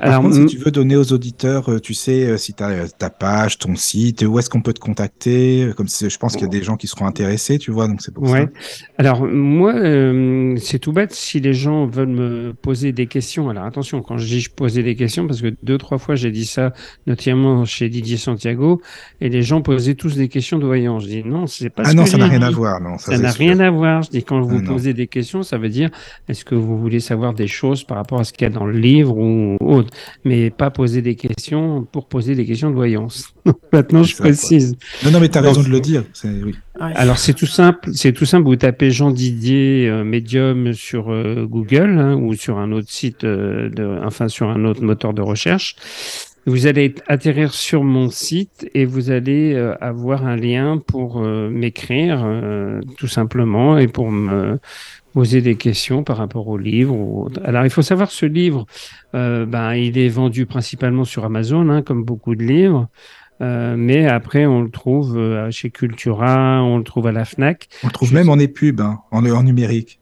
Alors, contre, si tu veux donner aux auditeurs, euh, tu sais, euh, si tu as ta page, ton site, où est-ce qu'on peut te contacter euh, Comme je pense qu'il y a des gens qui seront intéressés, tu vois, donc c'est pour Ouais. ça. Alors moi, euh, c'est tout bête. Si les gens veulent me poser des questions, alors attention, quand je dis je posais des questions, parce que deux trois fois j'ai dit ça, notamment chez Didier Santiago, et les gens posaient tous des questions de voyants. Je dis non, c'est pas. Ah ce non, que ça n'a rien à voir, non. Ça, n'a rien à voir. Je dis quand vous Ah posez des questions, ça veut dire est-ce que vous voulez savoir des choses par rapport à ce qu'il y a dans le livre ou autre, mais pas poser des questions pour poser des questions de voyance. Maintenant, je ça, quoi. précise. Non, non, mais tu as Donc- raison de le dire. C'est, oui. Ouais. Alors c'est tout simple, c'est tout simple. Vous tapez Jean Didier euh, Medium sur euh, Google hein, ou sur un autre site, euh, de, enfin sur un autre moteur de recherche. Vous allez atterrir sur mon site et vous allez euh, avoir un lien pour euh, m'écrire euh, tout simplement et pour me poser des questions par rapport au livre. Alors il faut savoir ce livre, euh, ben il est vendu principalement sur Amazon, hein, comme beaucoup de livres. Euh, mais après, on le trouve euh, chez Cultura, on le trouve à la Fnac. On le trouve Je même en épub, hein, en, en numérique.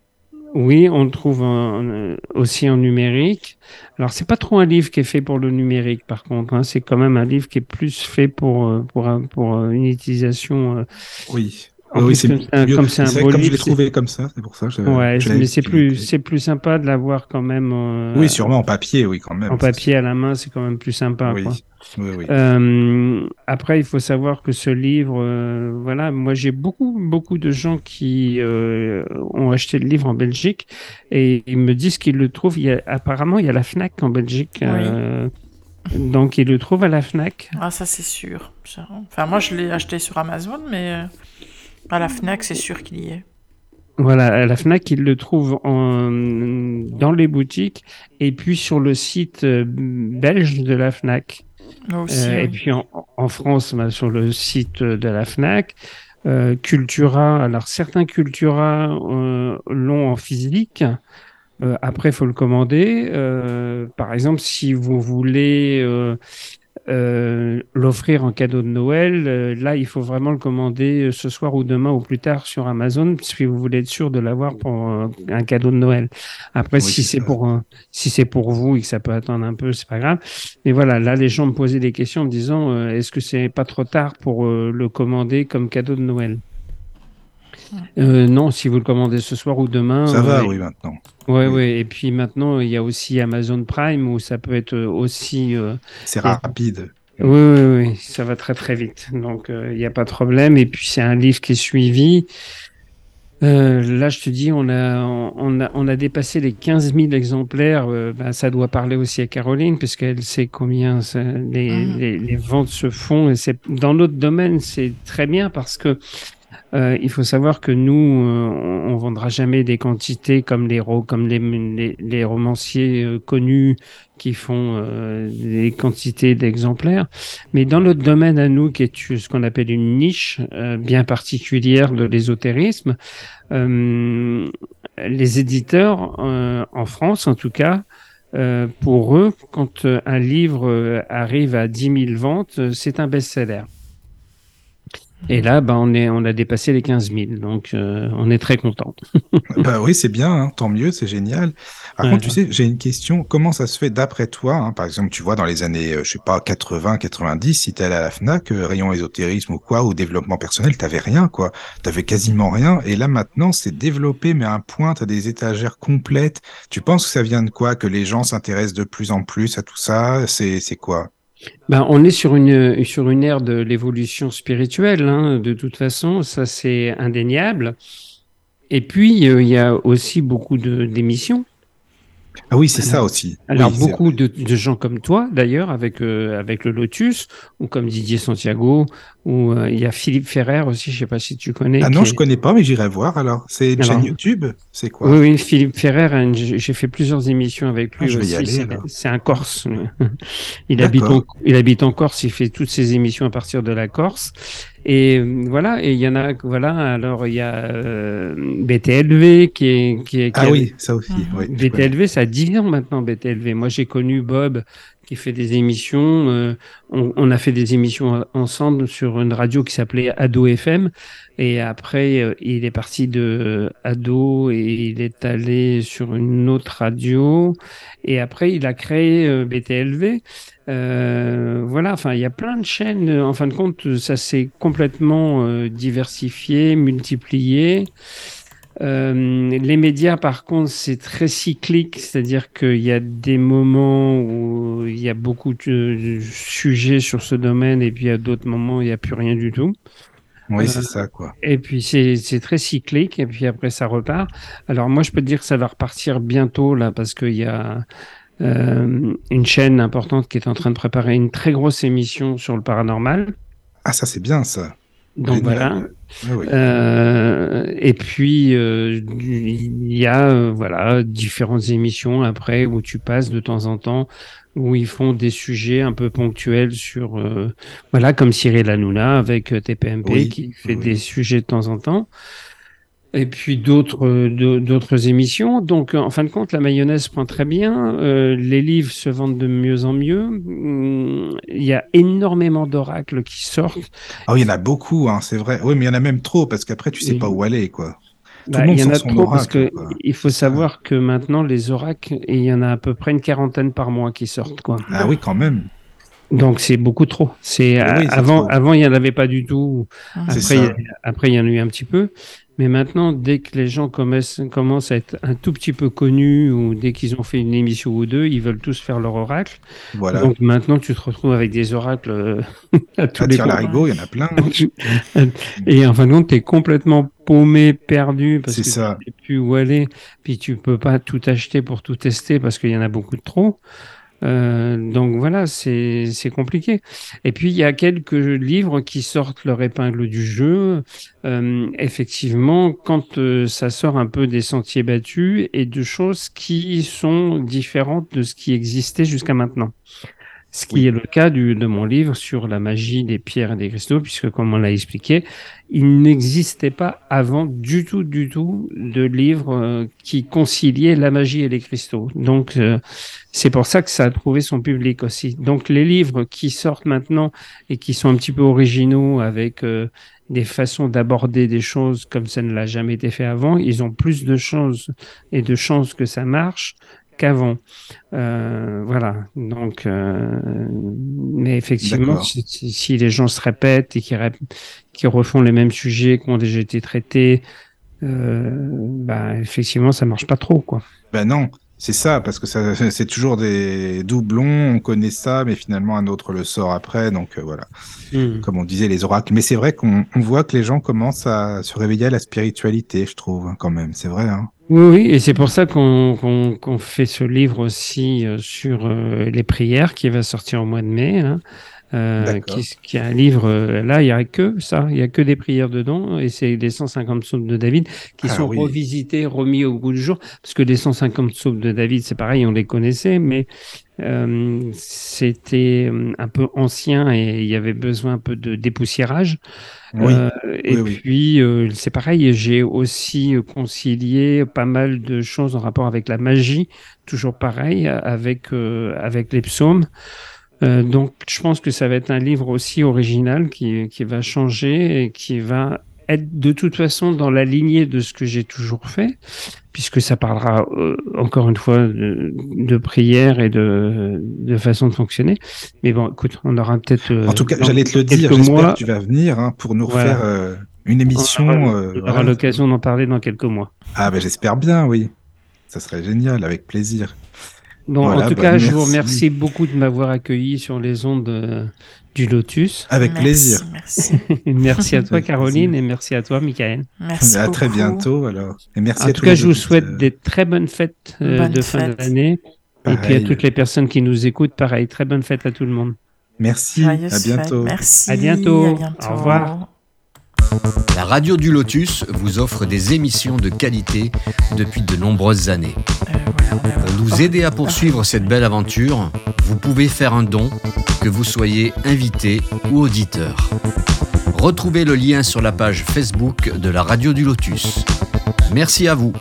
Oui, on le trouve en- en- aussi en numérique. Alors, c'est pas trop un livre qui est fait pour le numérique, par contre. hein. C'est quand même un livre qui est plus fait pour pour pour une utilisation. Oui. En oui, c'est comme c'est un- mieux. comme c'est un vrai beau je livre, l'ai c'est- trouvé comme ça, c'est pour ça. que je- ouais, je mais c'est plus c'est plus sympa de l'avoir quand même. euh, Oui, sûrement en papier, oui, quand même. En papier à la main, c'est quand même plus sympa. Oui, quoi. oui, oui. Euh, après, il faut savoir que ce livre, euh, voilà, moi j'ai beaucoup, beaucoup de gens qui euh, ont acheté le livre en Belgique et ils me disent qu'ils le trouvent. Il y a, apparemment, il y a la Fnac en Belgique, euh, donc ils le trouvent à la Fnac. Ah, ça, c'est sûr. Enfin, moi, je l'ai acheté sur Amazon, mais euh, à la Fnac, c'est sûr qu'il y est. Voilà, à la Fnac, ils le trouvent en, dans les boutiques et puis sur le site euh, belge de la Fnac. Aussi, Euh, Et puis en, en France, bah, sur le site de la FNAC, euh, Cultura, alors certains Cultura euh, l'ont en physique. Après, il faut le commander. Par exemple, si vous voulez euh, l'offrir en cadeau de Noël, euh, là, il faut vraiment le commander euh, ce soir ou demain ou plus tard sur Amazon, si vous voulez être sûr de l'avoir pour euh, un cadeau de Noël. Après, Oui, si c'est pour si c'est pour vous et que ça peut attendre un peu, c'est pas grave. Mais voilà, là, les gens me posaient des questions en me disant euh, est-ce que c'est pas trop tard pour le commander comme cadeau de Noël? Euh, Non, si vous le commandez ce soir ou demain. Ça va, euh, oui, maintenant. Ouais, Oui. ouais. Et puis maintenant, il y a aussi Amazon Prime où ça peut être euh, aussi. euh, C'est rapide. Oui, oui, oui, ça va très très vite. Donc euh, il n'y a pas de problème. Et puis c'est un livre qui est suivi. Euh, là, je te dis, on a, on a, on a dépassé les 15 000 exemplaires. Euh, ben, ça doit parler aussi à Caroline, puisqu'elle sait combien ça- les, Mhm. les, les ventes se font. Et c'est dans notre domaine, c'est très bien parce que euh, il faut savoir que nous, euh, on, on vendra jamais des quantités comme les comme les, les, les romanciers euh, connus qui font euh, des quantités d'exemplaires. Mais dans notre domaine à nous, qui est ce qu'on appelle une niche euh, bien particulière de l'ésotérisme, les éditeurs en France, en tout cas. pour eux, quand un livre arrive à 10 000 ventes, c'est un best-seller. Et là, ben, on, est, on a dépassé les 15 000, donc euh, on est très content. bah oui, c'est bien, hein, tant mieux, c'est génial. Par Ouais. contre, tu sais, j'ai une question. Comment ça se fait d'après toi hein, Par exemple, tu vois, dans les années, euh, je sais pas, 80, 90, si t'es allé à la FNAC, euh, rayon ésotérisme ou quoi, ou développement personnel, t'avais rien, quoi. T'avais quasiment rien. Et là, maintenant, c'est développé, mais à un point, t'as des étagères complètes. Tu penses que ça vient de quoi? Que les gens s'intéressent de plus en plus à tout ça? C'est quoi? Ben, on est sur une, sur une ère de l'évolution spirituelle, hein, de toute façon, ça c'est indéniable. Et puis, euh, il y a aussi beaucoup de- d'émissions. Ah oui, c'est ça aussi. Alors Oui, beaucoup de, de gens comme toi, d'ailleurs, avec euh, avec le Lotus, ou comme Didier Santiago, ou euh, il y a Philippe Ferrer aussi, je sais pas si tu connais. Ah non, est- je connais pas, mais j'irai voir alors. C'est une Alors- chaîne YouTube C'est quoi? Oui, oui, Philippe Ferrer, hein, j'ai fait plusieurs émissions avec lui Ah, je vais y aussi. aller, c'est- un Corse. il habite en, il habite en Corse. Il fait toutes ses émissions à partir de la Corse. Et euh, voilà. Et il y en a, voilà. Alors il y a euh, BTLV qui est, qui est, qui Ah a- oui, ça aussi. Oui. BTLV, ça a 10 ans maintenant, BTLV. Moi, j'ai connu Bob qui fait des émissions. euh, on, on a fait des émissions ensemble sur une radio qui s'appelait Ado FM. Et après, euh, il est parti de Ado et il est allé sur une autre radio. Et après, il a créé euh, BTLV. Euh, voilà, enfin, il y a plein de chaînes. En fin de compte, ça s'est complètement euh, diversifié, multiplié. Euh, les médias, par contre, c'est très cyclique, c'est-à-dire qu'il y a des moments où il y a beaucoup de sujets sur ce domaine, et puis à d'autres moments, il n'y a plus rien du tout. Oui, Euh, c'est ça, quoi. Et puis c'est très cyclique, et puis après ça repart. Alors moi, je peux te dire que ça va repartir bientôt là, parce qu'il y a euh, une chaîne importante qui est en train de préparer une très grosse émission sur le paranormal. Ah, ça, c'est bien, ça. Donc voilà. Oui. Euh, et puis euh, il y a euh, voilà différentes émissions après où tu passes de temps en temps où ils font des sujets un peu ponctuels sur euh, voilà comme Cyril Hanouna avec TPMP Oui, qui fait oui. des sujets de temps en temps. Et puis d'autres euh, d'au- d'autres émissions. Donc en fin de compte, la mayonnaise prend très bien. Euh, les livres se vendent de mieux en mieux. Hum, Il y a énormément d'oracles qui sortent. Ah oui, il y en a beaucoup, hein, c'est vrai. Oui, mais il y en a même trop, parce qu'après, tu sais Oui. pas où aller, quoi. Bah, il y en a trop parce que quoi. il faut savoir que maintenant les oracles, et il y en a à peu près une quarantaine par mois qui sortent quoi. Ah oui, quand même. Donc c'est beaucoup trop. C'est Oui, c'est avant trop. avant il y en avait pas du tout. Ah. Après C'est il y ça. a- après il y en a eu un petit peu. Mais maintenant, dès que les gens commencent, commencent à être un tout petit peu connus ou dès qu'ils ont fait une émission ou deux, ils veulent tous faire leur oracle. Voilà. Donc maintenant, tu te retrouves avec des oracles euh, à tous à les l'arigot, il y en a plein. Et en fin de compte, t'es complètement paumé, perdu, parce que ça. tu sais plus où aller, puis tu peux pas tout acheter pour tout tester parce qu'il y en a beaucoup de trop. Euh, donc voilà, c'est compliqué. Et puis il y a quelques livres qui sortent leur épingle du jeu. Euh, effectivement, quand euh, ça sort un peu des sentiers battus et de choses qui sont différentes de ce qui existait jusqu'à maintenant. Ce qui est le cas du, de mon livre sur la magie des pierres et des cristaux, puisque comme on l'a expliqué, il n'existait pas avant du tout, du tout de livre euh, qui conciliait la magie et les cristaux. Donc euh, c'est pour ça que ça a trouvé son public aussi. Donc les livres qui sortent maintenant et qui sont un petit peu originaux avec euh, des façons d'aborder des choses comme ça ne l'a jamais été fait avant, ils ont plus de chances et de chances que ça marche qu'avant. Euh, voilà. Donc, euh, mais effectivement, si, les gens se répètent et qui refont les mêmes sujets qui ont déjà été traités, euh, bah, effectivement, ça marche pas trop, quoi. Ben non, c'est ça, parce que ça, c'est toujours des doublons, on connaît ça, mais finalement un autre le sort après, donc euh, voilà. Hmm. Comme on disait, les oracles. Mais c'est vrai qu'on on voit que les gens commencent à se réveiller à la spiritualité, je trouve, hein, quand même. C'est vrai, hein. Oui, oui, et c'est pour ça qu'on fait ce livre aussi euh, sur euh, les prières qui va sortir au mois de mai. Hein, euh, qui, qui est un livre, euh, là, il y a que ça, il y a que des prières dedans, et c'est les 150 psaumes de David qui Ah sont oui. revisités, remis au goût du jour, parce que les 150 psaumes de David, c'est pareil, on les connaissait, mais euh, c'était euh, un peu ancien et il y avait besoin un peu de dépoussiérage. Oui. Euh, et Oui, puis, euh, c'est pareil, j'ai aussi concilié pas mal de choses en rapport avec la magie, toujours pareil, avec, euh, avec les psaumes. Euh, donc, je pense que ça va être un livre aussi original qui, qui va changer et qui va être de toute façon dans la lignée de ce que j'ai toujours fait, puisque ça parlera euh, encore une fois de, de prière et de, de façon de fonctionner. Mais bon, écoute, on aura peut-être. euh, En tout cas, j'allais te le dire, j'espère que tu vas venir hein, pour nous Voilà. refaire euh, une on émission. aura, on aura voilà. l'occasion d'en parler dans quelques mois. Ah ben j'espère bien, oui. Ça serait génial, avec plaisir. Bon, Voilà, en tout bah, cas, je vous merci. remercie beaucoup de m'avoir accueilli sur les ondes euh, du Lotus. Avec Merci, plaisir. Merci. merci à toi, Caroline, et merci à toi, Michael. Merci à très bientôt alors. Et merci En à tout cas, je vous souhaite des très bonnes fêtes euh, de fin d'année. Et puis à toutes les personnes qui nous écoutent, pareil, très bonne fête à tout le monde. Merci. À bientôt. Merci. À bientôt. À bientôt. Au revoir. La radio du Lotus vous offre des émissions de qualité depuis de nombreuses années. Pour nous aider à poursuivre cette belle aventure, vous pouvez faire un don, que vous soyez invité ou auditeur. Retrouvez le lien sur la page Facebook de la radio du Lotus. Merci à vous.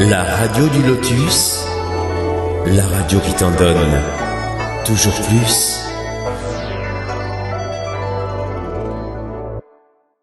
La radio du Lotus, la radio qui t'en donne toujours plus.